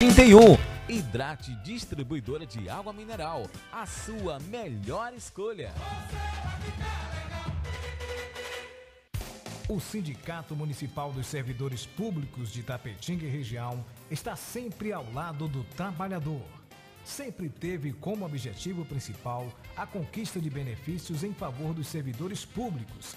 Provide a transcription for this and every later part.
31. Hidrate Distribuidora de Água Mineral. A sua melhor escolha. O Sindicato Municipal dos Servidores Públicos de Tapetinga e Região está sempre ao lado do trabalhador. Sempre teve como objetivo principal a conquista de benefícios em favor dos servidores públicos.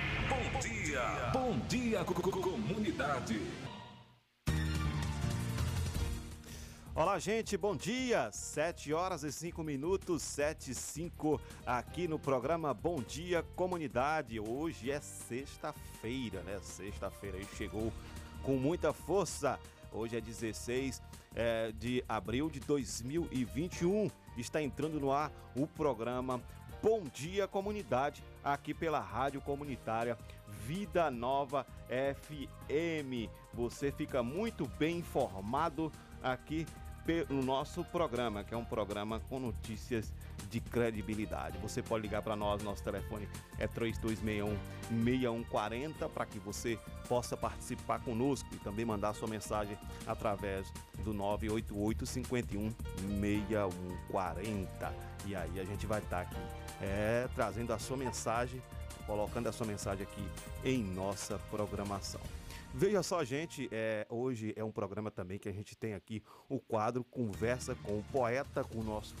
Bom dia. Bom dia, co- co- comunidade. Olá, gente, bom dia. 7 horas e 5 minutos, 7 e 5 aqui no programa Bom Dia Comunidade. Hoje é sexta-feira, né? Sexta-feira aí chegou com muita força. Hoje é 16 é, de abril de 2021. Está entrando no ar o programa Bom Dia Comunidade, aqui pela Rádio Comunitária Vida Nova FM. Você fica muito bem informado aqui pelo nosso programa, que é um programa com notícias de credibilidade. Você pode ligar para nós, nosso telefone é 3261-6140 para que você possa participar conosco e também mandar sua mensagem através do 988 51 6140. E aí a gente vai estar aqui é, trazendo a sua mensagem, colocando a sua mensagem aqui em nossa programação. Veja só, gente, é, hoje é um programa também que a gente tem aqui o quadro Conversa com o Poeta, com o nosso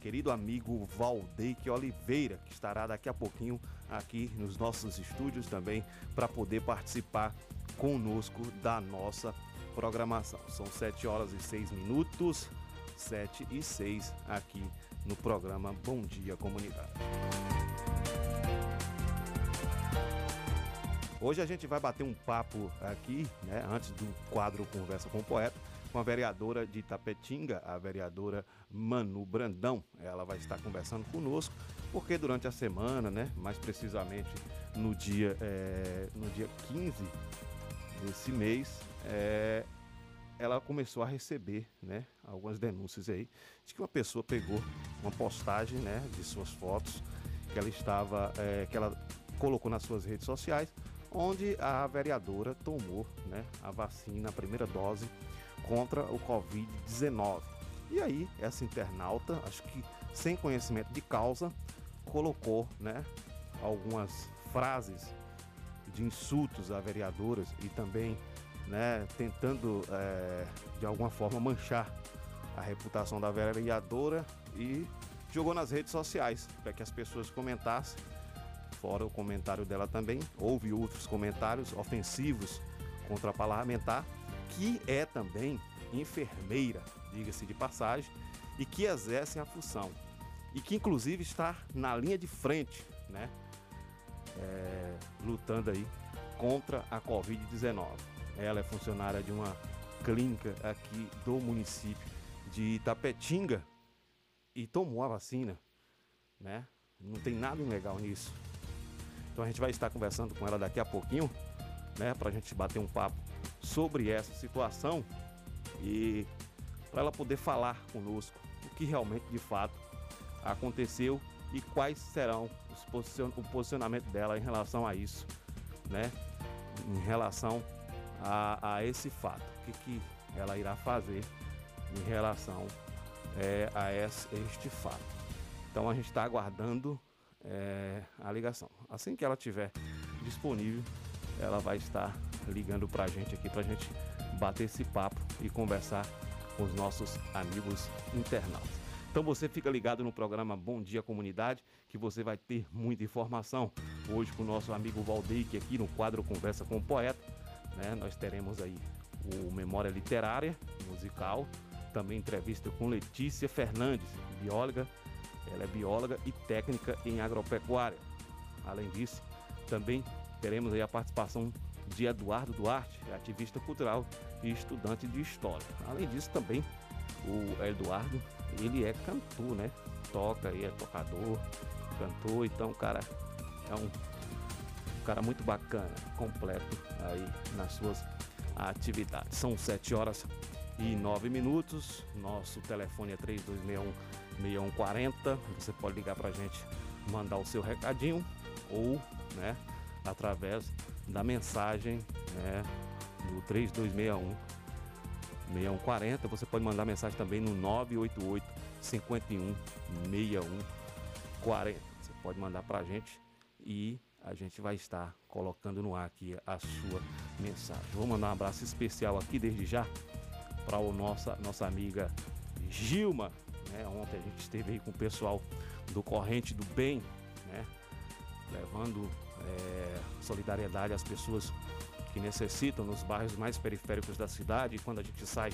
querido amigo Valdeque Oliveira, que estará daqui a pouquinho aqui nos nossos estúdios também para poder participar conosco da nossa programação. São 7 horas e 6 minutos, 7 e 6 aqui no programa Bom Dia Comunidade. Hoje a gente vai bater um papo aqui, né, antes do quadro Conversa com o Poeta, com a vereadora de Itapetinga, a vereadora Manu Brandão. Ela vai estar conversando conosco, porque durante a semana, né, mais precisamente no dia, eh, no dia 15 desse mês, eh, ela começou a receber, né, algumas denúncias aí de que uma pessoa pegou uma postagem, né, de suas fotos que ela estava, eh, que ela colocou nas suas redes sociais, onde a vereadora tomou, né, a vacina, a primeira dose contra o Covid-19. E aí, essa internauta, acho que sem conhecimento de causa, colocou, né, algumas frases de insultos a vereadoras e também né, tentando eh, de alguma forma manchar a reputação da vereadora e jogou nas redes sociais para que as pessoas comentassem. Fora o comentário dela também, houve outros comentários ofensivos contra a parlamentar, que é também enfermeira, diga-se de passagem, e que exerce a função. E que inclusive está na linha de frente, né? é, lutando aí contra a Covid-19. Ela é funcionária de uma clínica aqui do município de Itapetinga e tomou a vacina, né? Não tem nada ilegal nisso. Então a gente vai estar conversando com ela daqui a pouquinho, né? Pra gente bater um papo sobre essa situação e para ela poder falar conosco o que realmente de fato aconteceu e quais serão os posicion- o posicionamento dela em relação a isso, né? Em relação a, a esse fato, o que, que ela irá fazer em relação é, a este fato. Então a gente está aguardando é, a ligação. Assim que ela tiver disponível, ela vai estar ligando para a gente aqui para a gente bater esse papo e conversar com os nossos amigos internautas. Então você fica ligado no programa Bom Dia Comunidade, que você vai ter muita informação. Hoje com o nosso amigo Valdeik aqui no quadro Conversa com o Poeta, né? Nós teremos aí o Memória Literária, musical, também entrevista com Letícia Fernandes, bióloga, ela é bióloga e técnica em agropecuária. Além disso, também teremos a participação de Eduardo Duarte, ativista cultural e estudante de história. Além disso, também o Eduardo, ele é cantor, né? Toca e é tocador, cantor, então o cara é um, um cara muito bacana, completo aí nas suas atividades. São 7 horas e 9 minutos. Nosso telefone é 3261 6140. Você pode ligar pra gente, mandar o seu recadinho ou, né, através da mensagem, né, no 3261 6140. Você pode mandar mensagem também no 988 51 6140. Você pode mandar pra gente e a gente vai estar colocando no ar aqui a sua mensagem. Vou mandar um abraço especial aqui desde já para a nossa, nossa amiga Gilma. Né? Ontem a gente esteve aí com o pessoal do Corrente do Bem, né? levando é, solidariedade às pessoas que necessitam nos bairros mais periféricos da cidade. E quando a gente sai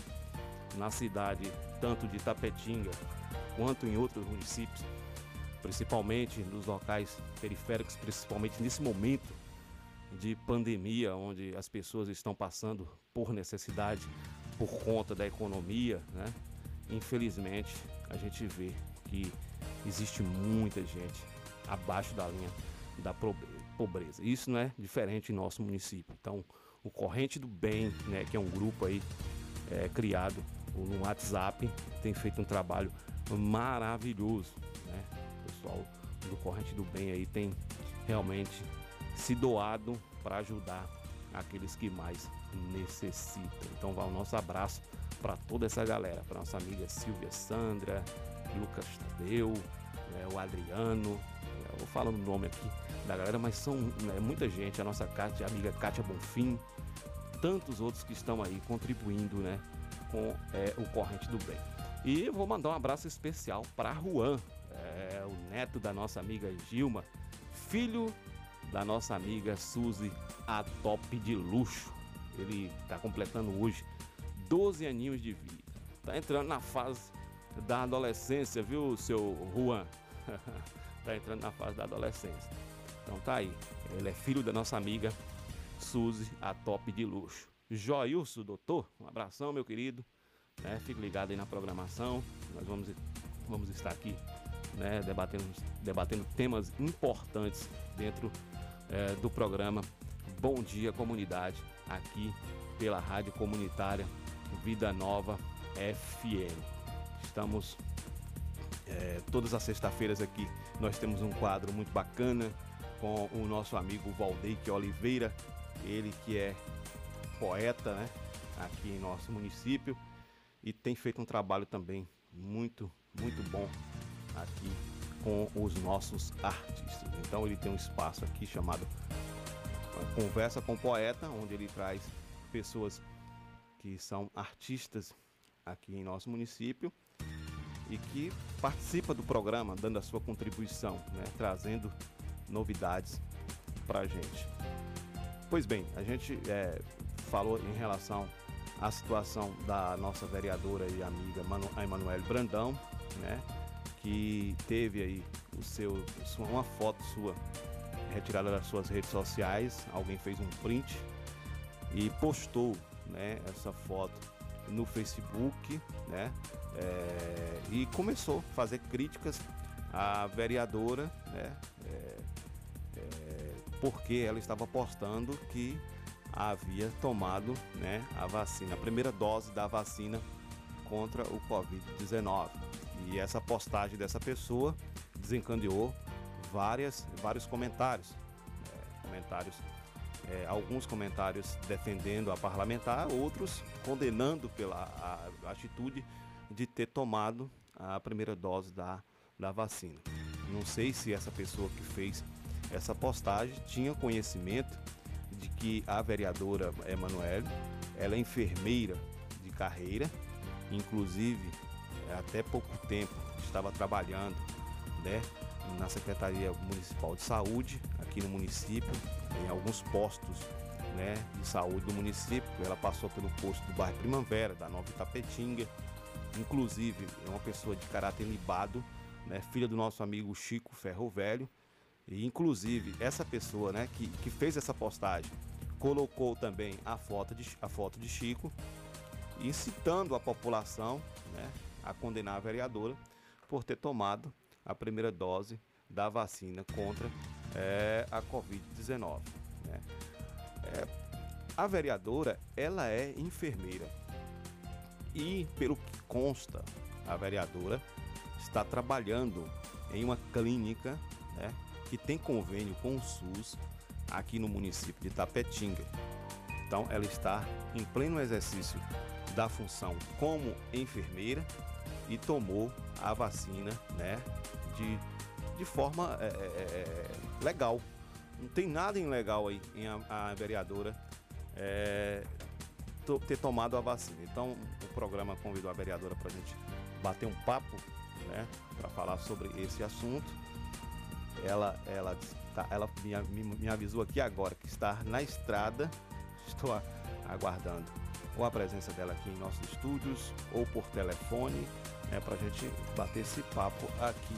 na cidade, tanto de Tapetinga quanto em outros municípios, principalmente nos locais periféricos, principalmente nesse momento de pandemia, onde as pessoas estão passando por necessidade, por conta da economia, né? Infelizmente, a gente vê que existe muita gente abaixo da linha da pobreza. Isso não é diferente em nosso município. Então, o Corrente do Bem, né, que é um grupo aí é, criado no WhatsApp, tem feito um trabalho maravilhoso, né? O pessoal do Corrente do Bem aí tem realmente se doado para ajudar aqueles que mais necessitam. Então vai o nosso abraço para toda essa galera, para nossa amiga Silvia Sandra, Lucas Tadeu, né, o Adriano, né, eu vou falando o nome aqui da galera, mas são né, muita gente, a nossa Kátia, amiga Kátia Bonfim, tantos outros que estão aí contribuindo né, com é, o Corrente do Bem. E vou mandar um abraço especial para Juan, é, o neto da nossa amiga Gilma, filho da nossa amiga Suzy, a top de luxo. Ele está completando hoje 12 aninhos de vida. Está entrando na fase da adolescência, viu, seu Juan? Está entrando na fase da adolescência. Então tá aí. Ele é filho da nossa amiga Suzy, a top de luxo. Joilson, doutor, um abração, meu querido. Né? Fique ligado aí na programação. Nós vamos, vamos estar aqui né, debatendo, debatendo temas importantes dentro é, do programa Bom Dia Comunidade, aqui pela Rádio Comunitária Vida Nova FM. Estamos é, todas as sextas-feiras aqui, nós temos um quadro muito bacana com o nosso amigo Valdeque Oliveira, ele que é poeta né, aqui em nosso município e tem feito um trabalho também muito, muito bom aqui com os nossos artistas. Então ele tem um espaço aqui chamado Conversa com Poeta, onde ele traz pessoas que são artistas aqui em nosso município e que participa do programa, dando a sua contribuição, né, trazendo novidades para a gente. Pois bem, a gente é, falou em relação à situação da nossa vereadora e amiga Manu, Emanuele Brandão, né? Que teve aí o seu, uma foto sua retirada das suas redes sociais, alguém fez um print e postou né, essa foto no Facebook, né, é, e começou a fazer críticas à vereadora, né, é, é, porque ela estava postando que havia tomado né, a vacina, a primeira dose da vacina contra o Covid-19. E essa postagem dessa pessoa desencadeou várias, vários comentários. É, comentários é, alguns comentários defendendo a parlamentar, outros condenando pela a, a atitude de ter tomado a primeira dose da, da vacina. Não sei se essa pessoa que fez essa postagem tinha conhecimento de que a vereadora Emanuele, ela é enfermeira de carreira, inclusive até pouco tempo estava trabalhando, né, na Secretaria Municipal de Saúde aqui no município, em alguns postos, né, de saúde do município. Ela passou pelo posto do bairro Primavera, da Nova Itapetinga. Inclusive, é uma pessoa de caráter libado, né, filha do nosso amigo Chico Ferro Velho. E inclusive essa pessoa, né, que, que fez essa postagem, colocou também a foto de, a foto de Chico, incitando a população, né, a condenar a vereadora por ter tomado a primeira dose da vacina contra é, a Covid-19. Né? É, a vereadora, ela é enfermeira e, pelo que consta, a vereadora está trabalhando em uma clínica né, que tem convênio com o SUS aqui no município de Tapetinga. Então, ela está em pleno exercício da função como enfermeira e tomou a vacina, né, de, de forma é, é, é legal. Não tem nada ilegal aí em a, a vereadora é, to, ter tomado a vacina. Então, o programa convidou a vereadora para a gente bater um papo, né, para falar sobre esse assunto. Ela, ela, tá, ela me, me, avisou aqui agora que está na estrada. Estou aguardando ou a presença dela aqui em nossos estúdios ou por telefone, né, para a gente bater esse papo aqui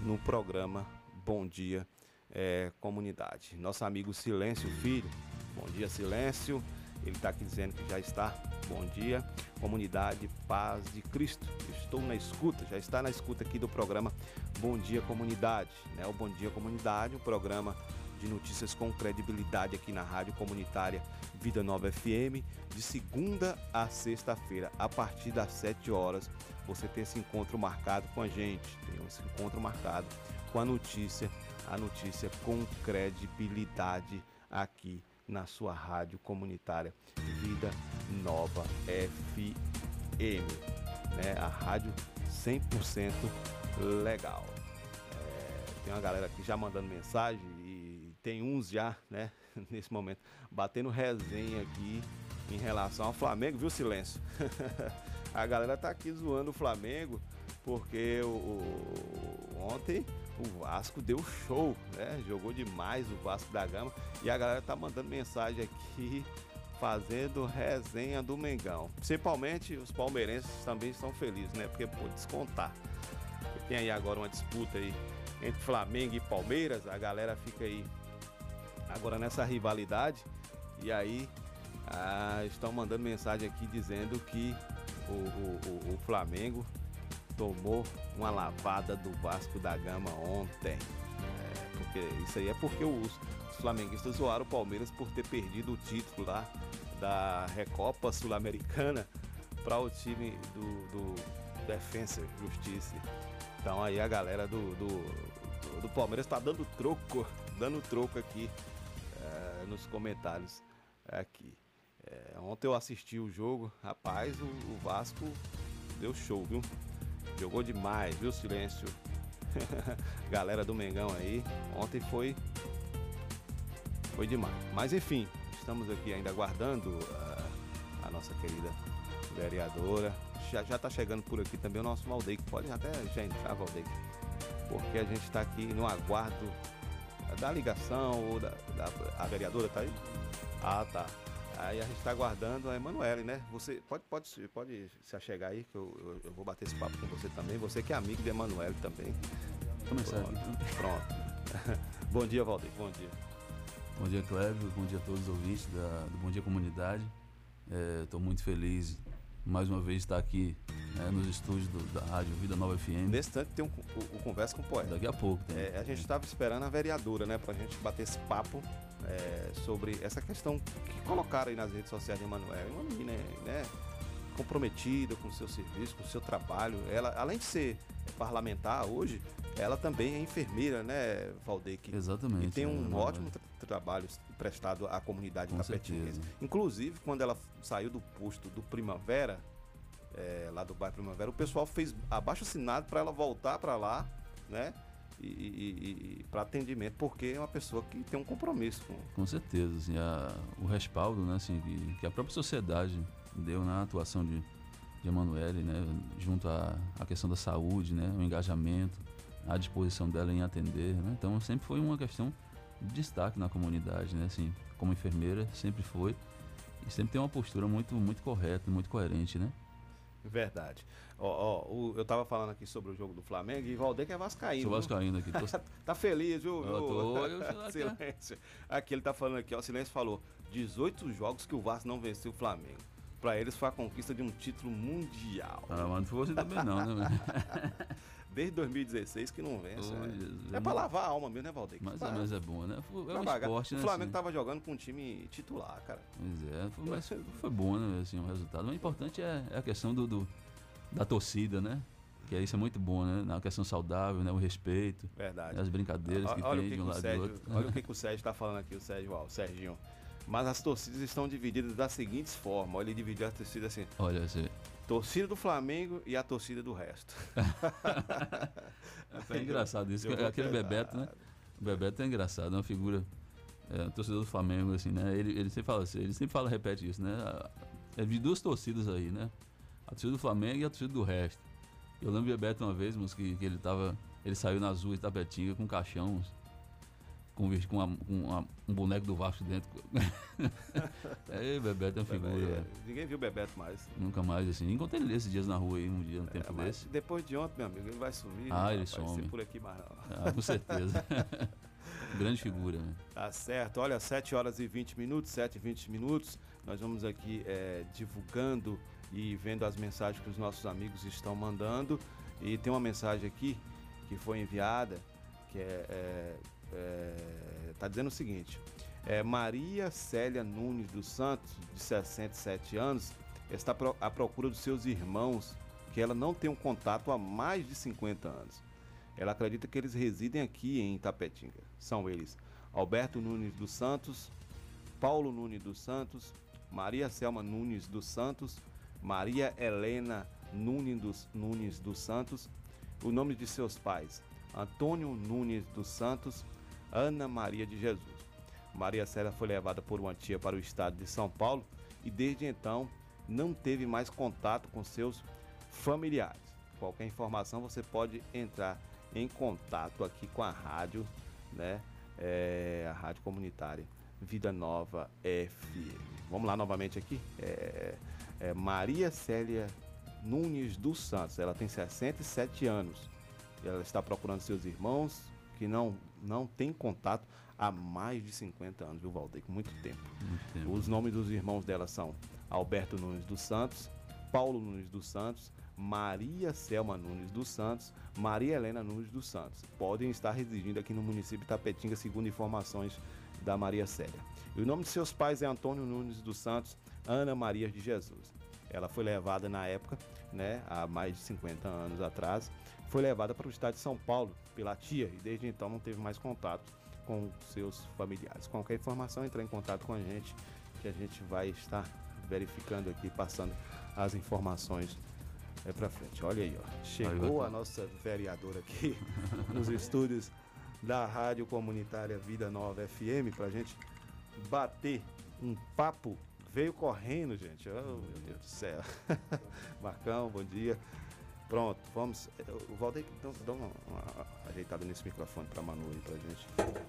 no programa Bom Dia é, Comunidade. Nosso amigo Silêncio Filho, bom dia Silêncio, ele está aqui dizendo que já está. Bom dia, comunidade Paz de Cristo. Estou na escuta, já está na escuta aqui do programa Bom Dia Comunidade, né? O Bom Dia Comunidade, um programa de notícias com credibilidade aqui na Rádio Comunitária Vida Nova FM, de segunda a sexta-feira, a partir das 7 horas. Você tem esse encontro marcado com a gente, tem esse encontro marcado com a notícia, a notícia com credibilidade aqui na sua rádio comunitária Vida Nova FM, né? A rádio 100% legal. É, tem uma galera aqui já mandando mensagem tem uns já, né? Nesse momento batendo resenha aqui em relação ao Flamengo, viu silêncio? A galera tá aqui zoando o Flamengo porque o, o, ontem o Vasco deu show, né? Jogou demais o Vasco da Gama e a galera tá mandando mensagem aqui fazendo resenha do Mengão. Principalmente os palmeirenses também estão felizes, né? Porque pô, descontar. Tem aí agora uma disputa aí entre Flamengo e Palmeiras, a galera fica aí agora nessa rivalidade e aí ah, estão mandando mensagem aqui dizendo que o, o, o Flamengo tomou uma lavada do Vasco da Gama ontem. É, porque isso aí é porque os, os flamenguistas zoaram o Palmeiras por ter perdido o título lá da Recopa Sul-Americana para o time do, do Defensa Justiça. Então aí a galera do, do, do Palmeiras está dando troco, dando troco aqui nos comentários aqui. É, ontem eu assisti o jogo, rapaz, o, o Vasco deu show, viu? Jogou demais, viu, Silêncio? Galera do Mengão aí, ontem foi. Foi demais. Mas enfim, estamos aqui ainda aguardando a, a nossa querida vereadora. Já, já tá chegando por aqui também o nosso Valdeir, pode até já entrar, Valdeir. Porque a gente está aqui no aguardo da ligação ou da, da. A vereadora tá aí? Ah, tá. Aí a gente está aguardando a Emanuele, né? Você pode, pode, pode se achegar aí, que eu, eu, eu, vou bater esse papo com você também. Você que é amigo de Emanuele também. Começar aqui. Pronto. bom dia, Valdir. Bom dia. Bom dia, Clévio. Bom dia a todos os ouvintes da, do Bom Dia Comunidade. Estou é, muito feliz mais uma vez estar aqui né, nos estúdios do, da Rádio Vida Nova FM. Nesse tanto tem um, o, o Conversa com o Poeta. Daqui a pouco. Tem. É, a gente estava esperando a vereadora, né, para a gente bater esse papo é, sobre essa questão que colocaram aí nas redes sociais de Emanuel. Uma menina, né, comprometida com o seu serviço, com o seu trabalho. Ela, além de ser parlamentar hoje, ela também é enfermeira, né, Valdeque? Exatamente. E tem um é, ótimo tra trabalho prestado à comunidade tapetinense. Inclusive, quando ela saiu do posto do Primavera, é, lá do bairro Primavera, o pessoal fez abaixo assinado para ela voltar para lá, né? E, e, e para atendimento, porque é uma pessoa que tem um compromisso com. Com certeza, assim, a, o respaldo, né, assim, que, que, a própria sociedade deu na atuação de, de Emanuele, né? Junto à, à questão da saúde, né? O engajamento, a disposição dela em atender, né? Então sempre foi uma questão destaque na comunidade, né? Assim, como enfermeira, sempre foi. E sempre tem uma postura muito, muito correta, muito coerente, né? Verdade. Ó, ó, o- eu tava falando aqui sobre o jogo do Flamengo e Valdeir que é vascaíno. Sou vascaíno aqui. Tô- tá feliz, viu? Eu tô, eu é. Silêncio. Aqui ele tá falando aqui, ó. Silêncio falou: 18 jogos que o Vasco não venceu o Flamengo. Pra eles foi a conquista de um título mundial. Ah, mas não foi assim também não, né? Desde 2016 que não vence. Né? Jesus. É pra lavar a alma mesmo, né, Valdeir? Mas, é, mas é bom, né? Foi- É um esporte, o né? Flamengo assim. tava jogando com um time titular, cara. Pois é, foi, mas foi, bom, né? Assim, o resultado. O importante é, é a questão do, do- da torcida, né? Que é isso é muito bom, né? Na questão saudável, né? O respeito, Verdade. as brincadeiras que olha, o tem que de um o lado e do Sérgio, outro. olha o que, que o Sérgio está falando aqui, o Sérgio, ó, o Serginho. Mas as torcidas estão divididas das seguintes formas. Olha, ele dividiu a torcida assim: Olha, você, torcida do Flamengo e a torcida do resto. é engraçado isso. Aquele. Bebeto, né? O Bebeto é engraçado, é uma figura. É, um torcedor do Flamengo, assim, né? Ele, ele sempre fala assim, ele sempre fala, repete isso, né? É de duas torcidas aí, né? A torcida do Flamengo e a torcida do resto. Eu lembro do Bebeto uma vez, mas que, que ele tava. Ele saiu nas ruas de Tapetinga com caixão, com, vesti- com, uma- com uma- um boneco do Vasco dentro. é, Bebeto é uma figura. É, ninguém viu Bebeto mais. Nunca mais, assim. Encontrei ele esses dias na rua aí, um dia, um tempo É, mas desse. depois de ontem, meu amigo, ele vai sumir. Ah, ele some. por aqui mais não. Ah, com certeza. Grande figura, né? Tá certo. Olha, 7 horas e 20 minutos, 7 e 20 minutos. Nós vamos aqui é, divulgando e vendo as mensagens que os nossos amigos estão mandando. E tem uma mensagem aqui que foi enviada, que é, é, é, tá dizendo o seguinte. É, Maria Célia Nunes dos Santos, de 67 anos, está à procura dos seus irmãos, que ela não tem um contato há mais de 50 anos. Ela acredita que eles residem aqui em Itapetinga. São eles Alberto Nunes dos Santos, Paulo Nunes dos Santos, Maria Selma Nunes dos Santos, Maria Helena Nunes dos, Nunes dos Santos, o nome de seus pais, Antônio Nunes dos Santos, Ana Maria de Jesus. Maria Célia foi levada por uma tia para o estado de São Paulo e desde então não teve mais contato com seus familiares. Qualquer informação você pode entrar em contato aqui com a rádio, né? É, a rádio comunitária Vida Nova FM. Vamos lá novamente aqui. É, é Maria Célia Nunes dos Santos. Ela tem 67 anos. Ela está procurando seus irmãos que não não tem contato há mais de 50 anos, viu, Valdeir? Com muito tempo. Muito tempo. Os nomes dos irmãos dela são Alberto Nunes dos Santos, Paulo Nunes dos Santos, Maria Selma Nunes dos Santos, Maria Helena Nunes dos Santos. Podem estar residindo aqui no município de Tapetinga, segundo informações da Maria Célia. E o nome de seus pais é Antônio Nunes dos Santos, Ana Maria de Jesus. Ela foi levada na época, né, há mais de 50 anos atrás, foi levada para o estado de São Paulo pela tia e desde então não teve mais contato com seus familiares. Qualquer informação, entre em contato com a gente, que a gente vai estar verificando aqui, passando as informações é para frente. Olha aí, ó. Chegou a nossa vereadora aqui nos estúdios da Rádio Comunitária Vida Nova FM pra gente bater um papo. Veio correndo, gente. Oh, meu Deus do céu. Marcão, bom dia. Pronto, vamos. O Valdeir, dá, dá uma, uma ajeitada nesse microfone pra Manu aí pra gente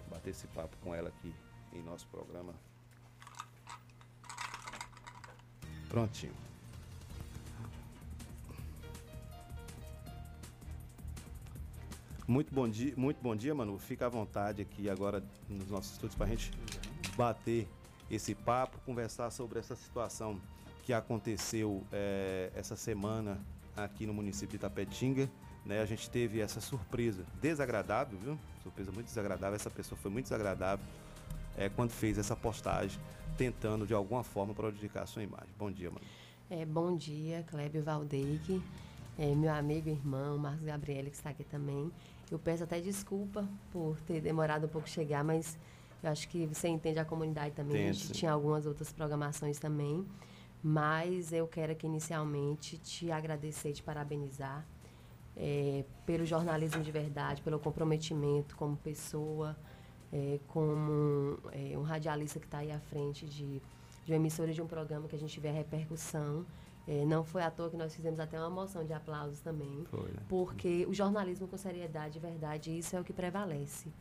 bater esse papo com ela aqui em nosso programa. Prontinho. Muito bom dia, muito bom dia, Manu. Fica à vontade aqui agora nos nossos estúdios para a gente bater esse papo, conversar sobre essa situação que aconteceu eh, essa semana aqui no município de Itapetinga. Né? A gente teve essa surpresa desagradável, viu? Surpresa muito desagradável. Essa pessoa foi muito desagradável eh, quando fez essa postagem, tentando de alguma forma prejudicar a sua imagem. Bom dia, Manu. É, bom dia, Clébio Valdeque, é, meu amigo e irmão, Marcos Gabriele, que está aqui também. Eu peço até desculpa por ter demorado um pouco chegar, mas eu acho que você entende a comunidade também. Entendo, a gente tinha algumas outras programações também. Mas eu quero aqui inicialmente te agradecer, te parabenizar é, pelo jornalismo de verdade, pelo comprometimento como pessoa, é, como é, um radialista que está aí à frente de, de uma emissora de um programa que a gente vê a repercussão É, não foi à toa que nós fizemos até uma moção de aplausos também. Foi, né? Porque o jornalismo com seriedade e verdade, isso é o que prevalece.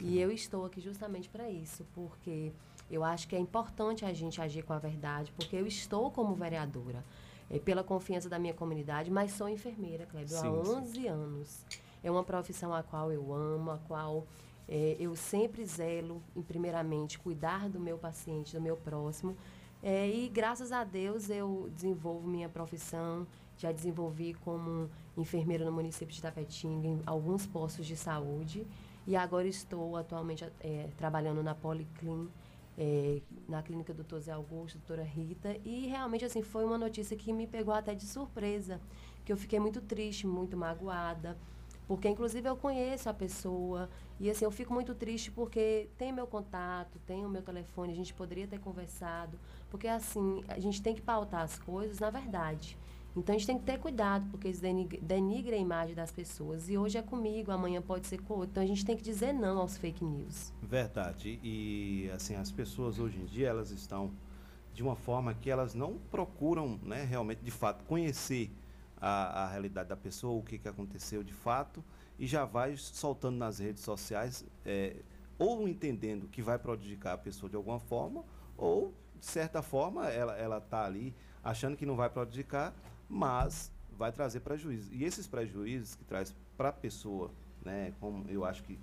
E eu estou aqui justamente para isso, porque eu acho que é importante a gente agir com a verdade, porque eu estou como vereadora, é, pela confiança da minha comunidade, mas sou enfermeira, Cleber, há Sim, 11 anos. É uma profissão a qual eu amo, a qual é, eu sempre zelo, em primeiramente, cuidar do meu paciente, do meu próximo. É, e graças a Deus eu desenvolvo minha profissão, já desenvolvi como enfermeira no município de Tapetinga, em alguns postos de saúde. E agora estou atualmente é, trabalhando na Policlin, é, na clínica do Dr. Zé Augusto, doutora Rita. E realmente assim foi uma notícia que me pegou até de surpresa, que eu fiquei muito triste, muito magoada porque inclusive eu conheço a pessoa e assim eu fico muito triste porque tem meu contato, tem o meu telefone, a gente poderia ter conversado, porque assim a gente tem que pautar as coisas na verdade. Então a gente tem que ter cuidado, porque isso denigra, a imagem das pessoas. E hoje é comigo, amanhã pode ser com outro. Então a gente tem que dizer não aos fake news. Verdade. E assim, as pessoas hoje em dia, elas estão de uma forma que elas não procuram, né, realmente, de fato, conhecer a, a realidade da pessoa, o que, que aconteceu de fato, e já vai soltando nas redes sociais, é, ou entendendo que vai prejudicar a pessoa de alguma forma, ou, de certa forma, ela está ali achando que não vai prejudicar, mas vai trazer prejuízo. E esses prejuízos que traz para a pessoa, né, como eu acho que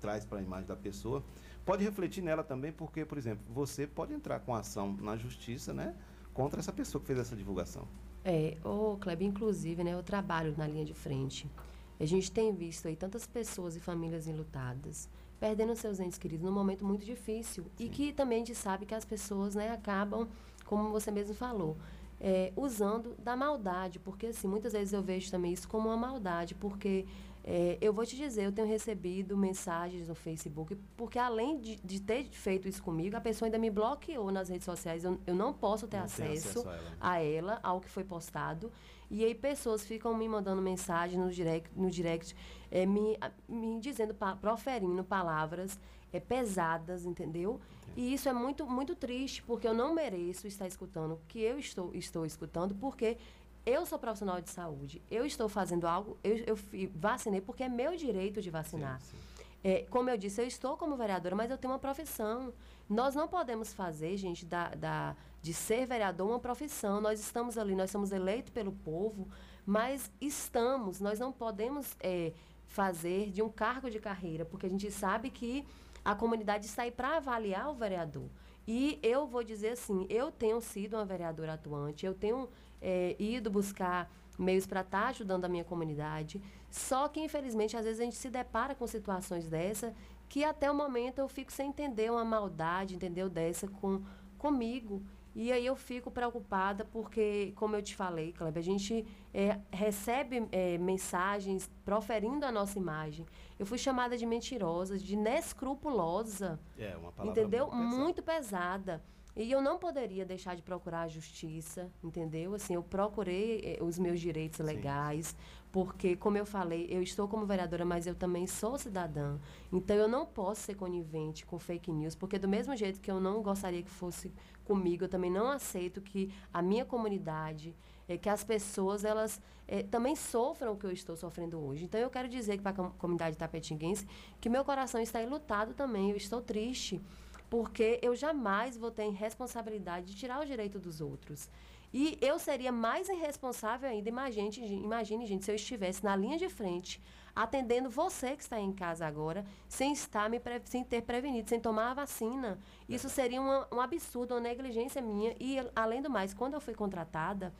traz para a imagem da pessoa, pode refletir nela também, porque, por exemplo, você pode entrar com ação na justiça, né, contra essa pessoa que fez essa divulgação. É, o Kleber, inclusive, né, eu trabalho na linha de frente. A gente tem visto aí tantas pessoas e famílias enlutadas, perdendo seus entes queridos num momento muito difícil. Sim. E que também a gente sabe que as pessoas né, acabam, como você mesmo falou, é, usando da maldade. Porque, assim, muitas vezes eu vejo também isso como uma maldade, porque é, eu vou te dizer, eu tenho recebido mensagens no Facebook, porque além de, de, ter feito isso comigo, a pessoa ainda me bloqueou nas redes sociais. Eu, eu não posso ter acesso, acesso a, ela. a, ela. ao que foi postado. E aí pessoas ficam me mandando mensagem no direct, no direct é, me, me dizendo, proferindo palavras é, pesadas, entendeu? E isso é muito, muito triste, porque eu não mereço estar escutando o que eu estou, estou escutando, porque eu sou profissional de saúde, eu estou fazendo algo, eu, eu vacinei porque é meu direito de vacinar. Sim, sim. É, como eu disse, eu estou como vereadora, mas eu tenho uma profissão. Nós não podemos fazer, gente, da, da, de ser vereador uma profissão. Nós estamos ali, nós somos eleitos pelo povo, mas estamos, nós não podemos é, fazer de um cargo de carreira, porque a gente sabe que a comunidade está aí para avaliar o vereador. E eu vou dizer assim, eu tenho sido uma vereadora atuante, eu tenho é, ido buscar meios para estar tá ajudando a minha comunidade. Só que, infelizmente, às vezes a gente se depara com situações dessa que até o momento eu fico sem entender uma maldade, entendeu, dessa com, comigo. E aí eu fico preocupada porque, como eu te falei, Kleber, a gente é, recebe é, mensagens proferindo a nossa imagem. Eu fui chamada de mentirosa, de inescrupulosa. É, uma palavra entendeu? Muito pesada. Muito pesada. E eu não poderia deixar de procurar a justiça, entendeu? Assim, eu procurei eh, os meus direitos legais, sim. porque, como eu falei, eu estou como vereadora, mas eu também sou cidadã. Então, eu não posso ser conivente com fake news, porque do mesmo jeito que eu não gostaria que fosse comigo, eu também não aceito que a minha comunidade, é, que as pessoas, elas é, também sofram o que eu estou sofrendo hoje. Então, eu quero dizer para a comunidade tapetinguense que meu coração está enlutado também, eu estou triste porque eu jamais vou ter responsabilidade de tirar o direito dos outros. E eu seria mais irresponsável ainda, imagine, imagine, gente, se eu estivesse na linha de frente, atendendo você que está em casa agora, sem estar me sem ter prevenido, sem tomar a vacina. Isso seria uma, um absurdo, uma negligência minha. E, além do mais, quando eu fui contratada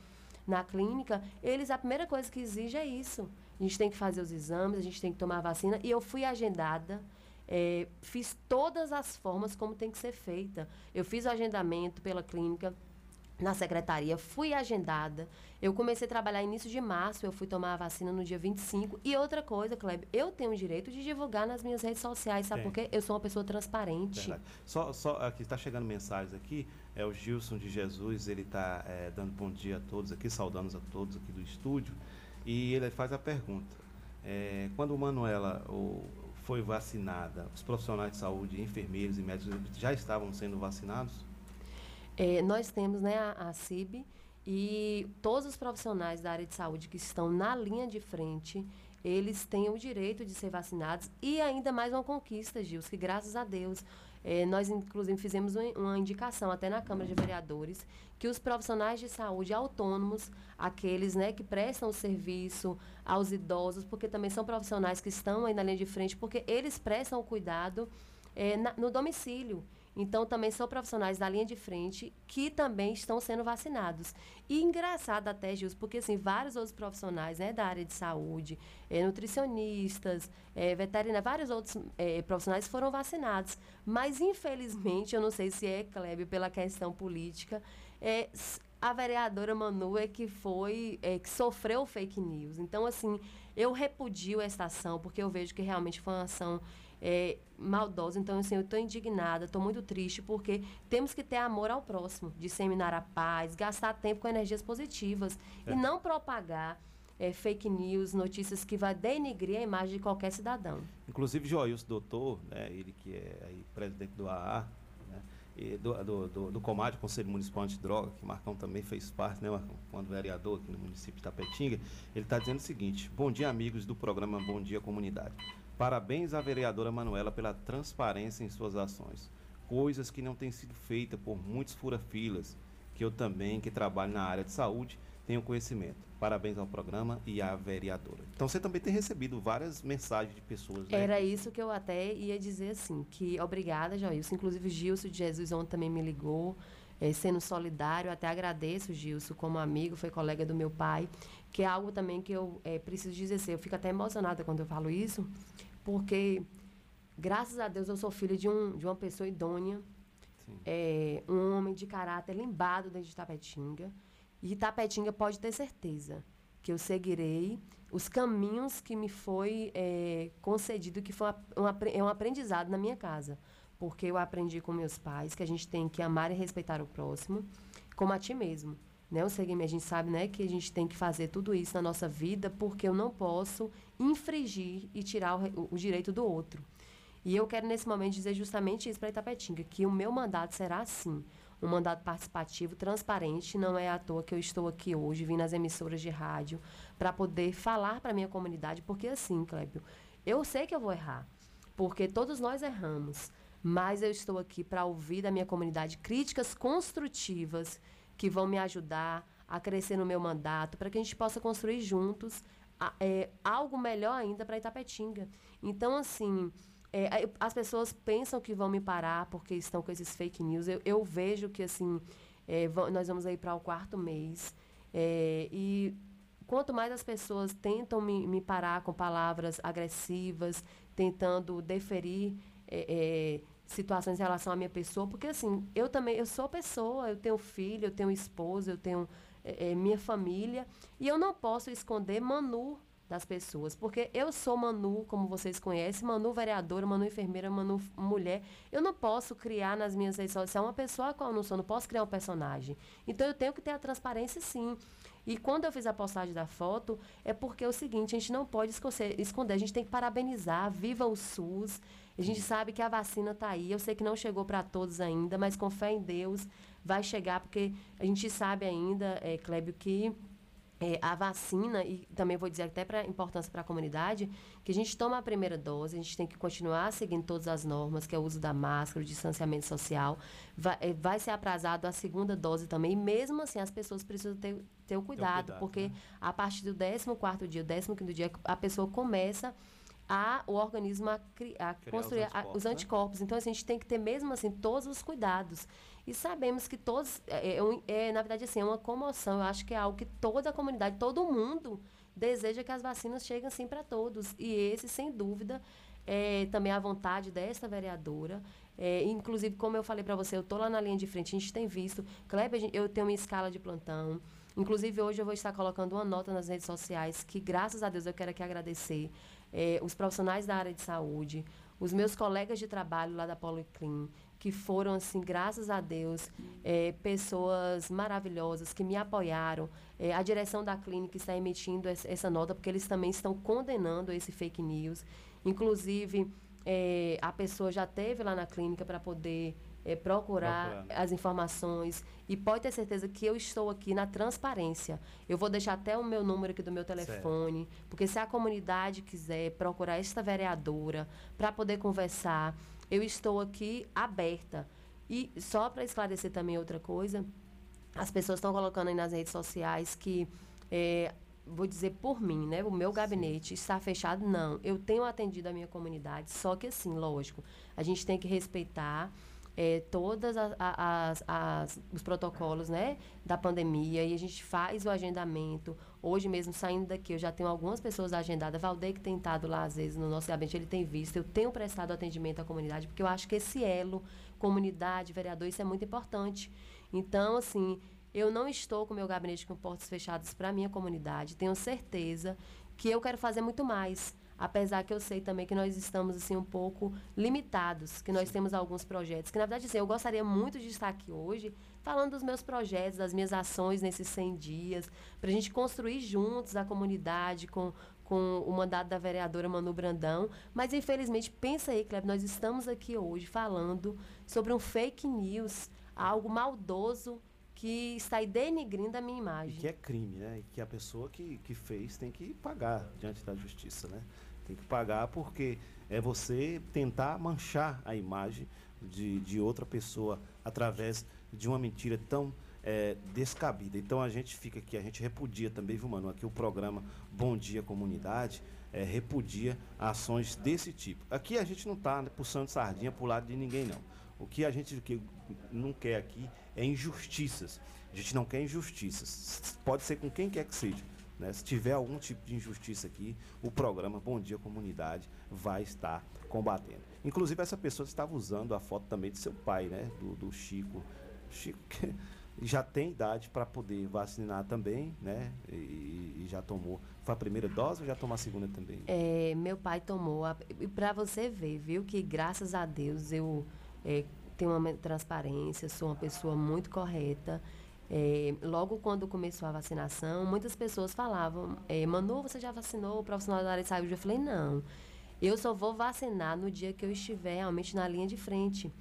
na clínica, eles, a primeira coisa que exige é isso. A gente tem que fazer os exames, a gente tem que tomar a vacina. E eu fui agendada é, fiz todas as formas como tem que ser feita. Eu fiz o agendamento pela clínica na secretaria, fui agendada. Eu comecei a trabalhar início de março, eu fui tomar a vacina no dia 25. E outra coisa, Kleber, eu tenho o direito de divulgar nas minhas redes sociais, sabe por quê? Eu sou uma pessoa transparente. Só, só aqui está chegando mensagens aqui, é o Gilson de Jesus, ele está é, dando bom dia a todos aqui, saudando a todos aqui do estúdio. E ele faz a pergunta. É, quando o Manuela, o, foi vacinada, os profissionais de saúde, enfermeiros e médicos já estavam sendo vacinados? É, nós temos né, a, a CIB E todos os profissionais da área de saúde que estão na linha de frente, eles têm o direito de ser vacinados. E ainda mais uma conquista, Gils, que graças a Deus, eh, nós inclusive fizemos uma, indicação até na Câmara de Vereadores, que os profissionais de saúde autônomos, aqueles né, que prestam o serviço aos idosos, porque também são profissionais que estão aí na linha de frente, porque eles prestam o cuidado eh, na, no domicílio. Então, também são profissionais da linha de frente que também estão sendo vacinados. E engraçado até, Gilson, porque assim, vários outros profissionais né, da área de saúde, é, nutricionistas, é, veterinários, vários outros é, profissionais foram vacinados. Mas, infelizmente, eu não sei se é, Kleber, pela questão política, é, a vereadora Manu é que foi, é, que sofreu fake news. Então, assim, eu repudio essa ação, porque eu vejo que realmente foi uma ação é, maldosa. Então, assim, eu estou indignada, estou muito triste, porque temos que ter amor ao próximo, disseminar a paz, gastar tempo com energias positivas é. e não propagar é, fake news, notícias que vai denigrir a imagem de qualquer cidadão. Inclusive, Joilson Doutor, né, ele que é aí, presidente do AA, né, e do, do, do, do Comad, Conselho Municipal Antidroga, que Marcão também fez parte, né, Marcão, quando vereador aqui no município de Tapetinga, ele está dizendo o seguinte: Bom dia, amigos do programa Bom Dia Comunidade. Parabéns à vereadora Manuela pela transparência em suas ações. Coisas que não têm sido feitas por muitos fura-filas, que eu também, que trabalho na área de saúde, tenho conhecimento. Parabéns ao programa e à vereadora. Então você também tem recebido várias mensagens de pessoas. Né? Era isso que eu até ia dizer assim, que obrigada, Joilson. Inclusive o Gilson de Jesus ontem também me ligou, é, sendo solidário. Até agradeço, Gilson, como amigo, foi colega do meu pai, que é algo também que eu é, preciso dizer assim, eu fico até emocionada quando eu falo isso, porque, graças a Deus, eu sou filha de, um, de uma pessoa idônea, é, um homem de caráter limbado dentro de Tapetinga. E Tapetinga pode ter certeza que eu seguirei os caminhos que me foi é, concedido, que foi um, é um aprendizado na minha casa. Porque eu aprendi com meus pais que a gente tem que amar e respeitar o próximo, como a ti mesmo. Né? O segmento, a gente sabe né, que a gente tem que fazer tudo isso na nossa vida, porque eu não posso infringir e tirar o, o direito do outro. E eu quero, nesse momento, dizer justamente isso para Itapetinga, que o meu mandato será assim, um mandato participativo, transparente. Não é à toa que eu estou aqui hoje, vim nas emissoras de rádio, para poder falar para minha comunidade, porque assim, Clébio, eu sei que eu vou errar, porque todos nós erramos, mas eu estou aqui para ouvir da minha comunidade críticas construtivas que vão me ajudar a crescer no meu mandato, para que a gente possa construir juntos é, algo melhor ainda para Itapetinga. Então, assim, é, as pessoas pensam que vão me parar porque estão com esses fake news. Eu, eu vejo que, assim, é, nós vamos aí para o quarto mês. É, e quanto mais as pessoas tentam me, me, parar com palavras agressivas, tentando deferir é, é, situações em relação à minha pessoa, porque, assim, eu também, eu sou pessoa, eu tenho filho, eu tenho esposa, eu tenho é, é, minha família. E eu não posso esconder Manu das pessoas, porque eu sou Manu, como vocês conhecem, Manu vereadora, Manu enfermeira, Manu mulher. Eu não posso criar nas minhas redes sociais uma pessoa a qual eu não sou, não posso criar um personagem. Então eu tenho que ter a transparência sim. E quando eu fiz a postagem da foto, é porque é o seguinte, a gente não pode esconder, a gente tem que parabenizar, viva o SUS. A gente sabe que a vacina está aí, eu sei que não chegou para todos ainda, mas com fé em Deus, vai chegar, porque a gente sabe ainda, é, Clébio, que é, a vacina, e também vou dizer até para importância para a comunidade, que a gente toma a primeira dose, a gente tem que continuar seguindo todas as normas, que é o uso da máscara, o distanciamento social. Vai, é, vai ser aprazado a segunda dose também, e mesmo assim as pessoas precisam ter, ter o cuidado, cuidado porque né? a partir do 14 dia, o 15 dia, a pessoa começa a, o organismo a, a construir os anticorpos, a, os anticorpos. Né? Então, assim, a gente tem que ter mesmo assim todos os cuidados. E sabemos que todos, é, é, é, na verdade, assim, é uma comoção. Eu acho que é algo que toda a comunidade, todo mundo deseja que as vacinas cheguem assim para todos. E esse, sem dúvida, é também a vontade desta vereadora. É, inclusive, como eu falei para você, eu estou lá na linha de frente, a gente tem visto. Kleber, eu tenho uma escala de plantão. Inclusive, hoje eu vou estar colocando uma nota nas redes sociais que, graças a Deus, eu quero aqui agradecer é, os profissionais da área de saúde, os meus colegas de trabalho lá da Policlin, que foram, assim, graças a Deus, é, pessoas maravilhosas que me apoiaram. É, a direção da clínica está emitindo essa nota porque eles também estão condenando esse fake news. Inclusive, é, a pessoa já teve lá na clínica para poder é, procurar, procurar as informações e pode ter certeza que eu estou aqui na transparência. Eu vou deixar até o meu número aqui do meu telefone, certo. porque se a comunidade quiser procurar esta vereadora para poder conversar, eu estou aqui aberta. E só para esclarecer também outra coisa, as pessoas estão colocando aí nas redes sociais que é, vou dizer por mim, né? O meu gabinete está fechado. Não, eu tenho atendido a minha comunidade, só que assim, lógico, a gente tem que respeitar é, todas as, as, as, os protocolos né, da pandemia e a gente faz o agendamento. Hoje mesmo, saindo daqui, eu já tenho algumas pessoas agendadas. Valdeir, que tem estado lá, às vezes, no nosso gabinete, ele tem visto. Eu tenho prestado atendimento à comunidade, porque eu acho que esse elo, comunidade, vereador, isso é muito importante. Então, assim, eu não estou com meu gabinete com portas fechadas para a minha comunidade. Tenho certeza que eu quero fazer muito mais apesar que eu sei também que nós estamos assim um pouco limitados, que nós Sim. temos alguns projetos, que na verdade assim, eu gostaria muito de estar aqui hoje falando dos meus projetos, das minhas ações nesses 100 dias, para a gente construir juntos a comunidade com com o mandato da vereadora Manu Brandão, mas infelizmente pensa aí, Cleber, nós estamos aqui hoje falando sobre um fake news, algo maldoso que está aí denigrindo a minha imagem. E que é crime, né? E que a pessoa que, que fez tem que pagar diante da justiça, né? Tem que pagar porque é você tentar manchar a imagem de, de outra pessoa através de uma mentira tão é, descabida. Então a gente fica aqui, a gente repudia também, viu, mano? Aqui o programa Bom Dia Comunidade é, repudia ações desse tipo. Aqui a gente não está né, puxando sardinha para o lado de ninguém, não. O que a gente que não quer aqui é injustiças. A gente não quer injustiças. Pode ser com quem quer que seja. Né? Se tiver algum tipo de injustiça aqui, o programa Bom Dia Comunidade vai estar combatendo. Inclusive, essa pessoa estava usando a foto também de seu pai, né? Do, do Chico. Chico que já tem idade para poder vacinar também, né? E, e, já tomou. Foi a primeira dose ou já tomou a segunda também? É, meu pai tomou. E para você ver, viu, que graças a Deus eu é, tenho uma transparência, sou uma pessoa muito correta. É, logo quando começou a vacinação, muitas pessoas falavam, é, Manu, você já vacinou o profissional da área de saúde? Eu falei, não, eu só vou vacinar no dia que eu estiver realmente na linha de frente.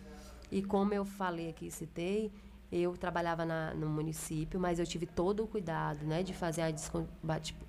E como eu falei aqui, citei, eu trabalhava na, no município, mas eu tive todo o cuidado né, de fazer a,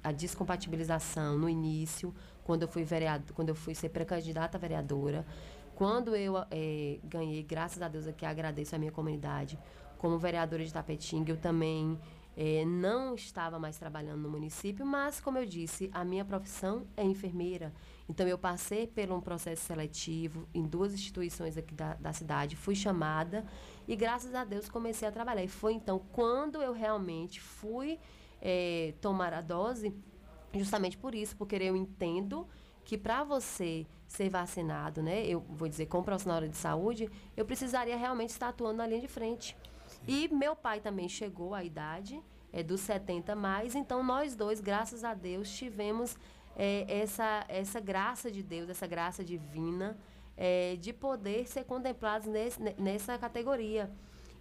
a descompatibilização no início, quando eu fui vereador, quando eu fui ser pré-candidata vereadora. Quando eu é, ganhei, graças a Deus aqui agradeço a minha comunidade, como vereadora de Tapetinga, eu também é, não estava mais trabalhando no município, mas, como eu disse, a minha profissão é enfermeira. Então, eu passei por um processo seletivo em duas instituições aqui da, da cidade, fui chamada e, graças a Deus, comecei a trabalhar. E foi então quando eu realmente fui é, tomar a dose, justamente por isso, porque eu entendo que para você ser vacinado, né, eu vou dizer, como profissional de saúde, eu precisaria realmente estar atuando na linha de frente. E meu pai também chegou à idade é, dos 70 mais, então nós dois, graças a Deus, tivemos é, essa, essa graça de Deus, essa graça divina, é, de poder ser contemplados nesse, nessa categoria.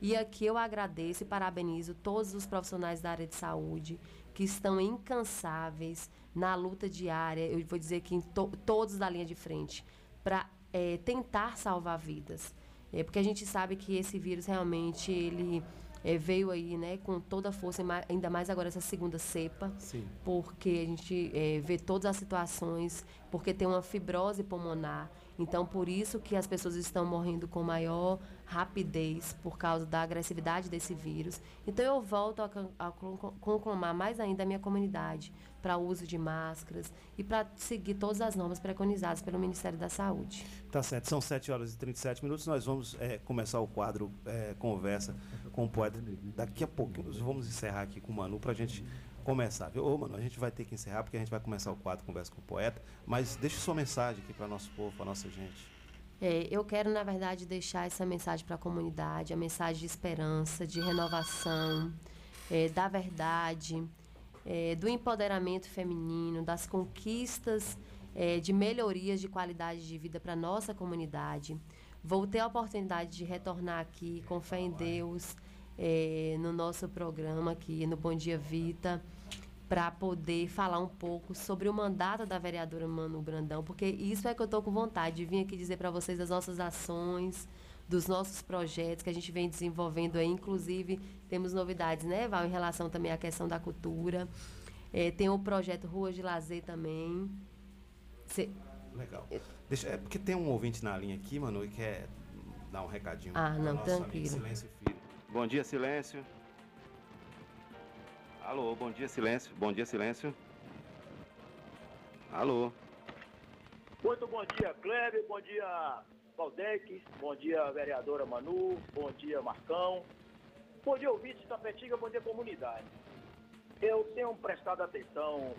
E aqui eu agradeço e parabenizo todos os profissionais da área de saúde que estão incansáveis na luta diária, eu vou dizer que to, todos da linha de frente, para é, tentar salvar vidas. É, porque a gente sabe que esse vírus realmente ele é, veio aí né, com toda a força, ainda mais agora essa segunda cepa, Sim. porque a gente é, vê todas as situações, porque tem uma fibrose pulmonar. Então, por isso que as pessoas estão morrendo com maior rapidez por causa da agressividade desse vírus. Então, eu volto a, a conclamar mais ainda a minha comunidade para o uso de máscaras e para seguir todas as normas preconizadas pelo Ministério da Saúde. Tá certo, são 7 horas e 37 minutos. Nós vamos é, começar o quadro é, Conversa com o Poeta. Daqui a pouco, vamos encerrar aqui com o Manu para a gente começar. Ô, Manu, a gente vai ter que encerrar porque a gente vai começar o quadro Conversa com o Poeta. Mas deixe sua mensagem aqui para nosso povo, para nossa gente. É, eu quero, na verdade, deixar essa mensagem para a comunidade, a mensagem de esperança, de renovação, é, da verdade, é, do empoderamento feminino, das conquistas é, de melhorias de qualidade de vida para nossa comunidade. Vou ter a oportunidade de retornar aqui com fé em Deus é, no nosso programa aqui no Bom Dia Vita para poder falar um pouco sobre o mandato da vereadora Manu Brandão, porque isso é que eu estou com vontade de vir aqui dizer para vocês as nossas ações, dos nossos projetos que a gente vem desenvolvendo aí. Inclusive, temos novidades, né, Val, em relação também à questão da cultura. É, tem o projeto Ruas de Lazer também. Cê... Legal. Deixa, é porque tem um ouvinte na linha aqui, mano, e quer dar um recadinho. Ah, não, tranquilo. Silêncio, filho. Bom dia, silêncio. Alô, bom dia, silêncio. Bom dia, silêncio. Alô. Muito bom dia, Kleber. Bom dia, Valdec. Bom dia, vereadora Manu. Bom dia, Marcão. Bom dia, ouvintes da Petinga. Bom dia, comunidade. Eu tenho prestado atenção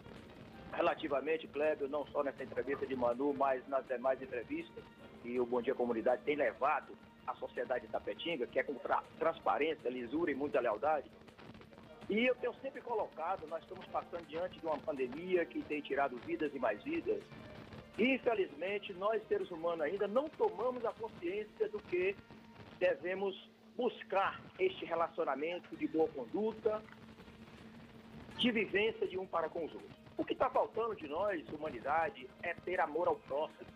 relativamente, Kleber, não só nessa entrevista de Manu, mas nas demais entrevistas que o Bom Dia Comunidade tem levado à sociedade da Petinga, que é com tra transparência, lisura e muita lealdade. E eu tenho sempre colocado, nós estamos passando diante de uma pandemia que tem tirado vidas e mais vidas. Infelizmente, nós seres humanos ainda não tomamos a consciência do que devemos buscar este relacionamento de boa conduta, de vivência de um para com os outros. O que está faltando de nós, humanidade, é ter amor ao próximo.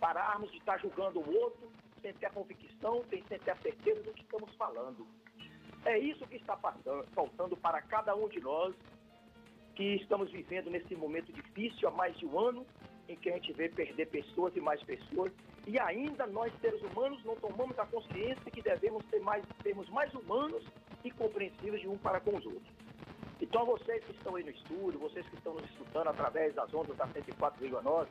Pararmos de estar julgando o outro sem ter a convicção, sem ter a certeza do que estamos falando. É isso que está faltando para cada um de nós que estamos vivendo nesse momento difícil há mais de um ano, em que a gente vê perder pessoas e mais pessoas, e ainda nós, seres humanos, não tomamos a consciência que devemos ser mais, sermos mais humanos e compreensivos de um para com os outros. Então, vocês que estão aí no estúdio, vocês que estão nos escutando através das ondas da 104,9,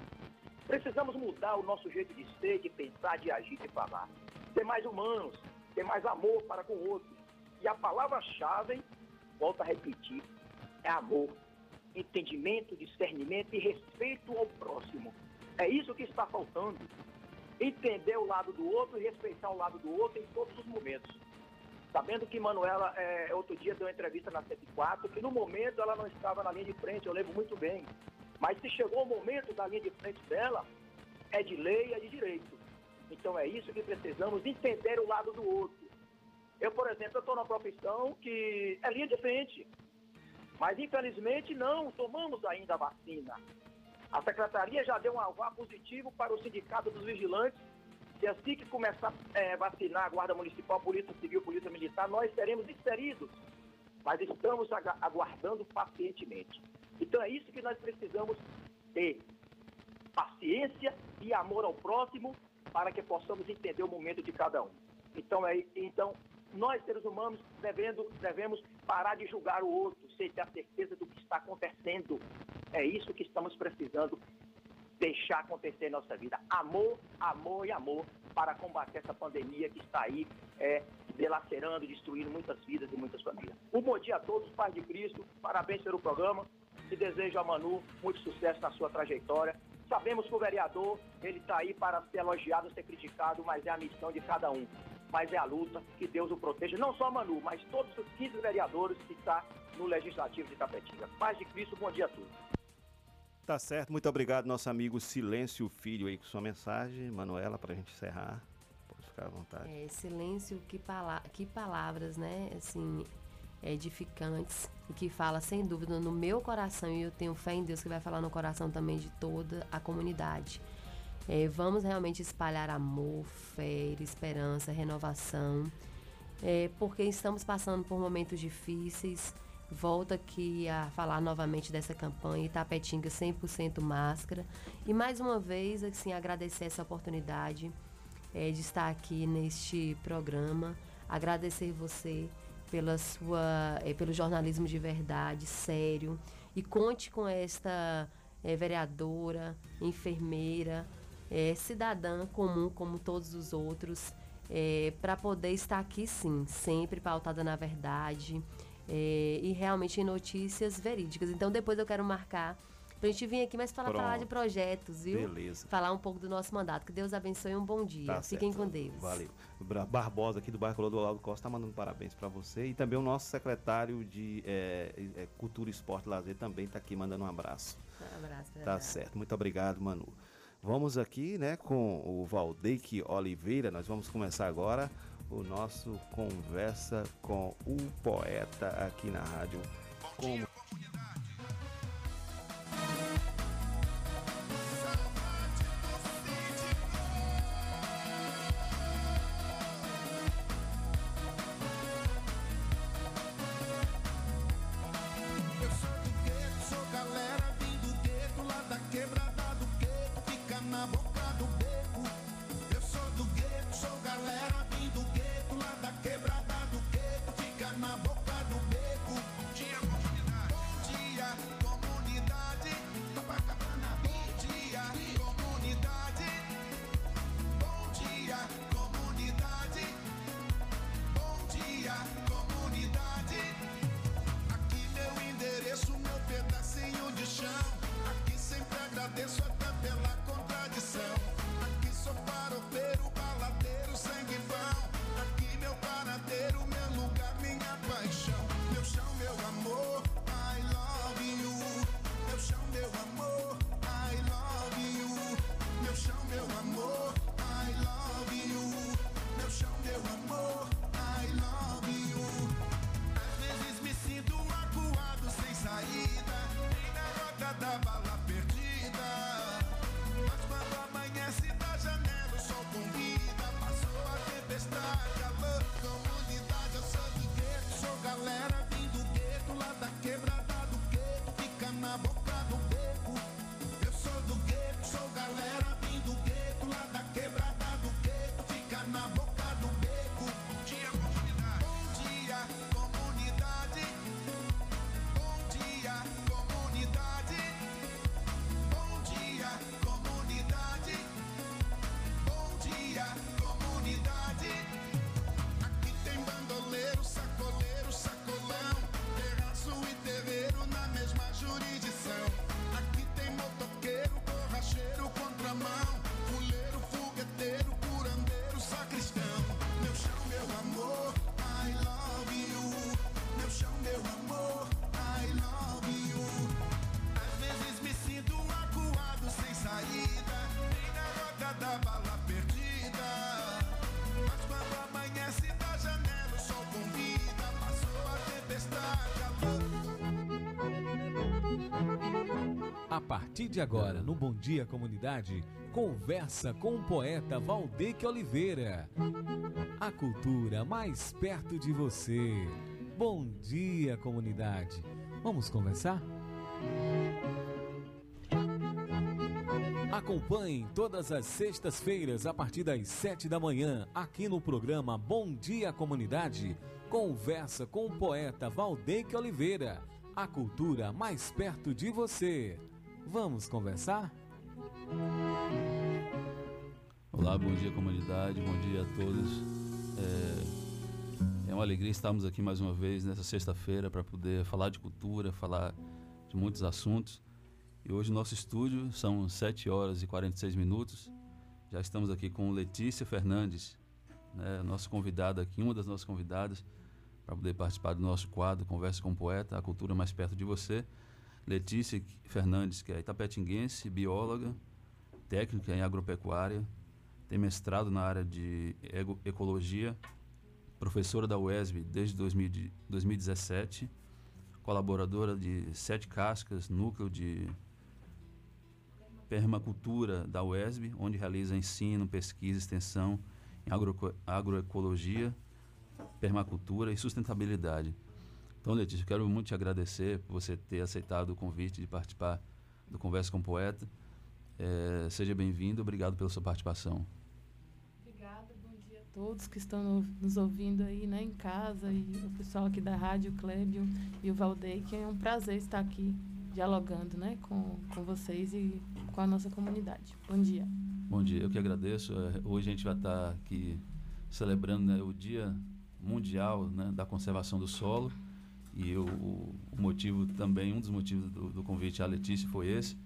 precisamos mudar o nosso jeito de ser, de pensar, de agir, de falar. Ser mais humanos, ter mais amor para com o outro. E a palavra-chave, volto a repetir, é amor, entendimento, discernimento e respeito ao próximo. É isso que está faltando. Entender o lado do outro e respeitar o lado do outro em todos os momentos. Sabendo que Manuela, é, outro dia, deu uma entrevista na 104, que no momento ela não estava na linha de frente, eu lembro muito bem. Mas se chegou o momento da linha de frente dela, é de lei, é de direito. Então é isso que precisamos, entender o lado do outro. Eu, por exemplo, estou numa profissão que é linha de frente. Mas infelizmente não tomamos ainda a vacina. A secretaria já deu um alvar positivo para o sindicato dos vigilantes e assim que começar a é, vacinar a Guarda Municipal, Polícia Civil, Polícia Militar, nós seremos inseridos. Mas estamos aguardando pacientemente. Então é isso que nós precisamos ter. Paciência e amor ao próximo para que possamos entender o momento de cada um. Então, é, então nós, seres humanos, devendo, devemos parar de julgar o outro, sem ter a certeza do que está acontecendo. É isso que estamos precisando deixar acontecer em nossa vida. Amor, amor e amor para combater essa pandemia que está aí é, delacerando, destruindo muitas vidas e muitas famílias. Um bom dia a todos, Pai de Cristo, parabéns pelo programa e desejo a Manu muito sucesso na sua trajetória. Sabemos que o vereador, ele está aí para ser elogiado, ser criticado, mas é a missão de cada um. Mas é a luta, que Deus o proteja, não só a Manu, mas todos os 15 vereadores que estão tá no Legislativo de Tapetinga. Paz de Cristo, bom dia a todos. Tá certo, muito obrigado, nosso amigo Silêncio Filho, aí com sua mensagem. Manuela, para a gente encerrar. Pode ficar à vontade. É, silêncio, que, pala que palavras, né? Assim, edificantes e que fala sem dúvida no meu coração e eu tenho fé em Deus que vai falar no coração também de toda a comunidade. É, vamos realmente espalhar amor, fé, esperança, renovação, é, porque estamos passando por momentos difíceis. Volto aqui a falar novamente dessa campanha Itapetinga 100% máscara. E mais uma vez assim agradecer essa oportunidade é, de estar aqui neste programa. Agradecer você pela sua é, pelo jornalismo de verdade sério. E conte com esta é, vereadora enfermeira é, cidadã comum como todos os outros é, para poder estar aqui sim sempre pautada na verdade é, e realmente em notícias verídicas. Então depois eu quero marcar pra gente vir aqui mais para falar de projetos, viu? Beleza. Falar um pouco do nosso mandato. Que Deus abençoe e um bom dia. Tá Fiquem certo. com Deus. Valeu. Barbosa aqui do bairro Clodoaldo Costa tá mandando parabéns para você e também o nosso secretário de é, é, Cultura, Esporte e Lazer também está aqui mandando um abraço. Um abraço. Tá certo. Muito obrigado, Manu. Vamos aqui, né, com o Valdeque Oliveira. Nós vamos começar agora o nosso Conversa com o Poeta aqui na rádio. Como comunidade. Partir de agora, no Bom Dia Comunidade, conversa com o poeta Valdeque Oliveira. A cultura mais perto de você. Bom dia, comunidade. Vamos conversar? Acompanhe todas as sextas-feiras a partir das sete da manhã aqui no programa Bom Dia Comunidade. Conversa com o poeta Valdeque Oliveira. A cultura mais perto de você. Vamos conversar? Olá, bom dia comunidade, bom dia a todos. É, é uma alegria estarmos aqui mais uma vez nessa sexta-feira para poder falar de cultura, falar de muitos assuntos. E hoje nosso estúdio são 7 horas e 46 minutos. Já estamos aqui com Letícia Fernandes, né, nossa convidada aqui, uma das nossas convidadas, para poder participar do nosso quadro Conversa com o Poeta, a cultura mais perto de você. Letícia Fernandes, que é itapetinguense, bióloga, técnica em agropecuária, tem mestrado na área de ecologia, professora da UESB desde 2000 de- 2017, colaboradora de Sete Cascas, núcleo de permacultura da UESB, onde realiza ensino, pesquisa, extensão em agroeco- agroecologia, permacultura e sustentabilidade. Então, Letícia, eu quero muito te agradecer por você ter aceitado o convite de participar do Conversa com o Poeta. Eh, seja bem-vindo, obrigado pela sua participação. Obrigada, bom dia a todos que estão no- nos ouvindo aí, né, em casa, e o pessoal aqui da rádio, o Clébio e o Valdei, que é um prazer estar aqui dialogando, né, com, com vocês e com a nossa comunidade. Bom dia. Bom dia, eu que agradeço. Eh, Hoje a gente vai estar aqui celebrando né, o Dia Mundial né, da Conservação do Solo. E o, o motivo também, um dos motivos do, do convite à Letícia foi esse.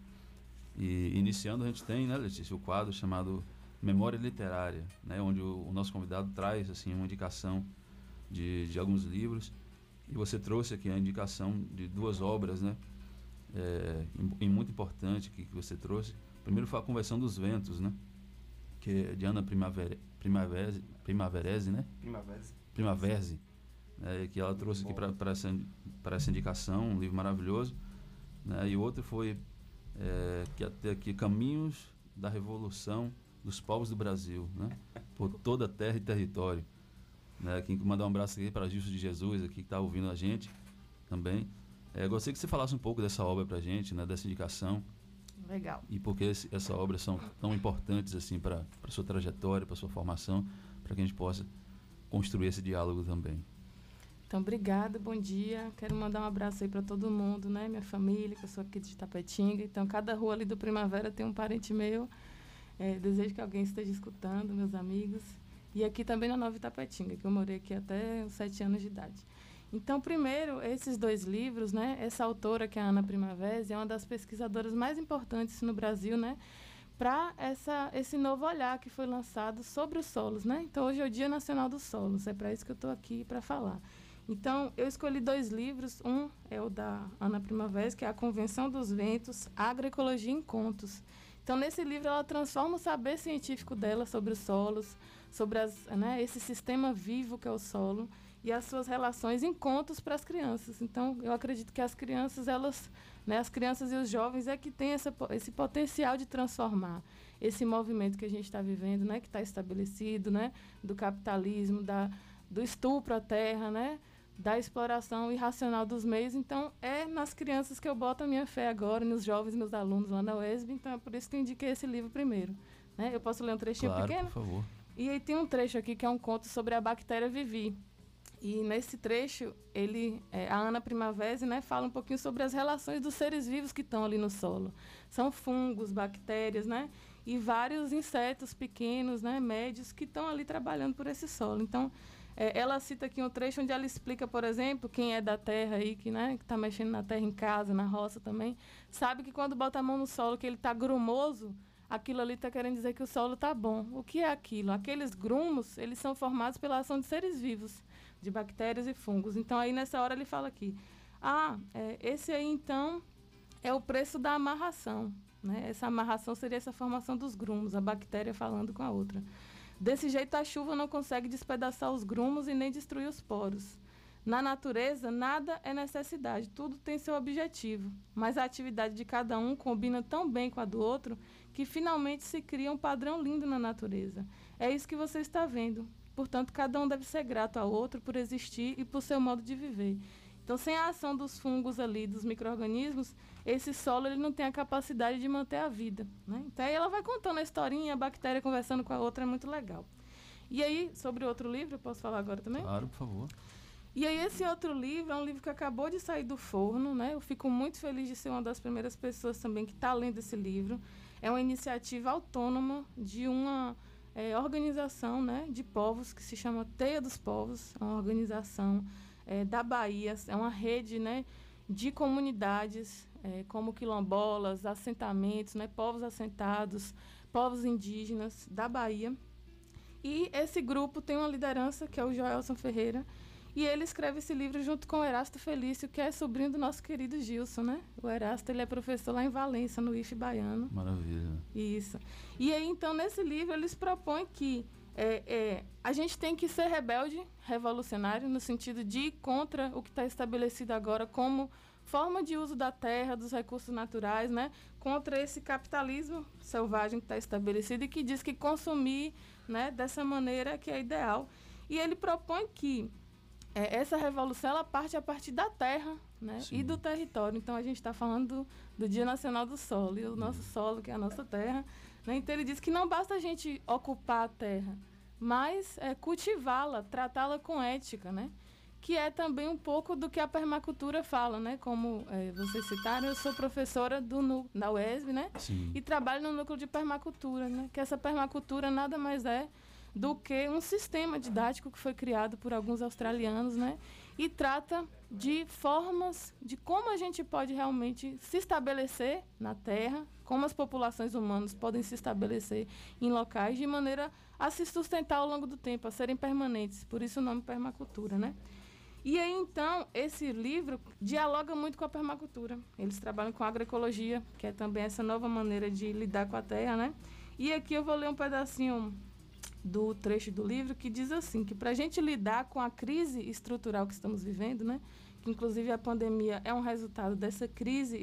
E iniciando, a gente tem, né, Letícia, o quadro chamado Memória Literária, né, onde o, o nosso convidado traz assim, uma indicação de, de alguns livros. E você trouxe aqui a indicação de duas obras, né? É, e, e muito importante que, que você trouxe. Primeiro foi a Conversão dos Ventos, né? Que é de Ana Primavera, Primaverese, Primaverese, né? Primaverese. Primaverse, né? que ela trouxe aqui para essa, pra essa indicação, um livro maravilhoso. Né? E outro foi é, que até aqui Caminhos da Revolução dos Povos do Brasil, né? por toda a terra e território. Né? Quem mandar um abraço aqui para Justo de Jesus, aqui que está ouvindo a gente também. É, gostaria que você falasse um pouco dessa obra para a gente, né? dessa indicação Legal. e por que esse- essa obra são tão importantes assim para a sua trajetória, para sua formação, para que a gente possa construir esse diálogo também. Então, obrigada, bom dia. Quero mandar um abraço aí para todo mundo, né? Minha família, que eu sou aqui de Tapetinga. Então, cada rua ali do Primavera tem um parente meu. É, desejo que alguém esteja escutando, meus amigos. E aqui também na Nova Itapetinga, que eu morei aqui até os sete anos de idade. Então, primeiro, esses dois livros, né? Essa autora, que é a Ana Primavera, é uma das pesquisadoras mais importantes no Brasil, né? Para esse novo olhar que foi lançado sobre os solos, né? Então, hoje é o Dia Nacional dos Solos. É para isso que eu estou aqui para falar. Então, eu escolhi dois livros. Um é o da Ana Primavera, que é a Convenção dos Ventos, Agroecologia em Contos. Então, nesse livro, ela transforma o saber científico dela sobre os solos, sobre as, né, esse sistema vivo que é o solo e as suas relações em contos para as crianças. Então, eu acredito que as crianças, elas, né, as crianças e os jovens é que têm essa, esse potencial de transformar esse movimento que a gente está vivendo, né, que está estabelecido, né, do capitalismo, da, do estupro à terra, né, da exploração irracional dos meios. Então, é nas crianças que eu boto a minha fé agora, nos jovens, meus alunos lá na UESB. Então, é por isso que eu indiquei esse livro primeiro. Né? Eu posso ler um trechinho Claro, pequeno? por favor. E aí tem um trecho aqui que é um conto sobre a bactéria Vivi. E nesse trecho, ele, é, a Ana Primavera né, fala um pouquinho sobre as relações dos seres vivos que estão ali no solo. São fungos, bactérias, né? e vários insetos pequenos, né, médios, que estão ali trabalhando por esse solo. Então, é, ela cita aqui um trecho onde ela explica, por exemplo, quem é da terra aí, que né, está mexendo na terra em casa, na roça também, sabe que quando bota a mão no solo, que ele está grumoso, aquilo ali está querendo dizer que o solo está bom. O que é aquilo? Aqueles grumos, eles são formados pela ação de seres vivos, de bactérias e fungos. Então, aí nessa hora ele fala aqui, ah, é, esse aí então é o preço da amarração. Né? Essa amarração seria essa formação dos grumos, a bactéria falando com a outra. Desse jeito, a chuva não consegue despedaçar os grumos e nem destruir os poros. Na natureza, nada é necessidade, tudo tem seu objetivo, mas a atividade de cada um combina tão bem com a do outro que finalmente se cria um padrão lindo na natureza. É isso que você está vendo. Portanto, cada um deve ser grato ao outro por existir e por seu modo de viver. Então, sem a ação dos fungos ali, dos micro-organismos, esse solo ele não tem a capacidade de manter a vida. Né? Então, aí ela vai contando a historinha, a bactéria conversando com a outra, é muito legal. E aí, sobre outro livro, eu posso falar agora também? Claro, por favor. E aí, esse outro livro é um livro que acabou de sair do forno, né? Eu fico muito feliz de ser uma das primeiras pessoas também que está lendo esse livro. É uma iniciativa autônoma de uma é, organização né, de povos que se chama Teia dos Povos, é uma organização é, da Bahia, é uma rede né, de comunidades é, como quilombolas, assentamentos, né, povos assentados, povos indígenas da Bahia. E esse grupo tem uma liderança, que é o Joelson Ferreira, e ele escreve esse livro junto com o Erasto Felício, que é sobrinho do nosso querido Gilson, né? O Erasto, ele é professor lá em Valença, no IF Baiano. Maravilha. Isso. E aí, então, nesse livro, eles propõem que é, é, a gente tem que ser rebelde, revolucionário, no sentido de ir contra o que está estabelecido agora como forma de uso da terra, dos recursos naturais, né? contra esse capitalismo selvagem que está estabelecido e que diz que consumir né, dessa maneira que é ideal. E ele propõe que é, essa revolução ela parte a partir da terra né, e do território. Então a gente está falando do, do, Dia Nacional do Solo e o nosso solo, que é a nossa terra. Né? Então ele diz que não basta a gente ocupar a terra, mas é, cultivá-la, tratá-la com ética, né? Que é também um pouco do que a permacultura fala, né? Como é, vocês citaram, eu sou professora do da UESB, né? Sim. E trabalho no núcleo de permacultura, né? Que essa permacultura nada mais é do que um sistema didático que foi criado por alguns australianos, né? E trata de formas de como a gente pode realmente se estabelecer na Terra, como as populações humanas podem se estabelecer em locais de maneira a se sustentar ao longo do tempo, a serem permanentes. Por isso o nome permacultura, né? E aí, então, esse livro dialoga muito com a permacultura. Eles trabalham com agroecologia, que é também essa nova maneira de lidar com a terra, né? E aqui eu vou ler um pedacinho do trecho do livro que diz assim, que para a gente lidar com a crise estrutural que estamos vivendo, né? Que inclusive a pandemia é um resultado dessa crise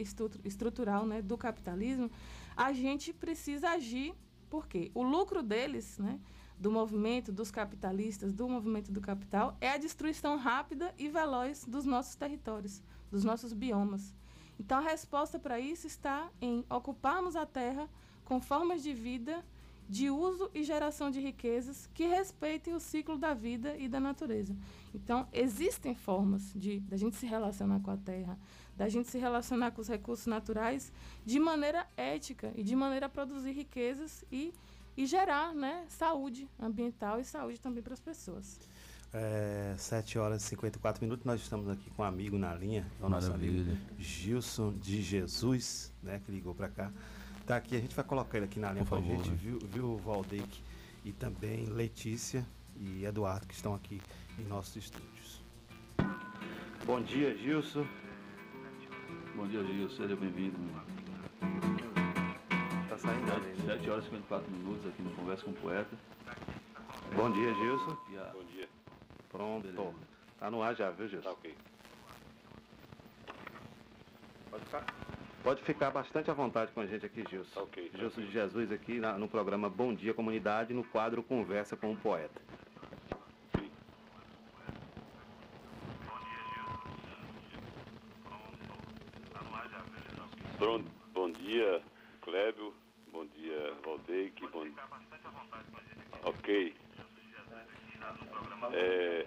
estrutural, né? Do capitalismo, a gente precisa agir porque o lucro deles, né, do movimento dos capitalistas, do movimento do capital, é a destruição rápida e veloz dos nossos territórios, dos nossos biomas. Então a resposta para isso está em ocuparmos a terra com formas de vida, de uso e geração de riquezas que respeitem o ciclo da vida e da natureza. Então, existem formas de da gente se relacionar com a terra, da gente se relacionar com os recursos naturais de maneira ética e de maneira a produzir riquezas e, e gerar né, saúde ambiental e saúde também para as pessoas. É, 7 horas e 54 minutos, nós estamos aqui com um amigo na linha, é o nosso amigo Gilson de Jesus, né, que ligou para cá. Tá aqui, a gente vai colocar ele aqui na linha para a gente, viu, viu Valdeik e também Letícia e Eduardo que estão aqui em nossos estúdios. Bom dia, Gilson. Bom dia, Gil. Seja bem-vindo. Tá saindo ali. 7 horas e 54 minutos aqui no Conversa com o Poeta. Bom dia, Gilson. Bom dia. Pronto. Beleza. Tá no ar já, viu, Gilson? Tá ok. Pode ficar. Pode ficar bastante à vontade com a gente aqui, Gilson. Tá ok. Gilson de Jesus aqui na, no programa Bom Dia Comunidade, no quadro Conversa com o Poeta. Bom, bom dia, Clébio. Dia, Valdeik. Bom... Ok. É...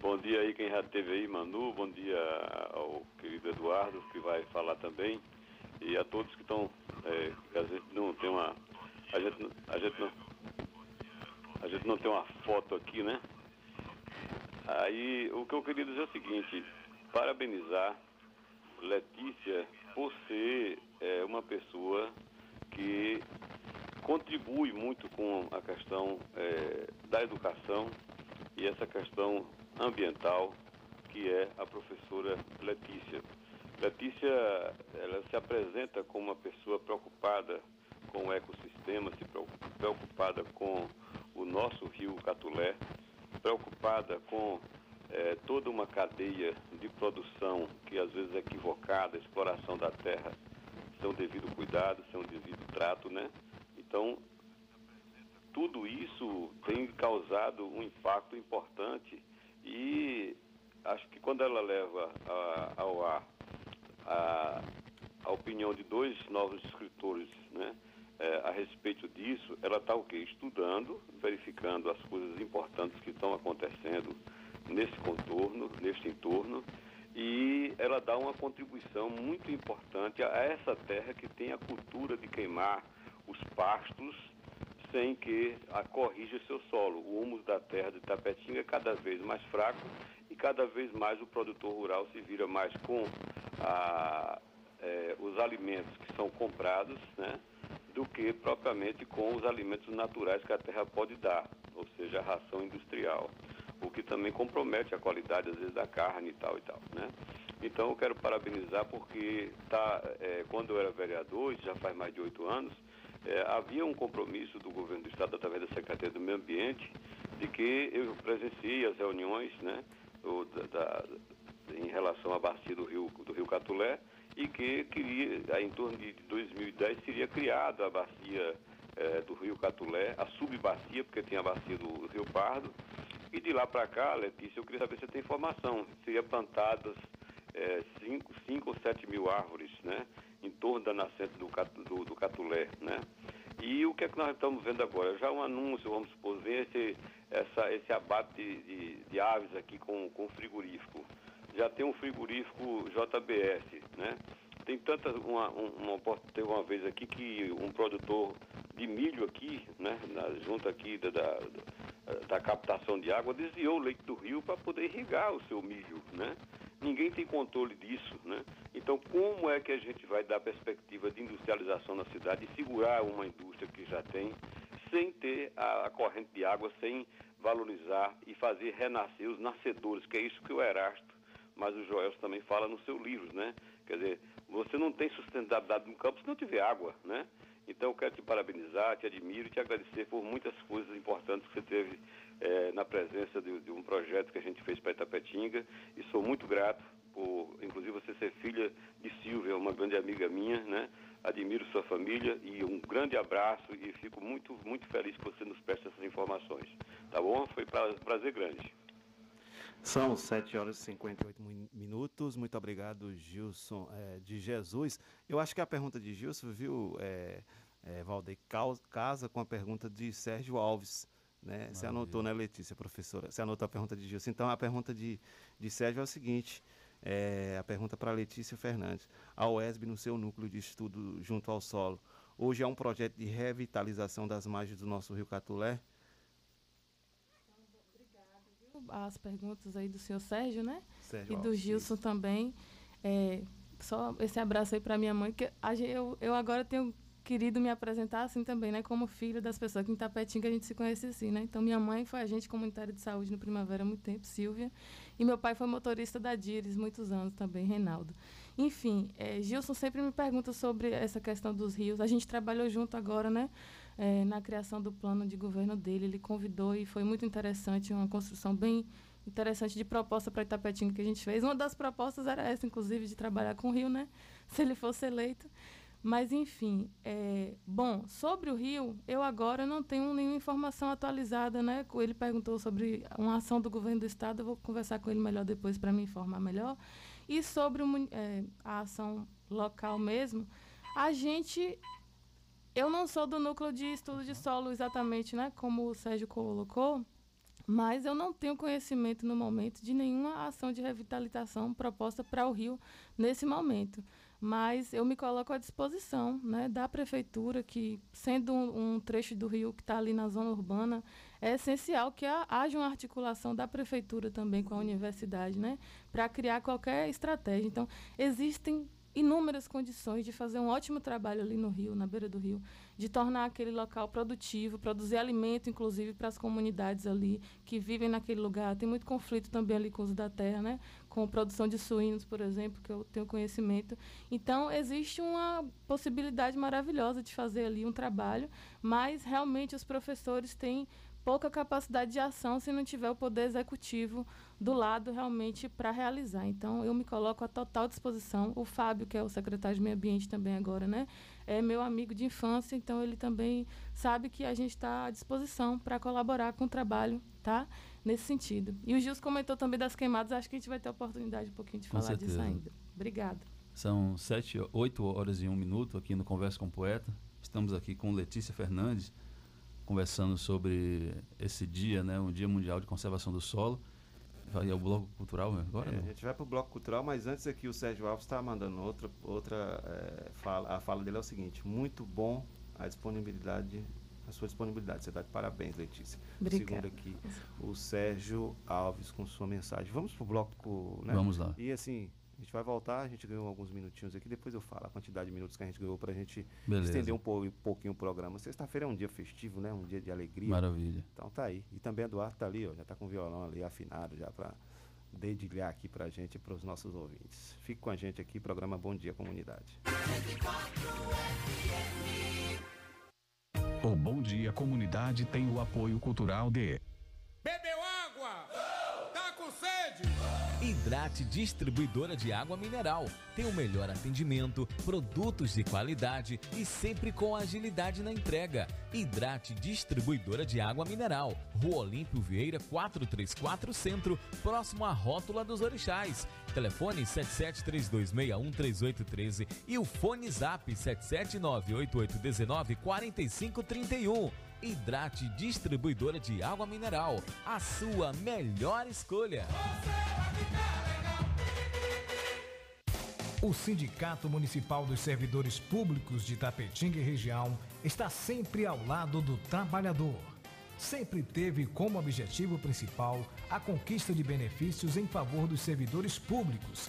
Bom dia aí quem já teve aí, Manu. Bom dia ao querido Eduardo, que vai falar também. e a todos que estão. É, que a gente não tem uma. A gente, a gente não. A gente não tem uma foto aqui, né? Aí o que eu queria dizer é o seguinte, parabenizar Letícia por ser é, uma pessoa que contribui muito com a questão é, da educação e essa questão ambiental que é a professora Letícia. Letícia, ela se apresenta como uma pessoa preocupada com o ecossistema, se preocu- preocupada com o nosso rio Catulé, preocupada com eh, toda uma cadeia de produção que às vezes é equivocada, exploração da terra, sem o devido cuidado, sem o devido trato, né? Então, tudo isso tem causado um impacto importante e acho que quando ela leva a- ao ar a, a opinião de dois novos escritores né, eh, a respeito disso, ela está o quê? Estudando, verificando as coisas importantes que estão acontecendo nesse contorno, neste entorno, e ela dá uma contribuição muito importante a essa terra que tem a cultura de queimar os pastos sem que a corrija seu solo. O humus da terra de Tapetinga é cada vez mais fraco e cada vez mais o produtor rural se vira mais com a, eh, os alimentos que são comprados, né, do que propriamente com os alimentos naturais que a terra pode dar, ou seja, a ração industrial, o que também compromete a qualidade às vezes da carne e tal e tal, né? Então eu quero parabenizar porque tá, eh, quando eu era vereador, já faz mais de oito anos, eh, havia um compromisso do governo do estado através da Secretaria do Meio Ambiente de que eu presenciei as reuniões, né, o- da- da- em relação à bacia do rio do rio Catulé e que queria em torno de 2010 seria criada a bacia eh, do rio Catulé, a subbacia porque tem a bacia do rio Pardo e de lá para cá, Letícia, eu queria saber se você tem informação, seria plantadas 5 cinco ou 7 mil árvores, né, em torno da nascente do, do, do Catulé, né? E o que é que nós estamos vendo agora? Já um anúncio, vamos supor, vem esse, essa, esse abate de, de, aves aqui com, com frigorífico. Já tem um frigorífico JBS, né? Tem tantas, uma, um- uma, teve uma vez aqui que um produtor de milho aqui, né, na, junto aqui da, da, da captação de água, desviou o leite do rio para poder irrigar o seu milho, né? Ninguém tem controle disso, né? Então, como é que a gente vai dar perspectiva de industrialização na cidade e segurar uma indústria que já tem, sem ter a, a corrente de água, sem valorizar e fazer renascer os nascedores, que é isso que o Erasto, mas o Joel também fala no seu livro, né? Quer dizer, você não tem sustentabilidade no campo se não tiver água, né? Então, quero te parabenizar, te admiro e te agradecer por muitas coisas importantes que você teve eh, na presença de, de um projeto que a gente fez para Itapetinga e sou muito grato por, inclusive, você ser filha de Silvia, uma grande amiga minha, né? Admiro sua família e um grande abraço e fico muito, muito feliz que você nos preste essas informações. Tá bom? Foi pra, prazer grande. São 7 horas e 58 min- minutos. Muito obrigado, Gilson eh, de Jesus. Eu acho que a pergunta de Gilson, viu, é, é, Valdeir, casa com a pergunta de Sérgio Alves. Né? Você anotou, né, Letícia, professora? Você anotou a pergunta de Gilson. Então, a pergunta de, de Sérgio é o seguinte: é, a pergunta para Letícia Fernandes. A UESB, no seu núcleo de estudo junto ao solo, hoje é um projeto de revitalização das margens do nosso rio Catulé? As perguntas aí do senhor Sérgio, né? Sérgio e do Alves, Gilson também. É, só esse abraço aí para minha mãe, que eu, eu agora tenho querido me apresentar assim também, né? Como filho das pessoas que em Tapetinga a gente se conhece assim, né? Então, minha mãe foi agente comunitária de saúde no Primavera há muito tempo, Silvia. E meu pai foi motorista da Dires muitos anos também, Reinaldo. Enfim, é, Gilson sempre me pergunta sobre essa questão dos rios. A gente trabalhou junto agora, né? É, na criação do plano de governo dele. Ele convidou e foi muito interessante, uma construção bem interessante de proposta para Itapetinga que a gente fez. Uma das propostas era essa, inclusive, de trabalhar com o Rio, né? Se ele fosse eleito. Mas, enfim, é, bom, sobre o Rio, eu agora não tenho nenhuma informação atualizada, né? Ele perguntou sobre uma ação do governo do Estado, eu vou conversar com ele melhor depois para me informar melhor. E sobre o é, a ação local mesmo, a gente eu não sou do núcleo de estudo de solo exatamente, né, como o Sérgio colocou, mas eu não tenho conhecimento no momento de nenhuma ação de revitalização proposta para o Rio nesse momento. mas eu me coloco à disposição né, da prefeitura, que sendo um, um trecho do rio que está ali na zona urbana, é essencial que haja uma articulação da prefeitura também com a universidade, né, para criar qualquer estratégia. Então, existem inúmeras condições de fazer um ótimo trabalho ali no rio, na beira do rio, de tornar aquele local produtivo, produzir alimento, inclusive, para as comunidades ali que vivem naquele lugar. Tem muito conflito também ali com os da terra, né? com produção de suínos, por exemplo, que eu tenho conhecimento. Então, existe uma possibilidade maravilhosa de fazer ali um trabalho, mas realmente os professores têm pouca capacidade de ação se não tiver o poder executivo do lado realmente para realizar. Então, eu me coloco à total disposição. O Fábio, que é o secretário de Meio Ambiente também agora, né? É meu amigo de infância, então ele também sabe que a gente está à disposição para colaborar com o trabalho, tá? Nesse sentido. E o Gils comentou também das queimadas, acho que a gente vai ter a oportunidade um pouquinho de Com falar disso ainda. Obrigada. São sete, oito horas e um minuto aqui no Conversa com o Poeta. Estamos aqui com Letícia Fernandes, conversando sobre esse dia, né, um Dia Mundial de Conservação do Solo. Vai ao Bloco Cultural agora? É, a gente vai para o bloco cultural, mas antes aqui o Sérgio Alves está mandando outra, outra é, fala. A fala dele é o seguinte: muito bom a disponibilidade, a sua disponibilidade. Você está de parabéns, Letícia. Obrigada. Segundo aqui o Sérgio Alves com sua mensagem. Vamos para o bloco, né? Vamos lá. E assim, a gente vai voltar, a gente ganhou alguns minutinhos aqui, depois eu falo a quantidade de minutos que a gente ganhou para a gente Beleza. estender um, pou- um pouquinho o programa. Sexta-feira é um dia festivo, né? Um dia de alegria. Maravilha. Então tá aí. E também Eduardo tá ali, ó, já tá com o violão ali afinado já para dedilhar aqui pra gente e pros nossos ouvintes. Fique com a gente aqui, programa Bom Dia Comunidade. O Bom Dia Comunidade tem o apoio cultural de Bebeu água? Hidrate Distribuidora de Água Mineral. Tem o melhor atendimento, produtos de qualidade e sempre com agilidade na entrega. Hidrate Distribuidora de Água Mineral. Rua Olímpio Vieira 434 Centro, próximo à Rótula dos Orixás. Telefone 7732613813 e o fone Zap 77988194531. Hidrate Distribuidora de Água Mineral. A sua melhor escolha. O Sindicato Municipal dos Servidores Públicos de Tapetinga e região está sempre ao lado do trabalhador. Sempre teve como objetivo principal a conquista de benefícios em favor dos servidores públicos.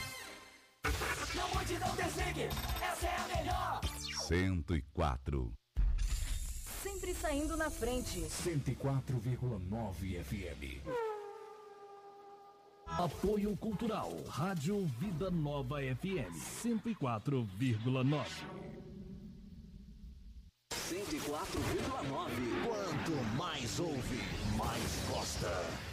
Não mude, não desligue. Essa é a melhor. 104. Sempre saindo na frente. 104,9 FM. Apoio Cultural, Rádio Vida Nova FM, 104,9. 104,9. Quanto mais ouve, mais gosta.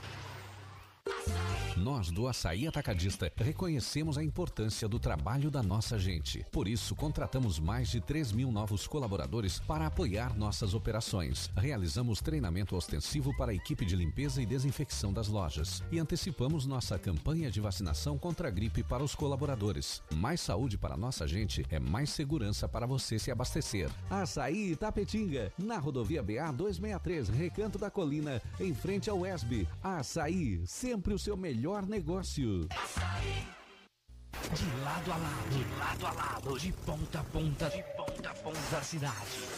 Nós do Açaí Atacadista reconhecemos a importância do trabalho da nossa gente. Por isso, contratamos mais de 3 mil novos colaboradores para apoiar nossas operações. Realizamos treinamento ostensivo para a equipe de limpeza e desinfecção das lojas. E antecipamos nossa campanha de vacinação contra a gripe para os colaboradores. Mais saúde para nossa gente é mais segurança para você se abastecer. Açaí Itapetinga, na rodovia BA 263, Recanto da Colina, em frente ao ESB. Açaí, sempre o seu melhor negócio. De lado a lado, de lado a lado, de ponta a ponta, de ponta a ponta da cidade.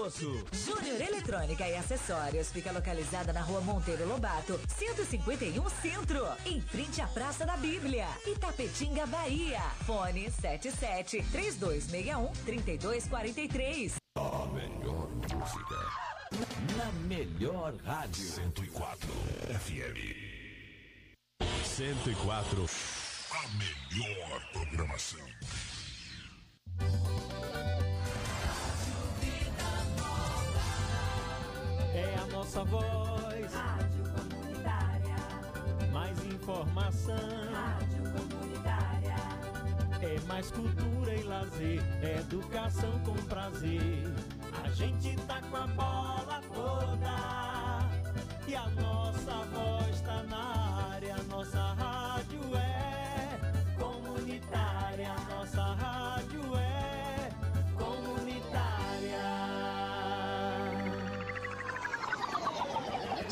Grosso. Júnior Eletrônica e Acessórios fica localizada na rua Monteiro Lobato, 151 Centro, em frente à Praça da Bíblia, Itapetinga, Bahia. Fone 77 3261 3243. A melhor música. Na melhor rádio. 104 FM. 104. A melhor programação. Nossa voz. Rádio Comunitária. Mais informação. Rádio Comunitária. É mais cultura e lazer. É educação com prazer. A gente tá com a bola toda. E a nossa voz tá na área. Nossa rádio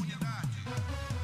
comunidade.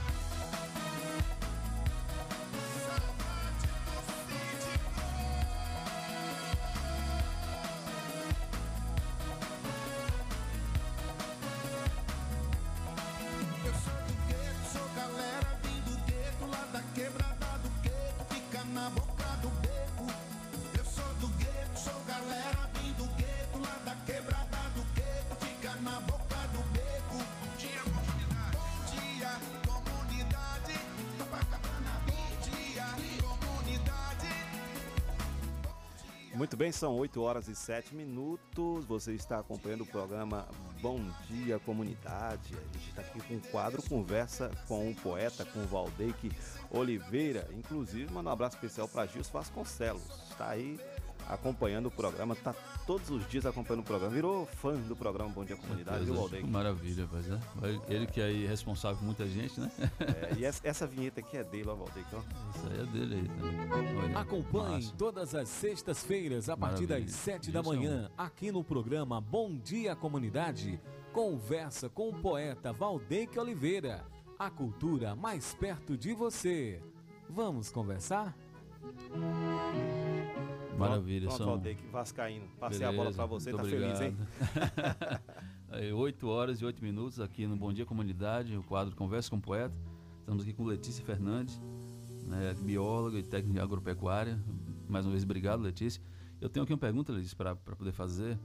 Muito bem, são 8 horas e 7 minutos. Você está acompanhando o programa Bom Dia Comunidade. A gente está aqui com o quadro Conversa com o Poeta, com o Valdeque Oliveira. Inclusive, manda um abraço especial para Gilson Vasconcelos. Está aí acompanhando o programa, está todos os dias acompanhando o programa. Virou fã do programa Bom Dia Comunidade, viu, Valdeque? Maravilha, rapaz, né? Ele que é aí responsável por muita gente, né? É, e essa, vinheta aqui é dele, ó, Valdeque. ó. Isso aí é dele aí. Olha, Acompanhe massa. todas as sextas-feiras, a partir Maravilha. das 7 da Gilson. manhã, aqui no programa Bom Dia Comunidade. Conversa com o poeta Valdeque Oliveira. A cultura mais perto de você. Vamos conversar? Maravilha, Pronto, são... Valdeque, Vascaíno. Passei a bola Beleza, para você, tá muito feliz, hein? obrigado. Aí, 8 horas e 8 minutos aqui no Bom Dia Comunidade, o quadro Conversa com o Poeta. Estamos aqui com Letícia Fernandes, né, bióloga e técnica agropecuária. Mais uma vez, obrigado, Letícia. Eu tenho aqui uma pergunta, Letícia, para poder fazer.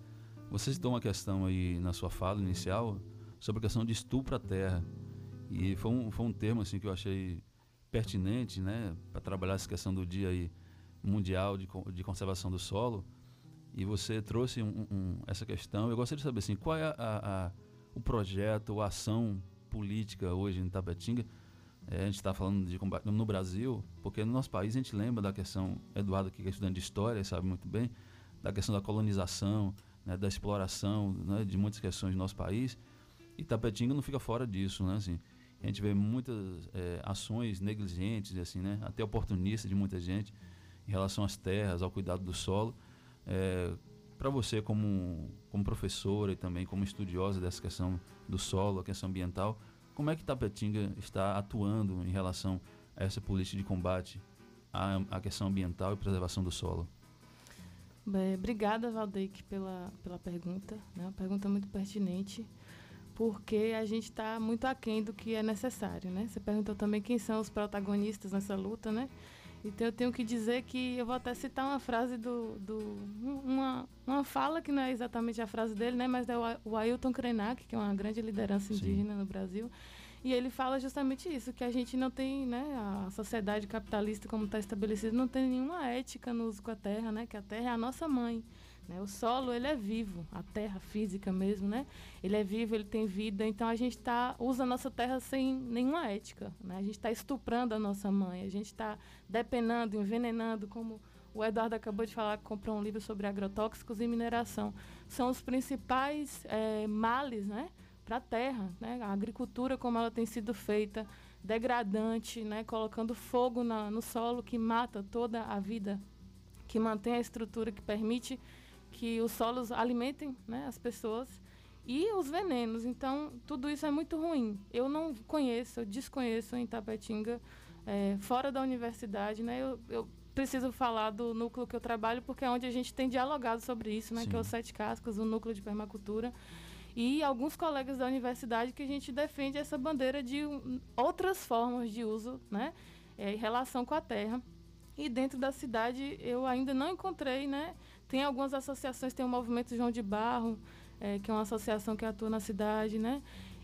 Você citou uma questão aí na sua fala inicial sobre a questão de estupro à terra. E foi um, foi um termo assim, que eu achei pertinente né, para trabalhar essa questão do Dia aí, Mundial de, de Conservação do Solo. E você trouxe um- um- essa questão. Eu gostaria de saber assim, qual é a, a- o projeto, a ação política hoje em Tapetinga. É, a gente está falando de combate no Brasil, porque no nosso país a gente lembra da questão, Eduardo que é estudante de história, sabe muito bem, da questão da colonização, né, da exploração né, de muitas questões do nosso país. E Tapetinga não fica fora disso, né? Assim, a gente vê muitas é, ações negligentes, assim, né? Até oportunistas de muita gente em relação às terras, ao cuidado do solo. para você, como, como professora e também como estudiosa dessa questão do solo, a questão ambiental, como é que Tapetinga está atuando em relação a essa política de combate à, à questão ambiental e preservação do solo? Bem, obrigada, Valdeque, pela, pela pergunta. Né? Uma pergunta muito pertinente, porque a gente está muito aquém do que é necessário. Né? Você perguntou também quem são os protagonistas nessa luta, né? Então eu tenho que dizer que eu vou até citar uma frase do. do um- uma, uma fala que não é exatamente a frase dele, né? Mas é o Ailton Krenak, que é uma grande liderança indígena no Brasil. E ele fala justamente isso, que a gente não tem, né, a sociedade capitalista como está estabelecida, não tem nenhuma ética no uso com a terra, né, que a terra é a nossa mãe. Né? O solo, ele é vivo, a terra física mesmo, né? Ele é vivo, ele tem vida, então a gente tá, usa a nossa terra sem nenhuma ética, né? A gente está estuprando a nossa mãe, a gente está depenando, envenenando, como O Eduardo acabou de falar que comprou um livro sobre agrotóxicos e mineração. São os principais é, males né, para a terra. Né? A agricultura, como ela tem sido feita, degradante, né, colocando fogo na, no solo que mata toda a vida, que mantém a estrutura que permite que os solos alimentem né, as pessoas e os venenos. Então, tudo isso é muito ruim. Eu não conheço, eu desconheço em Tapetinga, é, fora da universidade, né? Eu, eu, preciso falar do núcleo que eu trabalho, porque é onde a gente tem dialogado sobre isso, né? Que é o Sete Cascas, o núcleo de permacultura. E alguns colegas da universidade que a gente defende essa bandeira de um, outras formas de uso, né? É, em relação com a terra. E dentro da cidade eu ainda não encontrei, né? Tem algumas associações, tem o Movimento João de Barro, é, que é uma associação que atua na cidade, né?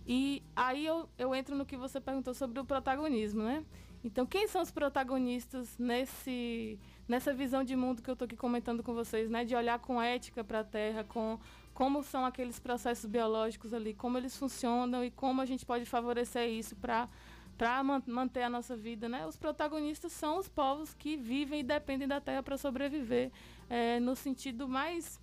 E aí eu, eu entro no que você perguntou sobre o protagonismo, né? Então, quem são os protagonistas nesse, nessa visão de mundo que eu estou aqui comentando com vocês, né? De olhar com ética para a Terra, com como são aqueles processos biológicos ali, como eles funcionam e como a gente pode favorecer isso para para manter a nossa vida, né? Os protagonistas são os povos que vivem e dependem da terra para sobreviver, é, no sentido mais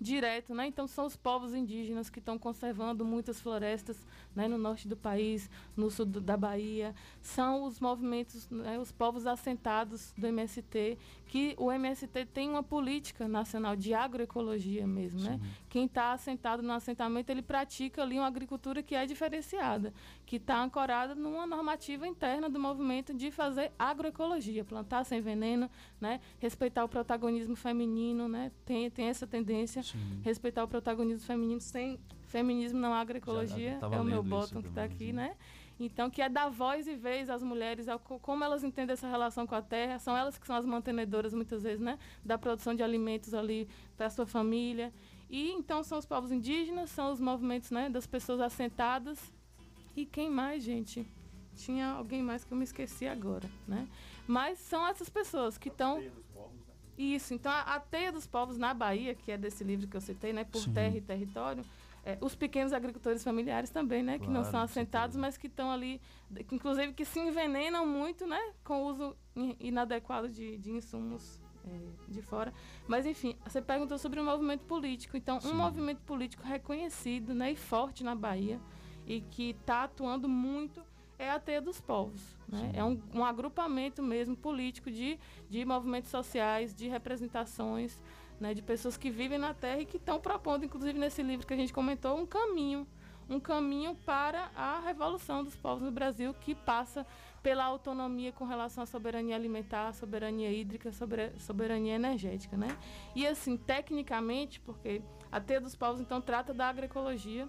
direto, né? Então são os povos indígenas que estão conservando muitas florestas, né, no norte do país, no sul do, da Bahia. São os movimentos, né, os povos assentados do MST, que o MST tem uma política nacional de agroecologia mesmo, né? Quem está assentado no assentamento, ele pratica ali uma agricultura que é diferenciada, que está ancorada numa normativa interna do movimento de fazer agroecologia, plantar sem veneno, né? Respeitar o protagonismo feminino, né? Tem, tem essa tendência Sim. respeitar o protagonismo feminino sem feminismo não agroecologia, é o meu bottom que está aqui, né? Então, que é dar voz e vez às mulheres, como elas entendem essa relação com a terra, são elas que são as mantenedoras, muitas vezes, né? Da produção de alimentos ali para a sua família. E, então, são os povos indígenas, são os movimentos, né? Das pessoas assentadas. E quem mais, gente? Tinha alguém mais que eu me esqueci agora, né? Mas são essas pessoas que estão isso, então a, a, Teia dos Povos na Bahia, que é desse livro que eu citei, né, por Sim. terra e território, é, os pequenos agricultores familiares também, né, claro, que não são assentados, mas que estão ali, inclusive que se envenenam muito, né, com o uso inadequado de, de insumos é, de fora. Mas enfim, você perguntou sobre o movimento político. Então, Sim. um movimento político reconhecido, né, e forte na Bahia e que está atuando muito é a Teia dos Povos. Né? É um, um, agrupamento mesmo político de, de movimentos sociais, de representações, né, de pessoas que vivem na Terra e que estão propondo, inclusive nesse livro que a gente comentou, um caminho, um caminho para a revolução dos povos no Brasil que passa pela autonomia com relação à soberania alimentar, soberania hídrica, soberania energética, né? E assim, tecnicamente, porque a Teia dos Povos então trata da agroecologia,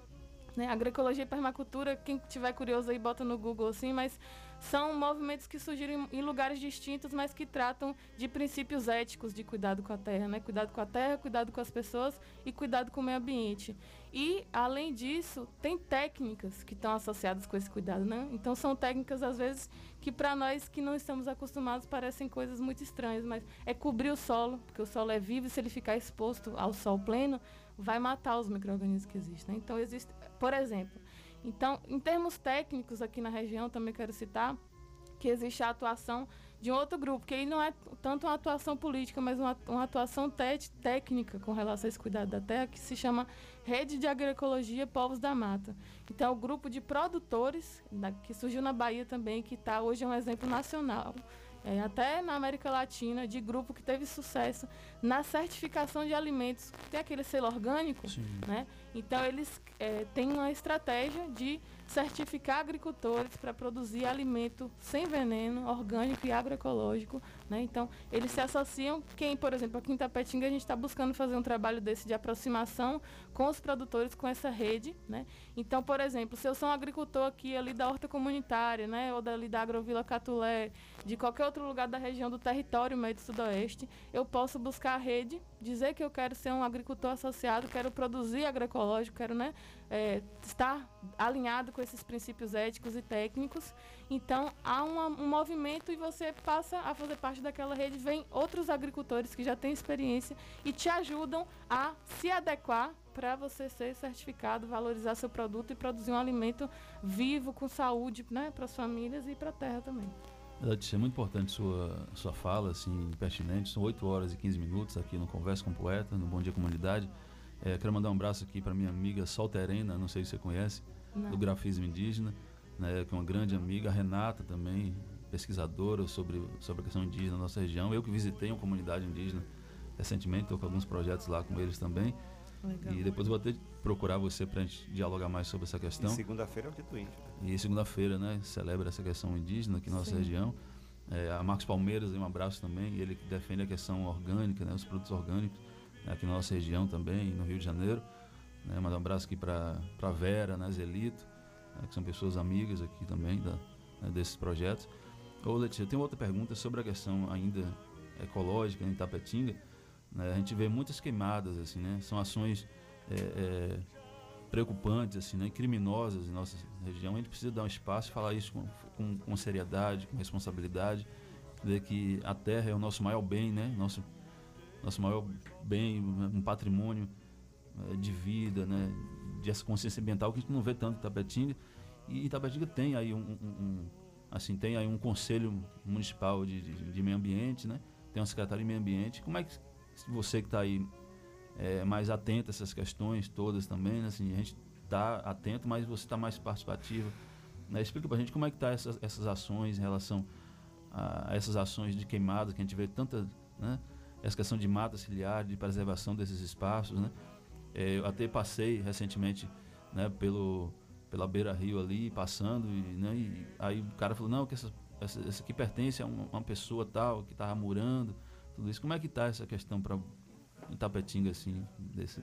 né? Agroecologia e permacultura, quem tiver curioso aí, bota no Google assim, mas são movimentos que surgiram em lugares distintos, mas que tratam de princípios éticos de cuidado com a terra, né? Cuidado com a terra, cuidado com as pessoas e cuidado com o meio ambiente. E, além disso, tem técnicas que estão associadas com esse cuidado, né? Então, são técnicas, às vezes, que para nós que não estamos acostumados parecem coisas muito estranhas, mas é cobrir o solo, porque o solo é vivo e se ele ficar exposto ao sol pleno, vai matar os micro-organismos que existem. Né? Então, existe, por exemplo, então, em termos técnicos aqui na região, também quero citar que existe a atuação de um outro grupo, que aí não é tanto uma atuação política, mas uma, uma atuação técnica com relação a esse cuidado da terra, que se chama Rede de Agroecologia Povos da Mata. Então, é o grupo de produtores, que surgiu na Bahia também, que está hoje é um exemplo nacional é, até na América Latina, de grupo que teve sucesso na certificação de alimentos. Tem aquele selo orgânico, Sim. né? Então, eles é, têm uma estratégia de certificar agricultores para produzir alimento sem veneno, orgânico e agroecológico. Né? Então, eles se associam. Quem, por exemplo, aqui em Tapetinga, a gente está buscando fazer um trabalho desse de aproximação com os produtores, com essa rede. Né? Então, por exemplo, se eu sou um agricultor aqui ali da horta comunitária, né? ou dali da Agrovila Catulé, de qualquer outro lugar da região do território médio sudoeste, eu posso buscar a rede, dizer que eu quero ser um agricultor associado, quero produzir agroecológico, quero né, é, estar alinhado com esses princípios éticos e técnicos. Então, há uma, um movimento e você passa a fazer parte daquela rede. Vem outros agricultores que já têm experiência e te ajudam a se adequar para você ser certificado, valorizar seu produto e produzir um alimento vivo, com saúde, né, para as famílias e para a terra também. Letícia, é muito importante sua, sua fala, assim, pertinente. São 8 horas e 15 minutos aqui no Conversa com o Poeta, no Bom Dia Comunidade. É, quero mandar um abraço aqui para minha amiga Sol Terena, não sei se você conhece, Não. do grafismo indígena, né, que é uma grande amiga. A Renata também, pesquisadora sobre, sobre a questão indígena na nossa região. Eu que visitei uma comunidade indígena recentemente, estou com alguns projetos lá com eles também. Legal. E depois eu vou até procurar você para a gente dialogar mais sobre essa questão. segunda-feira é o dia do índio. E segunda-feira, né, celebra essa questão indígena aqui na nossa Sim. região. É, a Marcos Palmeiras, um abraço também, ele defende a questão orgânica, né, os produtos orgânicos né, aqui na nossa região também, no Rio de Janeiro. Né, mandar um abraço aqui para a Vera, né, Zelito, né, que são pessoas amigas aqui também da, né, desses projetos. Ô Letícia, tem outra pergunta sobre a questão ainda ecológica em Tapetinga. Né, a gente vê muitas queimadas, assim, né, são ações é, é, preocupantes, assim, né, criminosas em nossa região. A gente precisa dar um espaço e falar isso com, com, com seriedade, com responsabilidade, ver que a terra é o nosso maior bem, né, nosso, nosso maior bem, um patrimônio eh, de vida, né, de essa consciência ambiental que a gente não vê tanto em Tapetinga. E Tapetinga tem aí um, um- um- assim, tem aí um conselho municipal de, de, de meio ambiente, né, tem uma secretaria de meio ambiente. Como é que você que está aí é, mais atento a essas questões todas também, né? assim, a gente está atento, mas você está mais participativo. Né? Explica para a gente como é que tá essas, essas ações em relação a, essas ações de queimada, que a gente vê tanta, né? essa questão de mata ciliar, de preservação desses espaços, né? É, eu até passei recentemente, né, pelo pela beira rio ali, passando, e, né, e aí o cara falou, não, que essa, essa, essa aqui pertence a uma, uma pessoa tal, que estava murando, tudo isso. Como é que está essa questão para Tapetinga, assim, desse...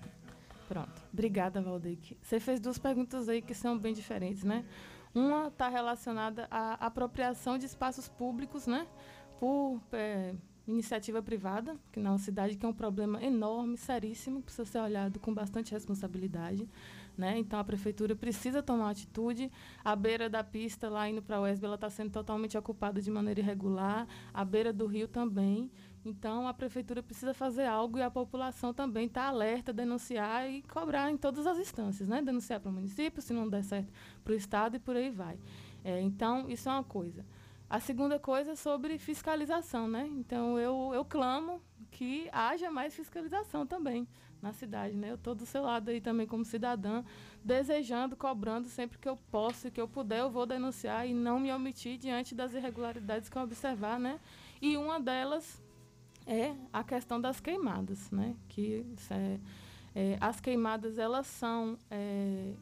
Pronto. Obrigada, Valdeir. Você fez duas perguntas aí que são bem diferentes, né? Uma está relacionada à apropriação de espaços públicos, né? Por é, iniciativa privada, que na cidade que é um problema enorme, seríssimo, precisa ser olhado com bastante responsabilidade. Né? Então a prefeitura precisa tomar atitude. A beira da pista lá indo para a UESB ela está sendo totalmente ocupada de maneira irregular. A beira do rio também. Então a prefeitura precisa fazer algo e a população também está alerta, denunciar e cobrar em todas as instâncias, né? Denunciar para o município, se não der certo para o estado e por aí vai. É, então isso é uma coisa. A segunda coisa é sobre fiscalização, né? Então eu, eu clamo que haja mais fiscalização também na cidade, né? Eu estou do seu lado aí também como cidadã, desejando, cobrando sempre que eu posso e que eu puder, eu vou denunciar e não me omitir diante das irregularidades que eu observar, né? E uma delas é a questão das queimadas, né? Que é, é, as queimadas elas são é,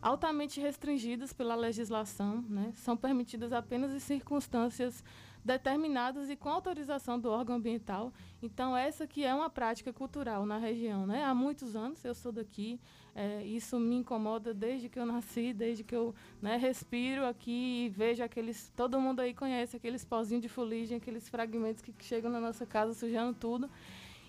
altamente restringidas pela legislação, né? São permitidas apenas em circunstâncias determinadas e com autorização do órgão ambiental. Então essa que é uma prática cultural na região, né? Há muitos anos eu sou daqui, é, isso me incomoda desde que eu nasci, desde que eu né, respiro aqui e vejo aqueles, todo mundo aí conhece aqueles pozinhos de fuligem, aqueles fragmentos que chegam na nossa casa sujando tudo.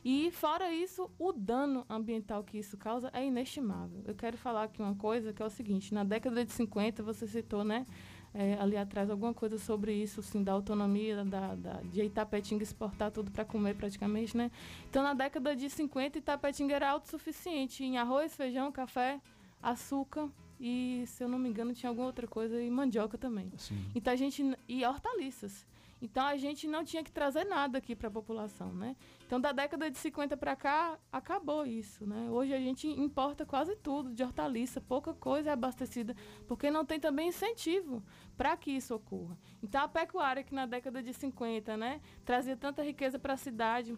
E fora isso, o dano ambiental que isso causa é inestimável. Eu quero falar aqui uma coisa que é o seguinte, na década de 50 você citou, né? É, ali atrás alguma coisa sobre isso, assim, da autonomia da, da, de Itapetinga exportar tudo para comer praticamente, né? Então, na década de 50, Itapetinga era autossuficiente em arroz, feijão, café, açúcar e, se eu não me engano, tinha alguma outra coisa, e mandioca também. Sim. Então, a gente... E hortaliças. Então, a gente não tinha que trazer nada aqui para a população, né? Então, da década de 50 para cá, acabou isso, né? Hoje a gente importa quase tudo de hortaliça, pouca coisa é abastecida, porque não tem também incentivo para que isso ocorra. Então, a pecuária que na década de 50, né, trazia tanta riqueza para a cidade,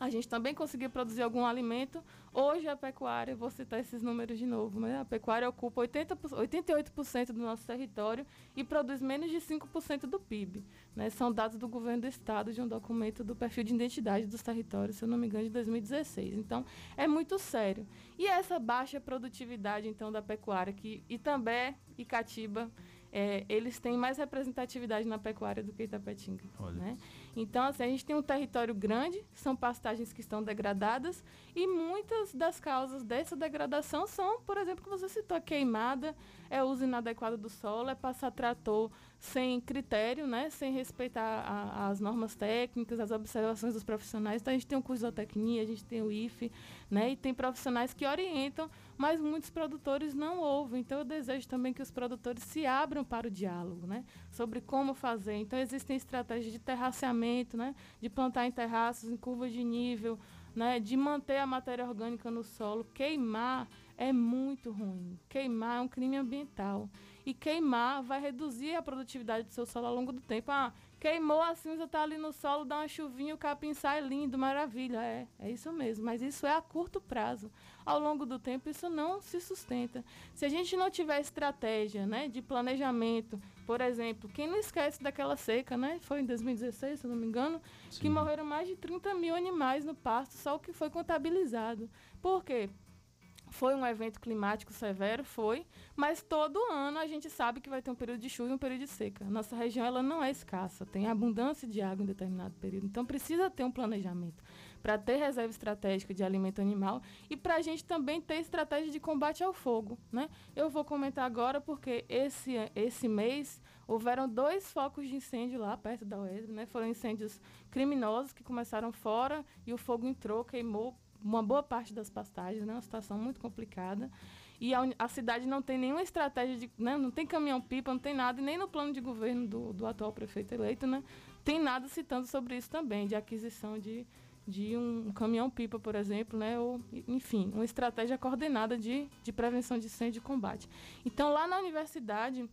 a gente também conseguia produzir algum alimento. Hoje a pecuária, vou citar esses números de novo, né? a pecuária ocupa 80, 88% do nosso território e produz menos de 5% do PIB. Né? São dados do governo do estado de um documento do perfil de identidade dos territórios, se eu não me engano, de 2016. Então, é muito sério. E essa baixa produtividade, então, da pecuária, que Itambé e Catiba, é, eles têm mais representatividade na pecuária do que Itapetinga. Né? Então, assim, a gente tem um território grande, são pastagens que estão degradadas, e muitas das causas dessa degradação são, por exemplo, que você citou, queimada, é uso inadequado do solo, é passar trator sem critério, né? Sem respeitar a, as normas técnicas, as observações dos profissionais. Então a gente tem o curso de zootecnia, a gente tem o IFE, né? E tem profissionais que orientam, mas muitos produtores não ouvem. Então eu desejo também que os produtores se abram para o diálogo, né? Sobre como fazer. Então existem estratégias de terraceamento, né? De plantar em terraços, em curvas de nível, né? De manter a matéria orgânica no solo. Queimar é muito ruim. Queimar é um crime ambiental. E queimar vai reduzir a produtividade do seu solo ao longo do tempo. Ah, queimou a cinza, tá ali no solo, dá uma chuvinha, o capim sai lindo, maravilha. É, é isso mesmo. Mas isso é a curto prazo. Ao longo do tempo, isso não se sustenta. Se a gente não tiver estratégia né, de planejamento, por exemplo, quem não esquece daquela seca, né? Foi em 2016, se não me engano, Sim. que morreram mais de 30 mil animais no pasto, só o que foi contabilizado. Por quê? Foi um evento climático severo, foi, mas todo ano a gente sabe que vai ter um período de chuva e um período de seca. Nossa região ela não é escassa, tem abundância de água em determinado período, então precisa ter um planejamento para ter reserva estratégica de alimento animal e para a gente também ter estratégia de combate ao fogo. Né? Eu vou comentar agora porque esse, esse mês houveram dois focos de incêndio lá perto da UESB, né? foram incêndios criminosos que começaram fora e o fogo entrou, queimou uma boa parte das pastagens, né? Uma situação muito complicada. E a, a cidade não tem nenhuma estratégia de. Né? Não tem caminhão-pipa, não tem nada, e nem no plano de governo do, do atual prefeito eleito, né? Tem nada citando sobre isso também, de aquisição de, de um caminhão-pipa, por exemplo, né? Ou, enfim, uma estratégia coordenada de, de prevenção de incêndio e combate. Então, lá na universidade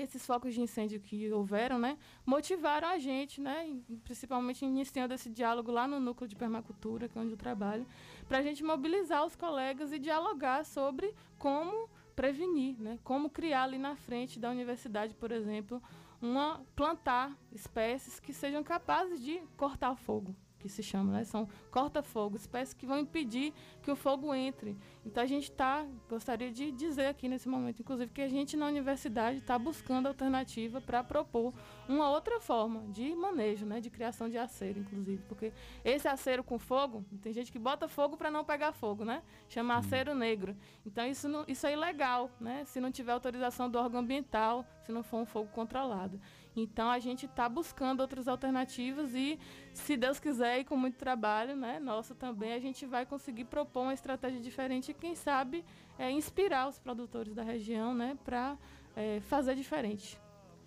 esses focos de incêndio que houveram, né, motivaram a gente, né, principalmente iniciando esse diálogo lá no núcleo de permacultura, que é onde eu trabalho, para a gente mobilizar os colegas e dialogar sobre como prevenir, né, como criar ali na frente da universidade, por exemplo, uma plantar espécies que sejam capazes de cortar fogo, que se chama, né? São corta-fogo, espécies que vão impedir que o fogo entre. Então a gente está, gostaria de dizer aqui nesse momento, inclusive, que a gente na universidade está buscando alternativa para propor uma outra forma de manejo, né? De criação de acero, inclusive, porque esse acero com fogo, tem gente que bota fogo para não pegar fogo, né? Chama acero negro. Então isso, não, isso é ilegal, né? Se não tiver autorização do órgão ambiental, se não for um fogo controlado. Então a gente está buscando outras alternativas e, se Deus quiser e com muito trabalho, né, nosso também, a gente vai conseguir propor uma estratégia diferente e, quem sabe, é, inspirar os produtores da região né, para é, fazer diferente.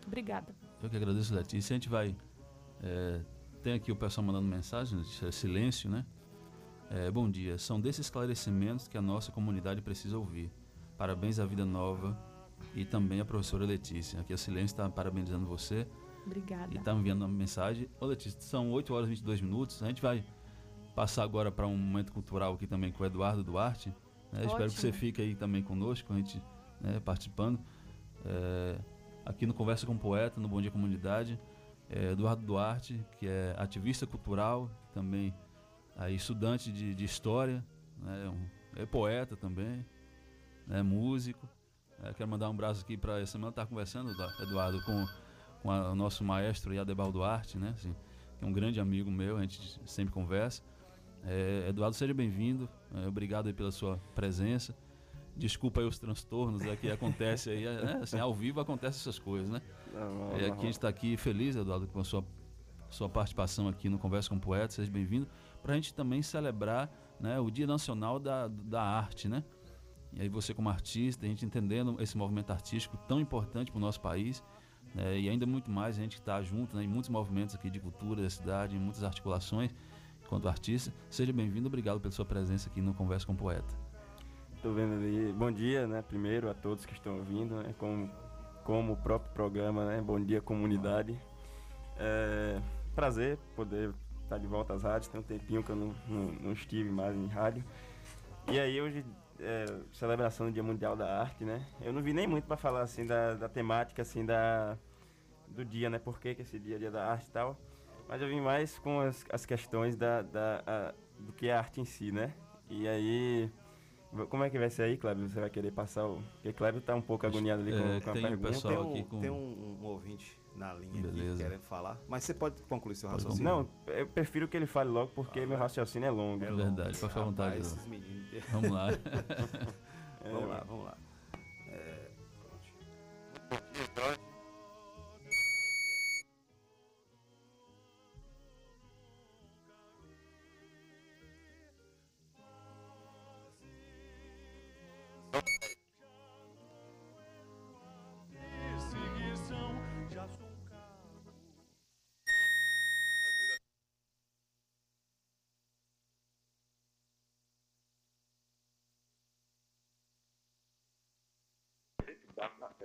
Obrigada. Eu que agradeço, Letícia. A gente vai. É, tem aqui o pessoal mandando mensagem, silêncio, né? É, bom dia. São desses esclarecimentos que a nossa comunidade precisa ouvir. Parabéns à Vida Nova e também a professora Letícia. Aqui a Silêncio está parabenizando você. Obrigada. E está enviando uma mensagem. Ô Letícia, são 8 horas e 22 minutos. A gente vai passar agora para um momento cultural aqui também com o Eduardo Duarte. Né? Espero que você fique aí também conosco, a gente né, participando. É, aqui no Conversa com o Poeta, no Bom Dia Comunidade. É, Eduardo Duarte, que é ativista cultural, também aí, estudante de, de história, né, um, é poeta também, né, músico. É, quero mandar um abraço aqui para essa semana estar conversando, Eduardo, com, com a, o nosso maestro Iadebal Duarte, né? Assim, que é um grande amigo meu, a gente sempre conversa. É, Eduardo, seja bem-vindo. É, obrigado pela sua presença. Desculpa aí os transtornos é, que acontece aí, né? assim, ao vivo acontecem essas coisas, né? Não, não, é, aqui a gente está aqui feliz, Eduardo, com a sua, sua participação aqui no Conversa com o Poeta, seja bem-vindo, para a gente também celebrar né, o Dia Nacional da, da Arte, né? E aí você como artista, a gente entendendo esse movimento artístico tão importante para o nosso país, né, e ainda muito mais a gente está junto né, em muitos movimentos aqui de cultura da cidade, em muitas articulações enquanto artista. Seja bem-vindo, obrigado pela sua presença aqui no Conversa com o Poeta. Estou vendo ali, bom dia, né, primeiro a todos que estão ouvindo, né, como, como o próprio programa, né, Bom Dia Comunidade. É, prazer poder estar de volta às rádios, tem um tempinho que eu não, não, não estive mais em rádio. E aí hoje é, celebração do Dia Mundial da Arte, né? Eu não vi nem muito para falar assim da, da, temática assim da do dia, né? Por que, que esse dia é Dia da Arte e tal. Mas eu vim mais com as, as questões da, da a, do que é a arte em si, né? E aí como é que vai ser aí, Cléber? Você vai querer passar o. Porque Cléber tá um pouco agoniado ali com, é, com a tem pergunta. Pessoal tem um, aqui com... tem um, um ouvinte na linha Beleza. aqui querendo falar. Mas você pode concluir seu raciocínio. Não, eu prefiro que ele fale logo porque Ah, meu raciocínio é longo. É verdade, pode ficar à vontade. Esses meninos. Vamos lá. vamos lá, vamos lá. É,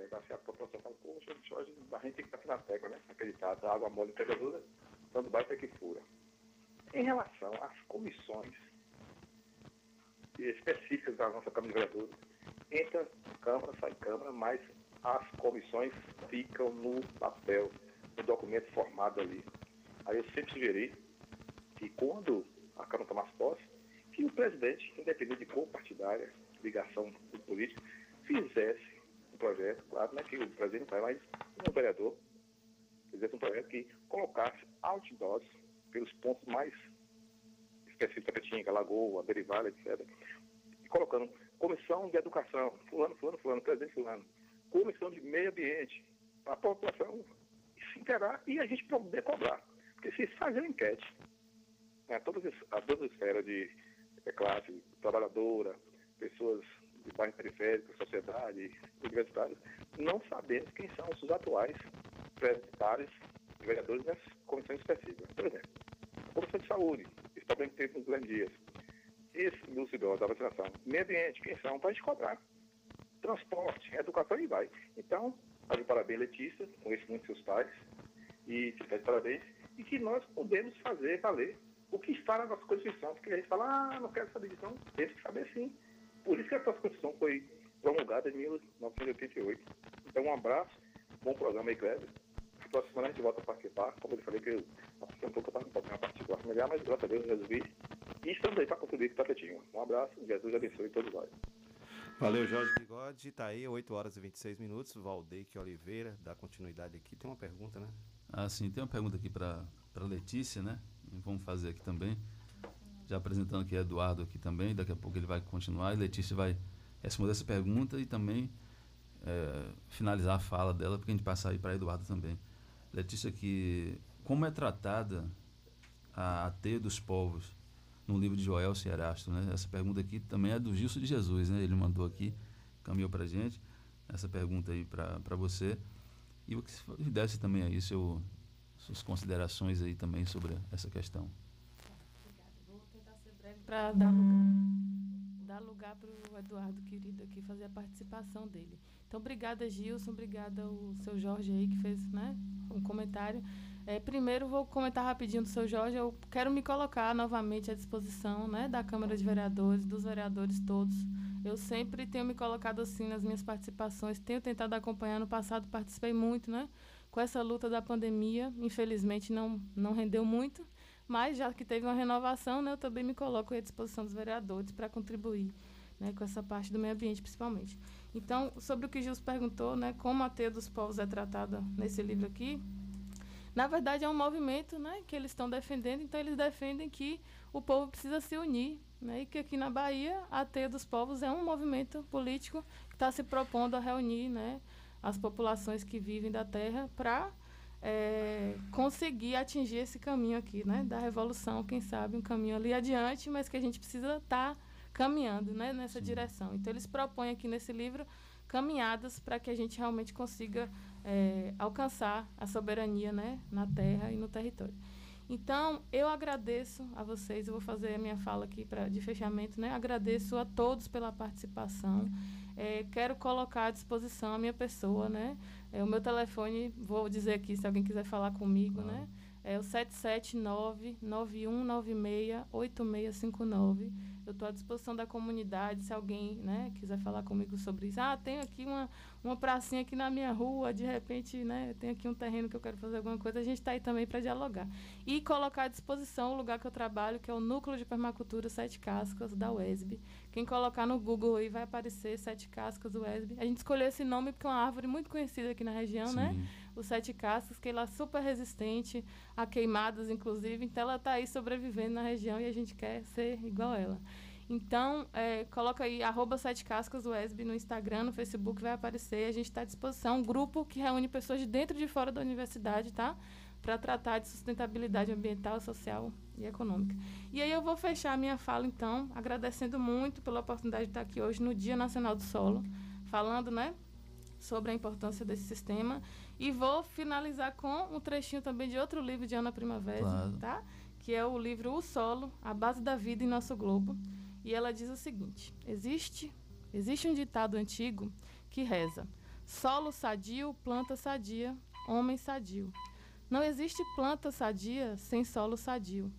tecla. Assim, a população fala, poxa, a gente tem que bater na tecla, né? Acreditar, a água mole pega dura, tanto bate é que fura. Em relação às comissões específicas da nossa Câmara de Vereadores, entra Câmara, sai Câmara, mas as comissões ficam no papel, no documento formado ali. Aí eu sempre sugeri que quando a Câmara tomasse posse, que o presidente, independente de cor partidária, ligação política, fizesse um projeto, claro, não é que o presidente não faz, mas um vereador fizesse um projeto que colocasse outdoors pelos pontos mais específicos da Petinga, Lagoa, Berivalha, etc. E colocando comissão de educação, fulano, fulano, fulano, presidente fulano, comissão de meio ambiente, para a população se interar e a gente poder cobrar. Porque se fazer uma enquete, né, todas as, as duas esferas de, de classe, trabalhadora, pessoas de bairro periférico, sociedade, universitários, não sabemos quem são os atuais secretários e vereadores nessas comissões específicas. Por exemplo, a Comissão de Saúde, esse problema que teve nos grandes dias. Esse Lucidó da vacinação, meio ambiente, quem são, para a gente cobrar. Transporte, educação e vai. Então, de parabéns, Letícia, conheço muito seus pais, e te pede parabéns, e que nós podemos fazer valer o que está na nossa Constituição, porque a gente fala, ah, não quero saber disso, não, temos que saber sim. Por isso que a nossa Constituição foi promulgada em 1988. Então, um abraço, bom programa aí, Cléber. Na próxima semana a gente volta a participar, como eu falei que eu um pouco para um problema particular familiar, mas graças a Deus eu resolvi. E estamos aí para contribuir com o Tapetinho. Um abraço, Jesus abençoe todos nós. Valeu, Jorge Bigode. Tá aí, 8 horas e 26 minutos. Valdeque Oliveira, dá continuidade aqui. Tem uma pergunta, né? Ah, sim, tem uma pergunta aqui para Letícia, né? Vamos fazer aqui também. Já apresentando aqui Eduardo aqui também, daqui a pouco ele vai continuar e Letícia vai responder essa pergunta e também é, finalizar a fala dela, porque a gente passa aí para Eduardo também. Letícia, que como é tratada a, a teia dos povos no livro de Joel Cierasto, né? Essa pergunta aqui também é do Gilson de Jesus, né? Ele mandou aqui, caminhou para gente essa pergunta aí para você e o que desse também aí seu, suas considerações aí também sobre essa questão. Vou tentar ser breve para dar lugar, dar lugar para o Eduardo querido aqui fazer a participação dele. Então, obrigada Gilson, obrigada o seu Jorge aí que fez, né, um comentário. É, primeiro, vou comentar rapidinho do seu Jorge. Eu quero me colocar novamente à disposição né, da Câmara de Vereadores, dos vereadores todos. Eu sempre tenho me colocado assim nas minhas participações, tenho tentado acompanhar. No passado, participei muito né, com essa luta da pandemia. Infelizmente, não, não rendeu muito, mas já que teve uma renovação, né, eu também me coloco à disposição dos vereadores para contribuir né, com essa parte do meio ambiente, principalmente. Então, sobre o que Gilson perguntou, né, como a teia dos povos é tratada nesse livro aqui, na verdade, é um movimento né, que eles estão defendendo, então eles defendem que o povo precisa se unir. Né, e que aqui na Bahia, a Teia dos Povos é um movimento político que está se propondo a reunir né, as populações que vivem da terra para é, conseguir atingir esse caminho aqui, né, da revolução, quem sabe, um caminho ali adiante, mas que a gente precisa estar tá caminhando né, nessa Sim. direção. Então, eles propõem aqui nesse livro caminhadas para que a gente realmente consiga é, alcançar a soberania né, na terra e no território. Então, eu agradeço a vocês, eu vou fazer a minha fala aqui pra, de fechamento, né? Agradeço a todos pela participação. É, quero colocar à disposição a minha pessoa, né? É, o meu telefone, vou dizer aqui se alguém quiser falar comigo, né? É o 779-9196-8659. Eu estou à disposição da comunidade, se alguém né, quiser falar comigo sobre isso. Ah, tenho aqui uma, uma pracinha aqui na minha rua, de repente, né, tem aqui um terreno que eu quero fazer alguma coisa, a gente está aí também para dialogar. E colocar à disposição o lugar que eu trabalho, que é o Núcleo de Permacultura Sete Cascas, da UESB. Quem colocar no Google aí vai aparecer Sete Cascas UESB. A gente escolheu esse nome porque é uma árvore muito conhecida aqui na região, né? Sim. né? O Sete Cascas, que ela é super resistente a queimadas, inclusive. Então ela está aí sobrevivendo na região e a gente quer ser igual a ela. Então, é, coloca aí, arroba Sete Cascas UESB no Instagram, no Facebook, vai aparecer. A gente está à disposição. Um grupo que reúne pessoas de dentro e de fora da universidade, tá? Para tratar de sustentabilidade ambiental, social e econômica. E aí eu vou fechar a minha fala, então, agradecendo muito pela oportunidade de estar aqui hoje no Dia Nacional do Solo, falando, né, sobre a importância desse sistema. E vou finalizar com um trechinho também de outro livro de Ana Primavera, claro. tá? Que é o livro O Solo, A Base da Vida em Nosso Globo e ela diz o seguinte: existe, existe um ditado antigo que reza: Solo sadio, planta sadia, homem sadio. Não existe planta sadia sem solo sadio.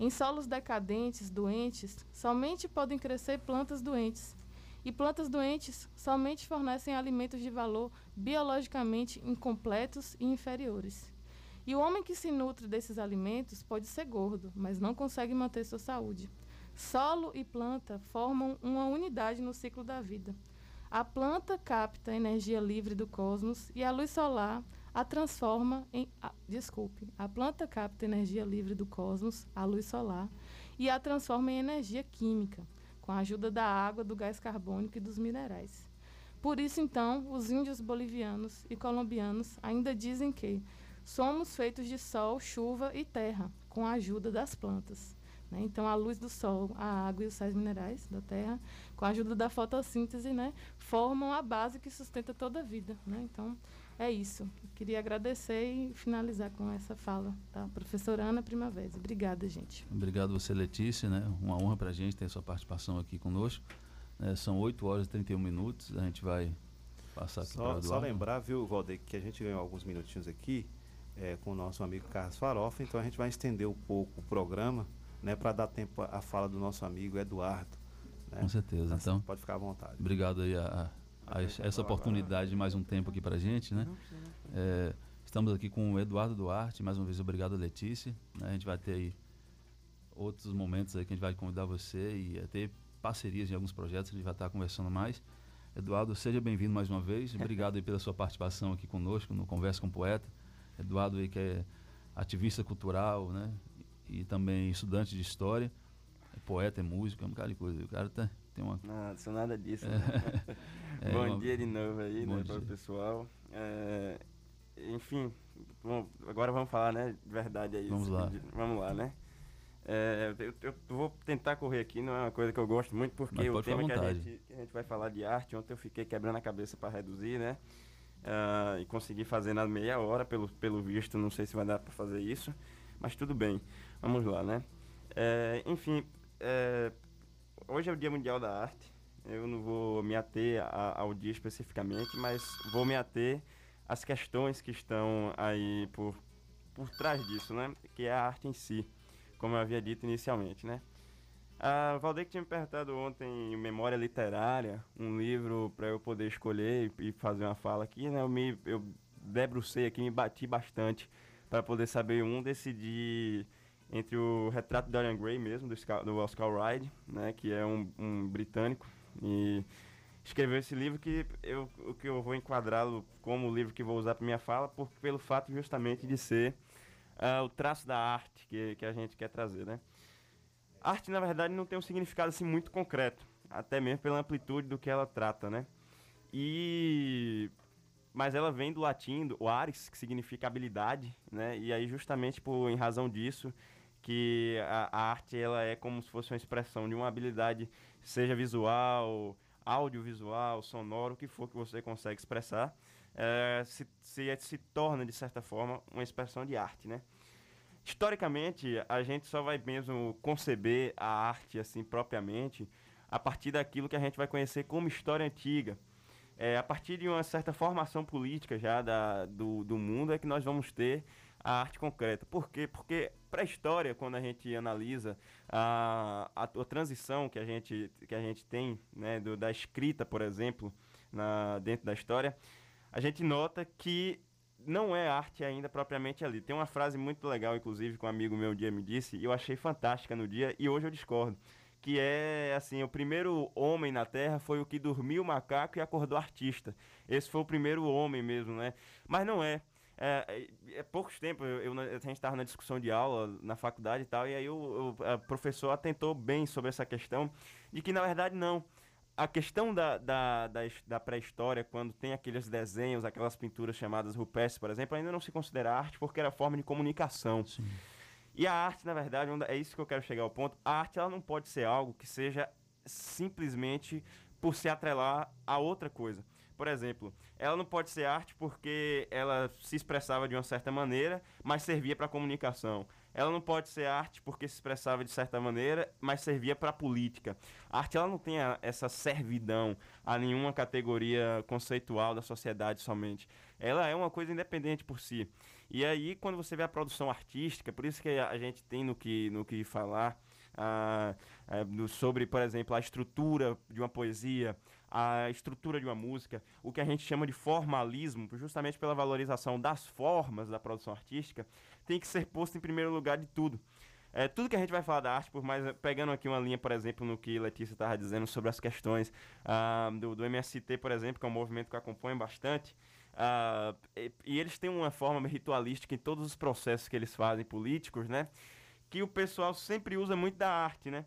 Em solos decadentes, doentes, somente podem crescer plantas doentes. E plantas doentes somente fornecem alimentos de valor biologicamente incompletos e inferiores. E o homem que se nutre desses alimentos pode ser gordo, mas não consegue manter sua saúde. Solo e planta formam uma unidade no ciclo da vida. A planta capta energia livre do cosmos e a luz solar a transforma em. A, desculpe. A planta capta energia livre do cosmos, a luz solar, e a transforma em energia química, com a ajuda da água, do gás carbônico e dos minerais. Por isso, então, os índios bolivianos e colombianos ainda dizem que somos feitos de sol, chuva e terra, com a ajuda das plantas. Né? Então, a luz do sol, a água e os sais minerais da terra, com a ajuda da fotossíntese, né, formam a base que sustenta toda a vida. Né? Então, é isso. Eu queria agradecer e finalizar com essa fala da professora Ana Primavera. Obrigada, gente. Obrigado você, Letícia. Né? Uma honra para a gente ter sua participação aqui conosco. É, são 8 horas e 31 minutos. A gente vai passar aqui só, só lembrar, viu, Valdeir, que a gente ganhou alguns minutinhos aqui é, com o nosso amigo Carlos Farofa, então a gente vai estender um pouco o programa né, para dar tempo à fala do nosso amigo Eduardo. Né? Com certeza. Assim, então, pode ficar à vontade. Obrigado aí a, a, a essa oportunidade de mais um tempo aqui para a gente, né? É, estamos aqui com o Eduardo Duarte, mais uma vez obrigado Letícia. Né? A gente vai ter aí outros momentos aí que a gente vai convidar você e ter parcerias em alguns projetos, a gente vai estar conversando mais. Eduardo, seja bem-vindo mais uma vez. Obrigado aí pela sua participação aqui conosco no Conversa com o Poeta. Eduardo aí que é ativista cultural, né? E também estudante de história. É poeta, é músico, é um cara de coisa. O cara tá, tem uma... Não, sou nada disso. Né? é, Bom uma... dia de novo aí, Bom né, para o pessoal. É, enfim, bom, agora vamos falar, né, de verdade aí. Vamos lá. Vamos lá, né? É, eu, eu, vou tentar correr aqui, não é uma coisa que eu gosto muito, porque o tema que a, gente, que a, gente, vai falar de arte, ontem eu fiquei quebrando a cabeça para reduzir, né? Uh, e consegui fazer na meia hora, pelo, pelo visto, não sei se vai dar para fazer isso, mas tudo bem, vamos lá, né? É, enfim, é, hoje é o Dia Mundial da Arte, eu não vou me ater a, ao dia especificamente, mas vou me ater às questões que estão aí por, por trás disso, né? Que é a arte em si como eu havia dito inicialmente, né? A Valdeir tinha me perguntado ontem em Memória Literária, um livro para eu poder escolher e fazer uma fala aqui, né? Eu me eu debrucei aqui, me bati bastante para poder saber um, decidi entre o Retrato de Dorian Gray mesmo, do, do Oscar Wilde, né? Que é um, um britânico e escreveu esse livro que eu, que eu vou enquadrá-lo como o livro que vou usar para minha fala, por, pelo fato justamente de ser uh, o traço da arte que, que a gente quer trazer, né? Arte, na verdade, não tem um significado assim muito concreto, até mesmo pela amplitude do que ela trata, né? E mas ela vem do latim, o ares, que significa habilidade, né? E aí justamente por em razão disso que a, a, arte ela é como se fosse uma expressão de uma habilidade, seja visual, audiovisual, sonoro, o que for que você consegue expressar é, se, se, se torna, de certa forma, uma expressão de arte, né? Historicamente, a gente só vai mesmo conceber a arte, assim, propriamente, a partir daquilo que a gente vai conhecer como história antiga. É, a partir de uma certa formação política já da, do, do mundo é que nós vamos ter a arte concreta. Por quê? Porque para a história, quando a gente analisa a, a, a, transição que a gente, que a gente tem né, do, da escrita, por exemplo, na, dentro da história, a gente nota que não é arte ainda propriamente ali. Tem uma frase muito legal, inclusive, que um amigo meu um dia me disse, e eu achei fantástica no dia, e hoje eu discordo. Que é assim: o primeiro homem na Terra foi o que dormiu macaco e acordou artista. Esse foi o primeiro homem mesmo, né? Mas não é. É, é, é poucos tempos, eu, eu, a gente estava na discussão de aula na faculdade e tal, e aí o, o professor atentou bem sobre essa questão de que, na verdade, não a questão da, da, da, da pré-história, quando tem aqueles desenhos, aquelas pinturas chamadas rupestres, por exemplo, ainda não se considera arte porque era forma de comunicação. Sim. E a arte, na verdade, é isso que eu quero chegar ao ponto. A arte ela não pode ser algo que seja simplesmente por se atrelar a outra coisa. Por exemplo, ela não pode ser arte porque ela se expressava de uma certa maneira, mas servia para comunicação. Ela não pode ser arte porque se expressava de certa maneira, mas servia para política. A arte ela não tem a- essa servidão a nenhuma categoria conceitual da sociedade somente. Ela é uma coisa independente por si. E aí, quando você vê a produção artística, por isso que a gente tem no que, no que falar ah, no- sobre, por exemplo, a estrutura de uma poesia, a estrutura de uma música, o que a gente chama de formalismo, justamente pela valorização das formas da produção artística, tem que ser posto em primeiro lugar de tudo. É, tudo que a gente vai falar da arte, por mais pegando aqui uma linha, por exemplo, no que Letícia estava dizendo sobre as questões ah, do, do MST, por exemplo, que é um movimento que eu acompanho bastante, ah, e, e eles têm uma forma ritualística em todos os processos que eles fazem políticos, né? Que o pessoal sempre usa muito da arte, né?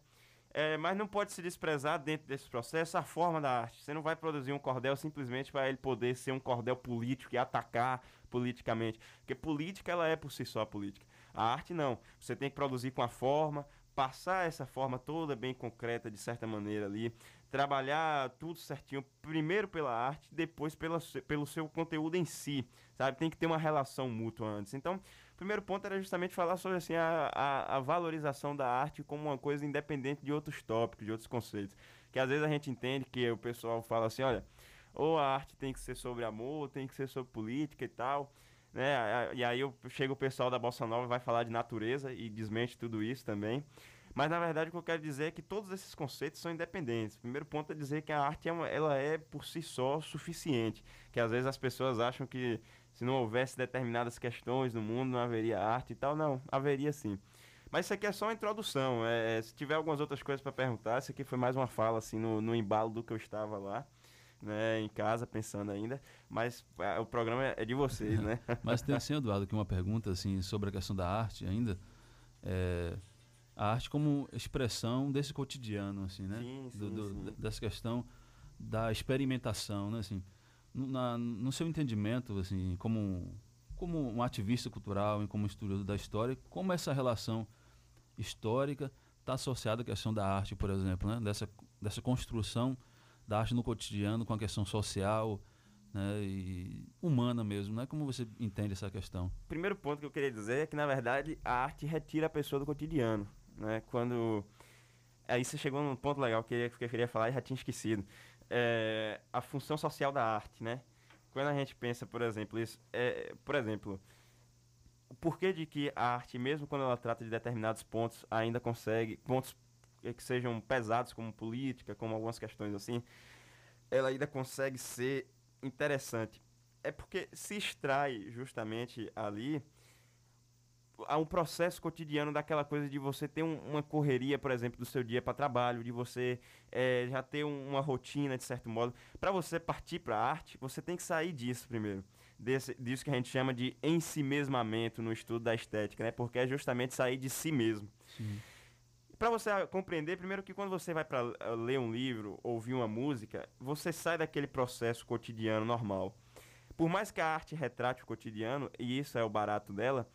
É, mas não pode se desprezar dentro desse processo a forma da arte. Você não vai produzir um cordel simplesmente para ele poder ser um cordel político e atacar politicamente. Porque política, ela é por si só política. A arte, não. Você tem que produzir com a forma, passar essa forma toda bem concreta, de certa maneira ali. Trabalhar tudo certinho, primeiro pela arte, depois pela, pelo seu conteúdo em si, sabe? Tem que ter uma relação mútua antes. Então, primeiro ponto era justamente falar sobre assim, a, a, a valorização da arte como uma coisa independente de outros tópicos, de outros conceitos. Que às vezes a gente entende que o pessoal fala assim, olha, ou a arte tem que ser sobre amor, ou tem que ser sobre política e tal. Né? E aí eu, chega o pessoal da Bossa Nova e vai falar de natureza e desmente tudo isso também. Mas na verdade o que eu quero dizer é que todos esses conceitos são independentes. O primeiro ponto é dizer que a arte é uma- ela é por si só suficiente. Que às vezes as pessoas acham que se não houvesse determinadas questões no mundo não haveria arte e tal. Não, haveria sim. Mas isso aqui é só uma introdução. É, se tiver algumas outras coisas para perguntar, isso aqui foi mais uma fala assim no, no embalo do que eu estava lá. Né, em casa pensando ainda, mas ah, o programa é- é de vocês, né? Mas tem assim, Eduardo, aqui uma pergunta assim, sobre a questão da arte ainda. É, a arte como expressão desse cotidiano, assim, né? Sim, Do- sim, do- sim. Dessa questão da experimentação, né? Assim, na- no seu entendimento, assim, como, como um ativista cultural e como estudioso da história, como essa relação histórica está associada à questão da arte, por exemplo, né? Dessa, dessa construção da arte no cotidiano com a questão social, né? E humana mesmo, né? Como você entende essa questão? primeiro ponto que eu queria dizer é que, na verdade, a arte retira a pessoa do cotidiano. Né? Quando. Aí você chegou num ponto legal que eu queria falar e já tinha esquecido. É, a função social da arte, né? Quando a gente pensa, por exemplo, isso. É, por exemplo, o porquê de que a arte, mesmo quando ela trata de determinados pontos, ainda consegue. pontos eh, que sejam pesados, como política, como algumas questões assim, ela ainda consegue ser interessante. É porque se extrai justamente ali a um processo cotidiano daquela coisa de você ter um- uma correria, por exemplo, do seu dia para trabalho, de você eh, já ter um- uma rotina de certo modo. Para você partir para a arte, você tem que sair disso primeiro. Desse, disso que a gente chama de ensimesmamento no estudo da estética, né? Porque é justamente sair de si mesmo. Para você ah, compreender, primeiro que quando você vai para ler um livro, ouvir uma música, você sai daquele processo cotidiano normal. Por mais que a arte retrate o cotidiano, e isso é o barato dela,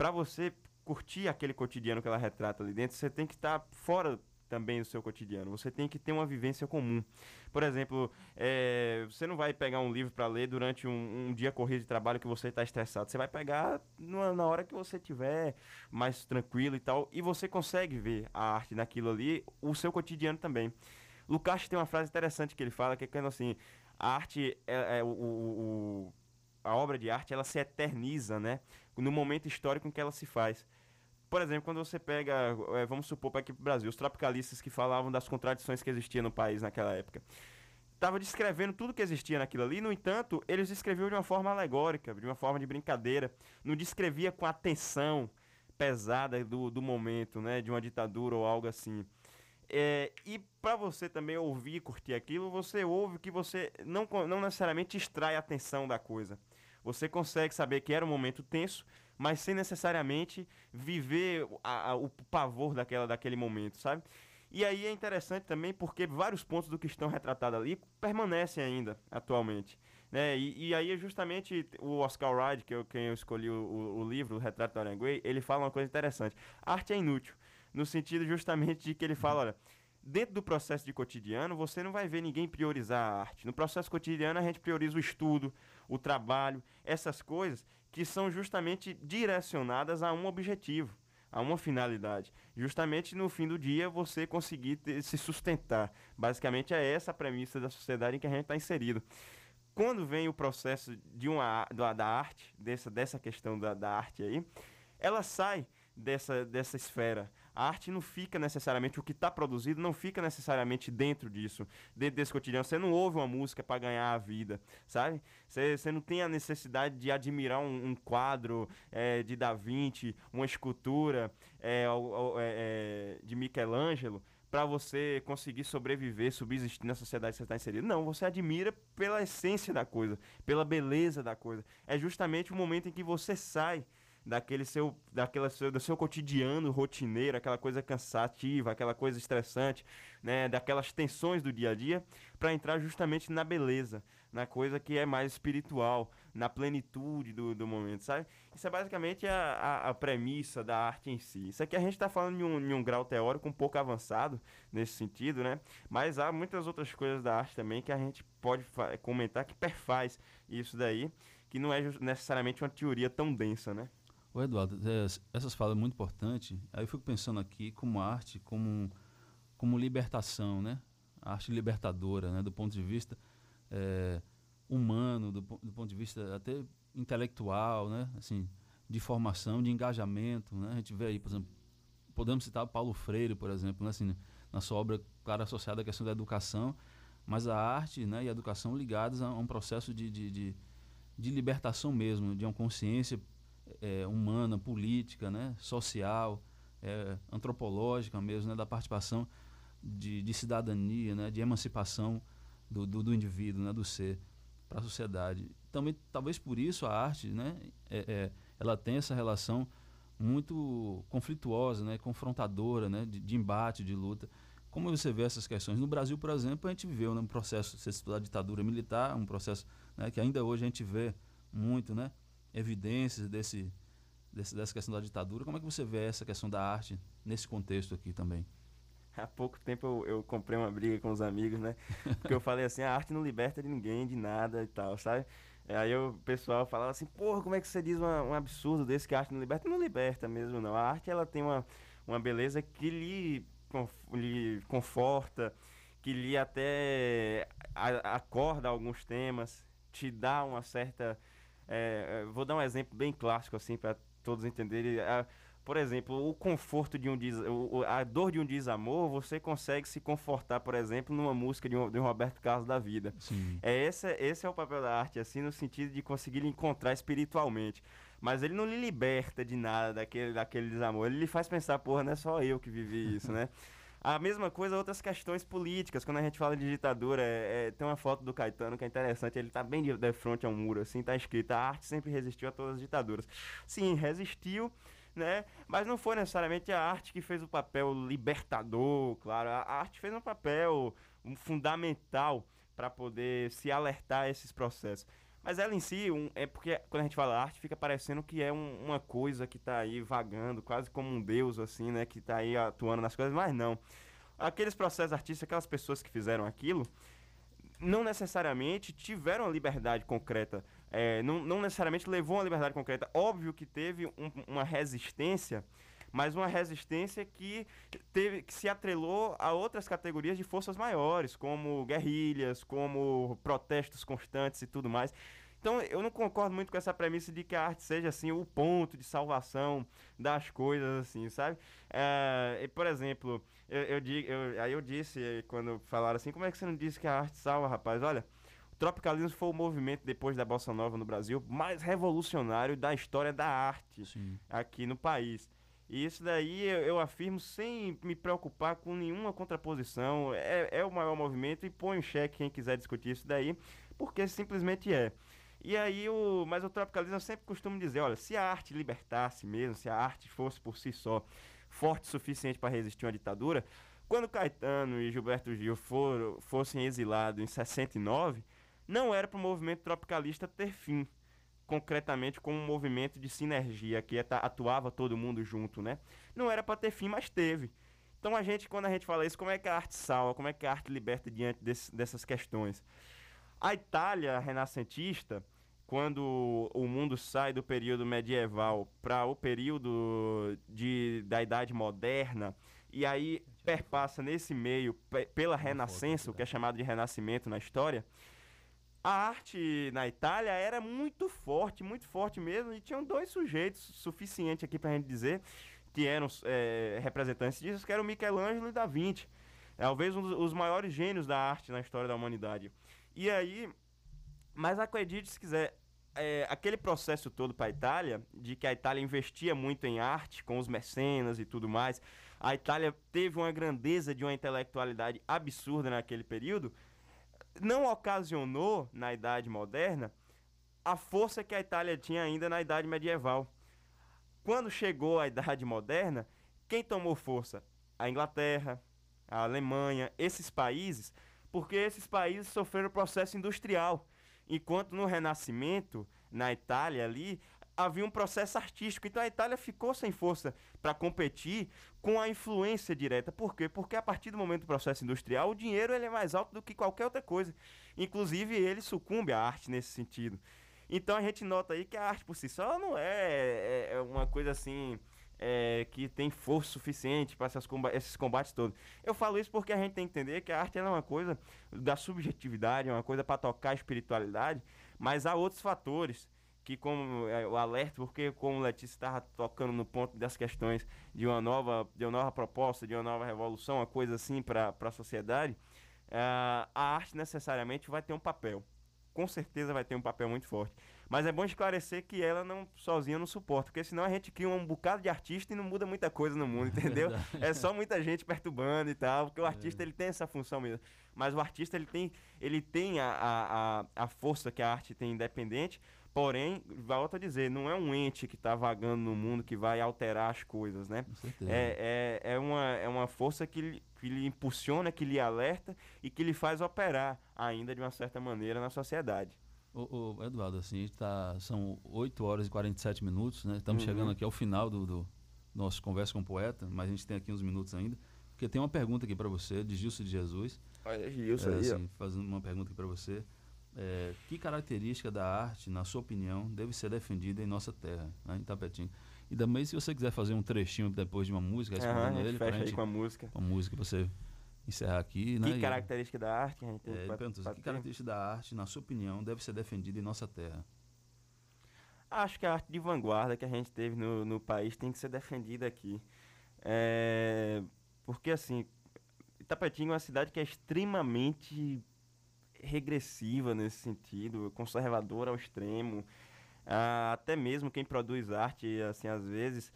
para você curtir aquele cotidiano que ela retrata ali dentro, você tem que estar fora também do seu cotidiano. Você tem que ter uma vivência comum. Por exemplo, eh, você não vai pegar um livro para ler durante um, um dia corrido de trabalho que você está estressado. Você vai pegar numa- na hora que você tiver mais tranquilo e tal, e você consegue ver a arte naquilo ali, o seu cotidiano também. Lukács tem uma frase interessante que ele fala, que é assim, a arte é, é o, o- o- a obra de arte, ela se eterniza, né, no momento histórico em que ela se faz. Por exemplo, quando você pega, eh, vamos supor para aqui pro Brasil, os tropicalistas que falavam das contradições que existiam no país naquela época. Tava descrevendo tudo que existia naquilo ali, no entanto, eles escreviam de uma forma alegórica, de uma forma de brincadeira, não descrevia com a tensão pesada do, do momento, né, de uma ditadura ou algo assim. É, e para você também ouvir e curtir aquilo, você ouve que você não, não necessariamente extrai a atenção da coisa. Você consegue saber que era um momento tenso, mas sem necessariamente viver a- a- o pavor daquela, daquele momento, sabe? E aí é interessante também porque vários pontos do que estão retratados ali permanecem ainda atualmente. Né? E, e aí é justamente o Oscar Wilde, que eu, quem eu escolhi o, o- o livro, o Retrato Dorian Gray, ele fala uma coisa interessante. Arte é inútil, no sentido justamente de que ele fala, olha, dentro do processo de cotidiano, você não vai ver ninguém priorizar a arte. No processo cotidiano, a gente prioriza o estudo, o trabalho, essas coisas que são justamente direcionadas a um objetivo, a uma finalidade. Justamente no fim do dia, você conseguir ter- se sustentar. Basicamente, é essa a premissa da sociedade em que a gente está inserido. Quando vem o processo de uma, da, da arte, dessa, dessa questão da, da arte aí, ela sai dessa, dessa esfera. A arte não fica necessariamente, o que está produzido não fica necessariamente dentro disso, dentro desse cotidiano. Você não ouve uma música para ganhar a vida, sabe? Você, você não tem a necessidade de admirar um, um quadro eh, de Da Vinci, uma escultura ou, eh, eh, de Michelangelo para você conseguir sobreviver, subsistir na sociedade que você está inserido. Não, você admira pela essência da coisa, pela beleza da coisa. É justamente o momento em que você sai daquele seu, daquela seu, do seu cotidiano rotineiro, aquela coisa cansativa, aquela coisa estressante, né, daquelas tensões do dia a dia, para entrar justamente na beleza, na coisa que é mais espiritual, na plenitude do, do momento, sabe? Isso é basicamente a, a, a premissa da arte em si. Isso aqui a gente está falando em um, em um grau teórico um pouco avançado nesse sentido, né? Mas há muitas outras coisas da arte também que a gente pode comentar que perfaz isso daí, que não é necessariamente uma teoria tão densa, né? Ô Eduardo, es- essas falas muito importantes. Aí eu fico pensando aqui como arte, como, como libertação, né? A arte libertadora, né? Do ponto de vista eh, humano, do, do ponto de vista até intelectual, né? Assim, de formação, de engajamento, né? A gente vê aí, por exemplo, podemos citar Paulo Freire, por exemplo, né? Assim, na sua obra, claro, associada à questão da educação, mas a arte né, e a educação ligadas a um processo de, de, de, de libertação mesmo, de uma consciência eh, humana, política, né, social, eh, antropológica mesmo, né, da participação de, de cidadania, né, de emancipação do, do, do indivíduo, né, do ser para a sociedade. Também, talvez por isso a arte, né, é, é, ela tem essa relação muito conflituosa, né, confrontadora, né, de, de embate, de luta. Como você vê essas questões? No Brasil, por exemplo, a gente viveu né, um processo você citou da ditadura militar, um processo né, que ainda hoje a gente vê muito, né, evidências desse, desse, dessa questão da ditadura. Como é que você vê essa questão da arte nesse contexto aqui também? Há pouco tempo eu, eu comprei uma briga com os amigos, né? Porque eu falei assim, a arte não liberta de ninguém, de nada e tal, sabe? É, Aí o pessoal falava assim, porra, como é que você diz uma- um absurdo desse que a arte não liberta? Não liberta mesmo, não. A arte, ela tem uma, uma beleza que lhe, lhe conforta, que lhe até acorda alguns temas, te dá uma certa... é, é, vou dar um exemplo bem clássico, assim, para todos entenderem. A- por exemplo, o conforto de um des... a dor de um desamor, você consegue se confortar, por exemplo, numa música de um, de um Roberto Carlos da vida. Sim. É esse, esse é o papel da arte, assim, no sentido de conseguir lhe encontrar espiritualmente. Mas ele não lhe liberta de nada daquele, daquele desamor. Ele lhe faz pensar, porra, não é só eu que vivi isso, né? A mesma coisa outras questões políticas. Quando a gente fala de ditadura, é- é- tem uma foto do Caetano que é interessante. Ele tá bem de, de frente a um muro, assim, tá escrito: a arte sempre resistiu a todas as ditaduras. Sim, resistiu, né? Mas não foi necessariamente a arte que fez o papel libertador, claro. A arte fez um papel fundamental para poder se alertar a esses processos. Mas ela em si, um- é porque quando a gente fala arte, fica parecendo que é um- uma coisa que está aí vagando, quase como um deus, assim, né? Que está aí atuando nas coisas, mas não. Aqueles processos artísticos, aquelas pessoas que fizeram aquilo, não necessariamente tiveram a liberdade concreta, é, não, não necessariamente levou a liberdade concreta. Óbvio que teve um- uma resistência, mas uma resistência que, teve, que se atrelou a outras categorias de forças maiores, como guerrilhas, como protestos constantes e tudo mais. Então eu não concordo muito com essa premissa de que a arte seja assim o ponto de salvação das coisas, assim, sabe? É, e, por exemplo, eu, eu, eu- aí eu disse eh, quando falaram assim, como é que você não disse que a arte salva, rapaz? Olha, o tropicalismo foi o movimento depois da bossa nova no Brasil mais revolucionário da história da arte aqui no país. E isso daí eu, eu afirmo sem me preocupar com nenhuma contraposição. É, é o maior movimento e põe em xeque quem quiser discutir isso daí, porque simplesmente é. E aí, o, mas o tropicalismo eu sempre costumo dizer, olha, se a arte libertasse mesmo, se a arte fosse por si só forte o suficiente para resistir uma ditadura, quando Caetano e Gilberto Gil foram, fossem exilados em 69, não era para o movimento tropicalista ter fim, concretamente como um movimento de sinergia que atuava todo mundo junto, né? Não era para ter fim, mas teve. Então a gente, quando a gente fala isso, como é que a arte salva, como é que a arte liberta diante desse, dessas questões? A Itália renascentista, quando o mundo sai do período medieval para o período de, da Idade Moderna, e aí perpassa nesse meio pe- pela Renascença, o que é chamado de Renascimento na história, a arte na Itália era muito forte, muito forte mesmo, e tinham dois sujeitos suficientes aqui para a gente dizer que eram eh, representantes disso, que eram Michelangelo e Da Vinci. Talvez um dos os maiores gênios da arte na história da humanidade. E aí, mas acredite se quiser, é, aquele processo todo para a Itália, de que a Itália investia muito em arte, com os mecenas e tudo mais, a Itália teve uma grandeza de uma intelectualidade absurda naquele período, não ocasionou, na Idade Moderna, a força que a Itália tinha ainda na Idade Medieval. Quando chegou a Idade Moderna, quem tomou força? A Inglaterra, a Alemanha, esses países, porque esses países sofreram processo industrial. Enquanto no Renascimento, na Itália ali, havia um processo artístico. Então a Itália ficou sem força para competir com a influência direta. Por quê? Porque a partir do momento do processo industrial, o dinheiro ele é mais alto do que qualquer outra coisa. Inclusive, ele sucumbe à arte nesse sentido. Então a gente nota aí que a arte por si só não é, é- é uma coisa assim é, que tem força suficiente para esses combates todos. Eu falo isso porque a gente tem que entender que a arte é uma coisa da subjetividade, é uma coisa para tocar a espiritualidade, mas há outros fatores que como é, o alerta, porque como o Letícia estava tocando no ponto das questões de uma nova, de uma nova proposta, de uma nova revolução, uma coisa assim para a sociedade, ah, a arte necessariamente vai ter um papel. Com certeza vai ter um papel muito forte. Mas é bom esclarecer que ela não sozinha não suporta, porque senão a gente cria um bocado de artista e não muda muita coisa no mundo, entendeu? verdade. é só muita gente perturbando e tal, porque o artista ele tem essa função mesmo. Mas o artista ele tem, ele tem a, a, a força que a arte tem independente, porém, volto a dizer, não é um ente que está vagando no mundo que vai alterar as coisas, né? certeza. É, é, é, uma, é uma força que lhe, que lhe impulsiona, que lhe alerta e que lhe faz operar ainda de uma certa maneira na sociedade. Ô, ô, Eduardo, assim, a gente tá, são 8 horas e 47 minutos, né? Estamos Uhum. chegando aqui ao final do, do nosso Conversa com o Poeta, mas a gente tem aqui uns minutos ainda. Porque tem uma pergunta aqui para você, de Gilson de Jesus. Olha, Gilson É, aí, ó. assim, fazendo uma pergunta aqui para você. É, que característica da arte, na sua opinião, deve ser defendida em nossa terra, né, em Tapetinho? E também, se você quiser fazer um trechinho depois de uma música, respondendo a gente ele, fecha aí gente- com a música. Uma música pra você encerrar aqui, né? Que e- característica da arte que a gente tem é, pergunta assim, que característica da arte, na sua opinião, deve ser defendida em nossa terra? Acho que a arte de vanguarda que a gente teve no, no país tem que ser defendida aqui. É, porque, assim, Itapetinga é uma cidade que é extremamente regressiva nesse sentido, conservadora ao extremo. Ah, até mesmo quem produz arte, assim, às vezes,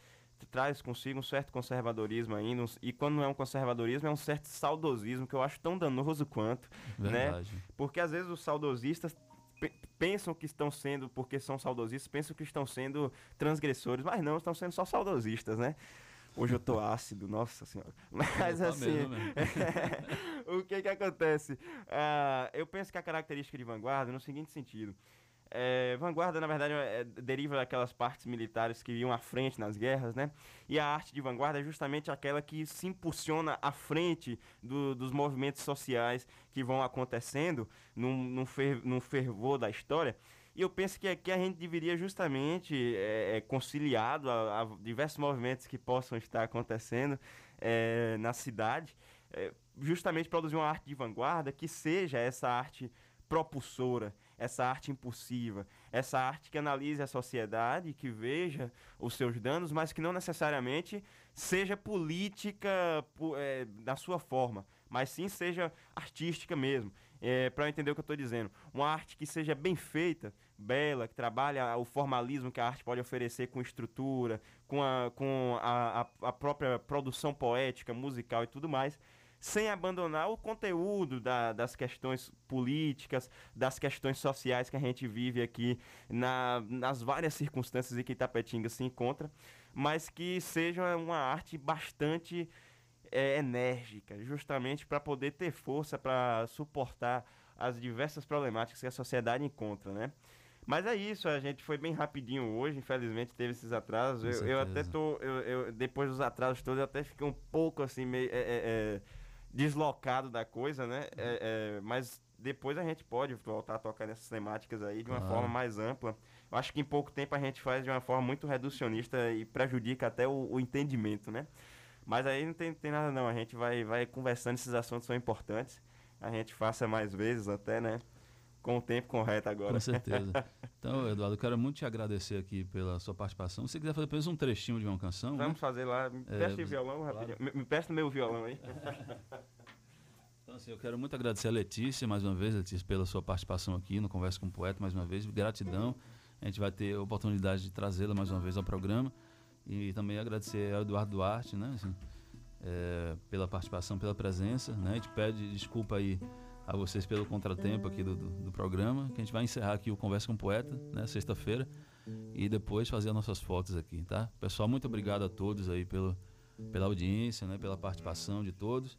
traz consigo um certo conservadorismo ainda. E quando não é um conservadorismo, é um certo saudosismo que eu acho tão danoso quanto. Verdade. Né? Porque às vezes os saudosistas pe- pensam que estão sendo, porque são saudosistas, pensam que estão sendo transgressores, mas não, estão sendo só saudosistas, né? Hoje eu tô ácido, nossa senhora. Mas tá assim, mesmo. o que que acontece? Ah, eu penso que a característica de vanguarda, no seguinte sentido, é, vanguarda, na verdade, é- deriva daquelas partes militares que iam à frente nas guerras, né? E a arte de vanguarda é justamente aquela que se impulsiona à frente do- dos movimentos sociais que vão acontecendo num, num, fer- num fervor da história. E eu penso que aqui a gente deveria justamente, é, é, conciliado a, a diversos movimentos que possam estar acontecendo é, na cidade, é, justamente produzir uma arte de vanguarda que seja essa arte propulsora, essa arte impulsiva, essa arte que analise a sociedade, que veja os seus danos, mas que não necessariamente seja política po- é, da sua forma, mas sim seja artística mesmo. É, para entender o que eu estou dizendo, uma arte que seja bem feita, bela, que trabalha o formalismo que a arte pode oferecer com estrutura, com a, com a, a, própria produção poética, musical e tudo mais, sem abandonar o conteúdo da- das questões políticas, das questões sociais que a gente vive aqui na- nas várias circunstâncias em que Itapetinga se encontra, mas que seja uma arte bastante é, enérgica, justamente para poder ter força para suportar as diversas problemáticas que a sociedade encontra, né? Mas é isso, a gente foi bem rapidinho hoje, infelizmente teve esses atrasos. Eu, eu até tô. Eu, eu- depois dos atrasos todos, eu até fiquei um pouco assim, meio. é, é, é, deslocado da coisa, né? É, é, mas depois a gente pode voltar a tocar nessas temáticas aí de uma Claro. forma mais ampla. Eu acho que em pouco tempo a gente faz de uma forma muito reducionista e prejudica até o, o entendimento, né? Mas aí não tem, tem nada não, a gente vai, vai conversando, esses assuntos são importantes. A gente faça mais vezes até, né? Com o tempo correto agora. Com certeza. Então, Eduardo, eu quero muito te agradecer aqui pela sua participação. Se você quiser fazer apenas um trechinho de uma canção. Vamos né? fazer lá. Me É, presta você- o violão claro. rapidinho. Me, me presta meu violão aí. Então, assim, eu quero muito agradecer a Letícia, mais uma vez, Letícia, pela sua participação aqui no Conversa com o Poeta, mais uma vez. Gratidão. A gente vai ter a oportunidade de trazê-la mais uma vez ao programa. E também agradecer ao Eduardo Duarte, né? assim, é, pela participação, pela presença. Né? A gente pede desculpa aí a vocês pelo contratempo aqui do, do, do programa, que a gente vai encerrar aqui o Conversa com o Poeta, né? Sexta-feira. E depois fazer as nossas fotos aqui, tá? Pessoal, muito obrigado a todos aí pelo, pela audiência, né? Pela participação de todos.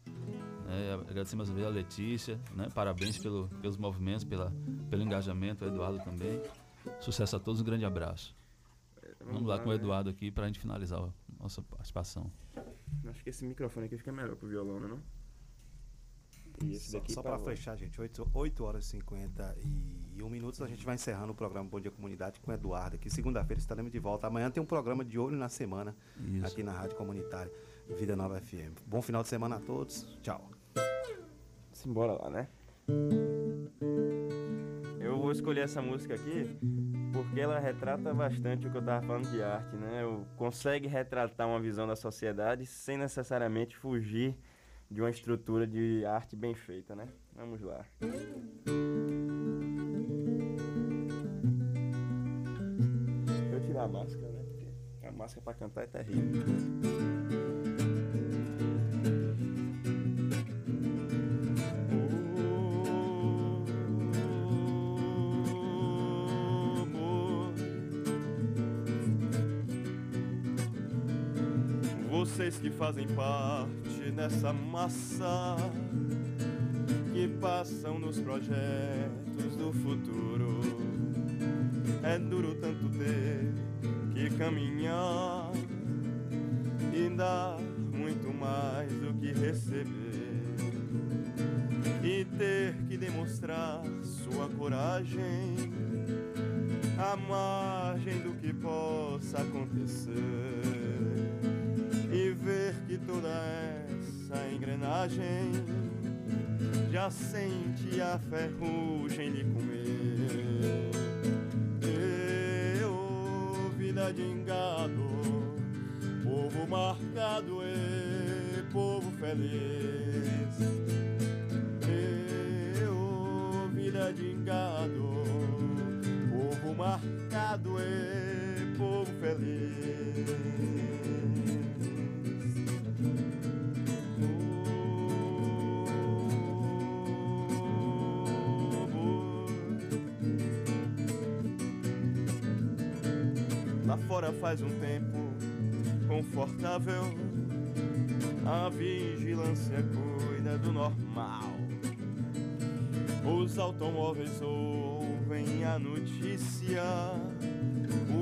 É, agradecer mais uma vez a Letícia, né? Parabéns pelo, pelos movimentos, pela, pelo engajamento, o Eduardo também. Sucesso a todos, um grande abraço. Vamos lá com o? Eduardo aqui para a gente finalizar a nossa participação. Acho que esse microfone aqui fica melhor pro violão, né? Não? E esse Só, daqui só pra para fechar, gente, 8, 8 horas e 51 minutos, a gente vai encerrando o programa Bom Dia Comunidade com o Eduardo aqui. Segunda-feira estaremos de volta. Amanhã tem um programa de olho na semana Isso. aqui na Rádio Comunitária Vida Nova FM. Bom final de semana a todos. Tchau. Simbora lá, né? Eu vou escolher essa música aqui porque ela retrata bastante o que eu tava falando de arte, né? Eu consegue retratar uma visão da sociedade sem necessariamente fugir de uma estrutura de arte bem feita, né? Vamos lá. Eu tirar a máscara, né? Porque a máscara pra cantar é terrível. Vocês que fazem parte dessa massa que passam nos projetos do futuro. É duro tanto ter que caminhar e dar muito mais do que receber. E ter que demonstrar sua coragem à margem do que possa acontecer e ver que toda essa engrenagem já sente a ferrugem lhe comer. Eu, vida de engado, povo marcado e povo feliz. Eu, vida de engado, povo marcado e povo feliz. Faz um tempo confortável. A vigilância cuida do normal. Os automóveis ouvem a notícia.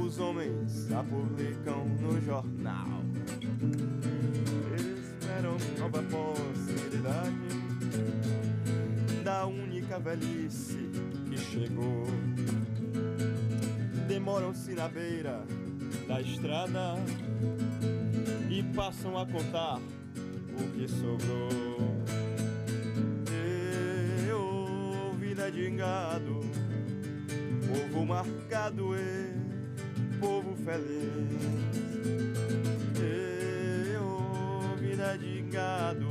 Os homens a publicam no jornal. Esperam nova possibilidade da única velhice que chegou. Demoram-se na beira da estrada e passam a contar o que sobrou. Eu, vida de gado, povo marcado e povo feliz. Eu, vida de gado,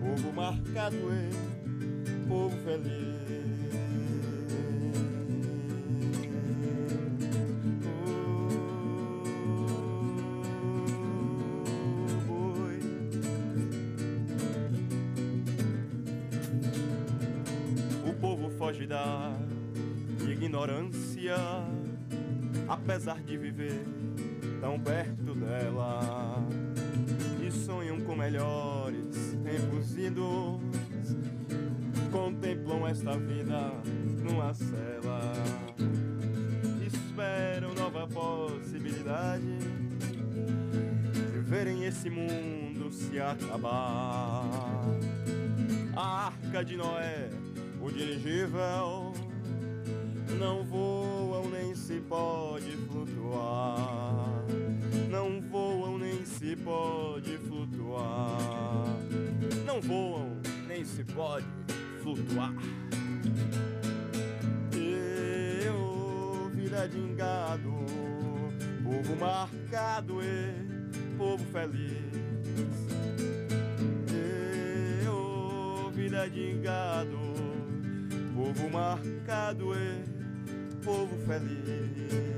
povo marcado e povo feliz. Foge ignorância, apesar de viver tão perto dela. E sonham com melhores tempos idos, contemplam esta vida numa cela. possibilidade de verem esse mundo se acabar. A arca de Noé, o dirigível, não voam nem se pode flutuar. Não voam nem se pode flutuar. Não voam nem se pode flutuar. Eu, vida de engado, povo marcado e povo feliz. Eu, vida de engado, povo marcado e povo feliz.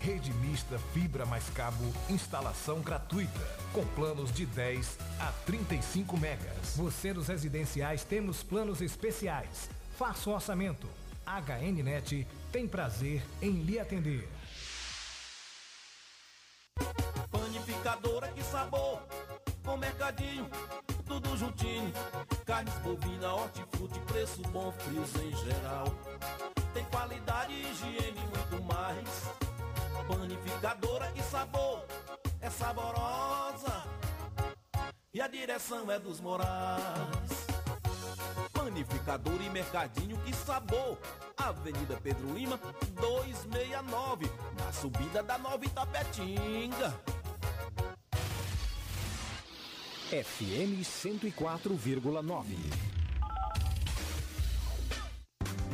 Rede mista fibra mais cabo, instalação gratuita, com planos de 10 a 35 megas. Você dos residenciais temos planos especiais. Faça o orçamento. HNnet tem prazer em lhe atender. Panificadora, que sabor! Com mercadinho, tudo juntinho. Carnes bovina, hortifruti, preço bom, frios em geral. Tem qualidade, higiene e muito mais. Panificadora, que sabor! É saborosa! E a direção é dos Morais. Panificador e mercadinho, que sabor! Avenida Pedro Lima, 269, na subida da Nova Itapetinga. FM 104,9.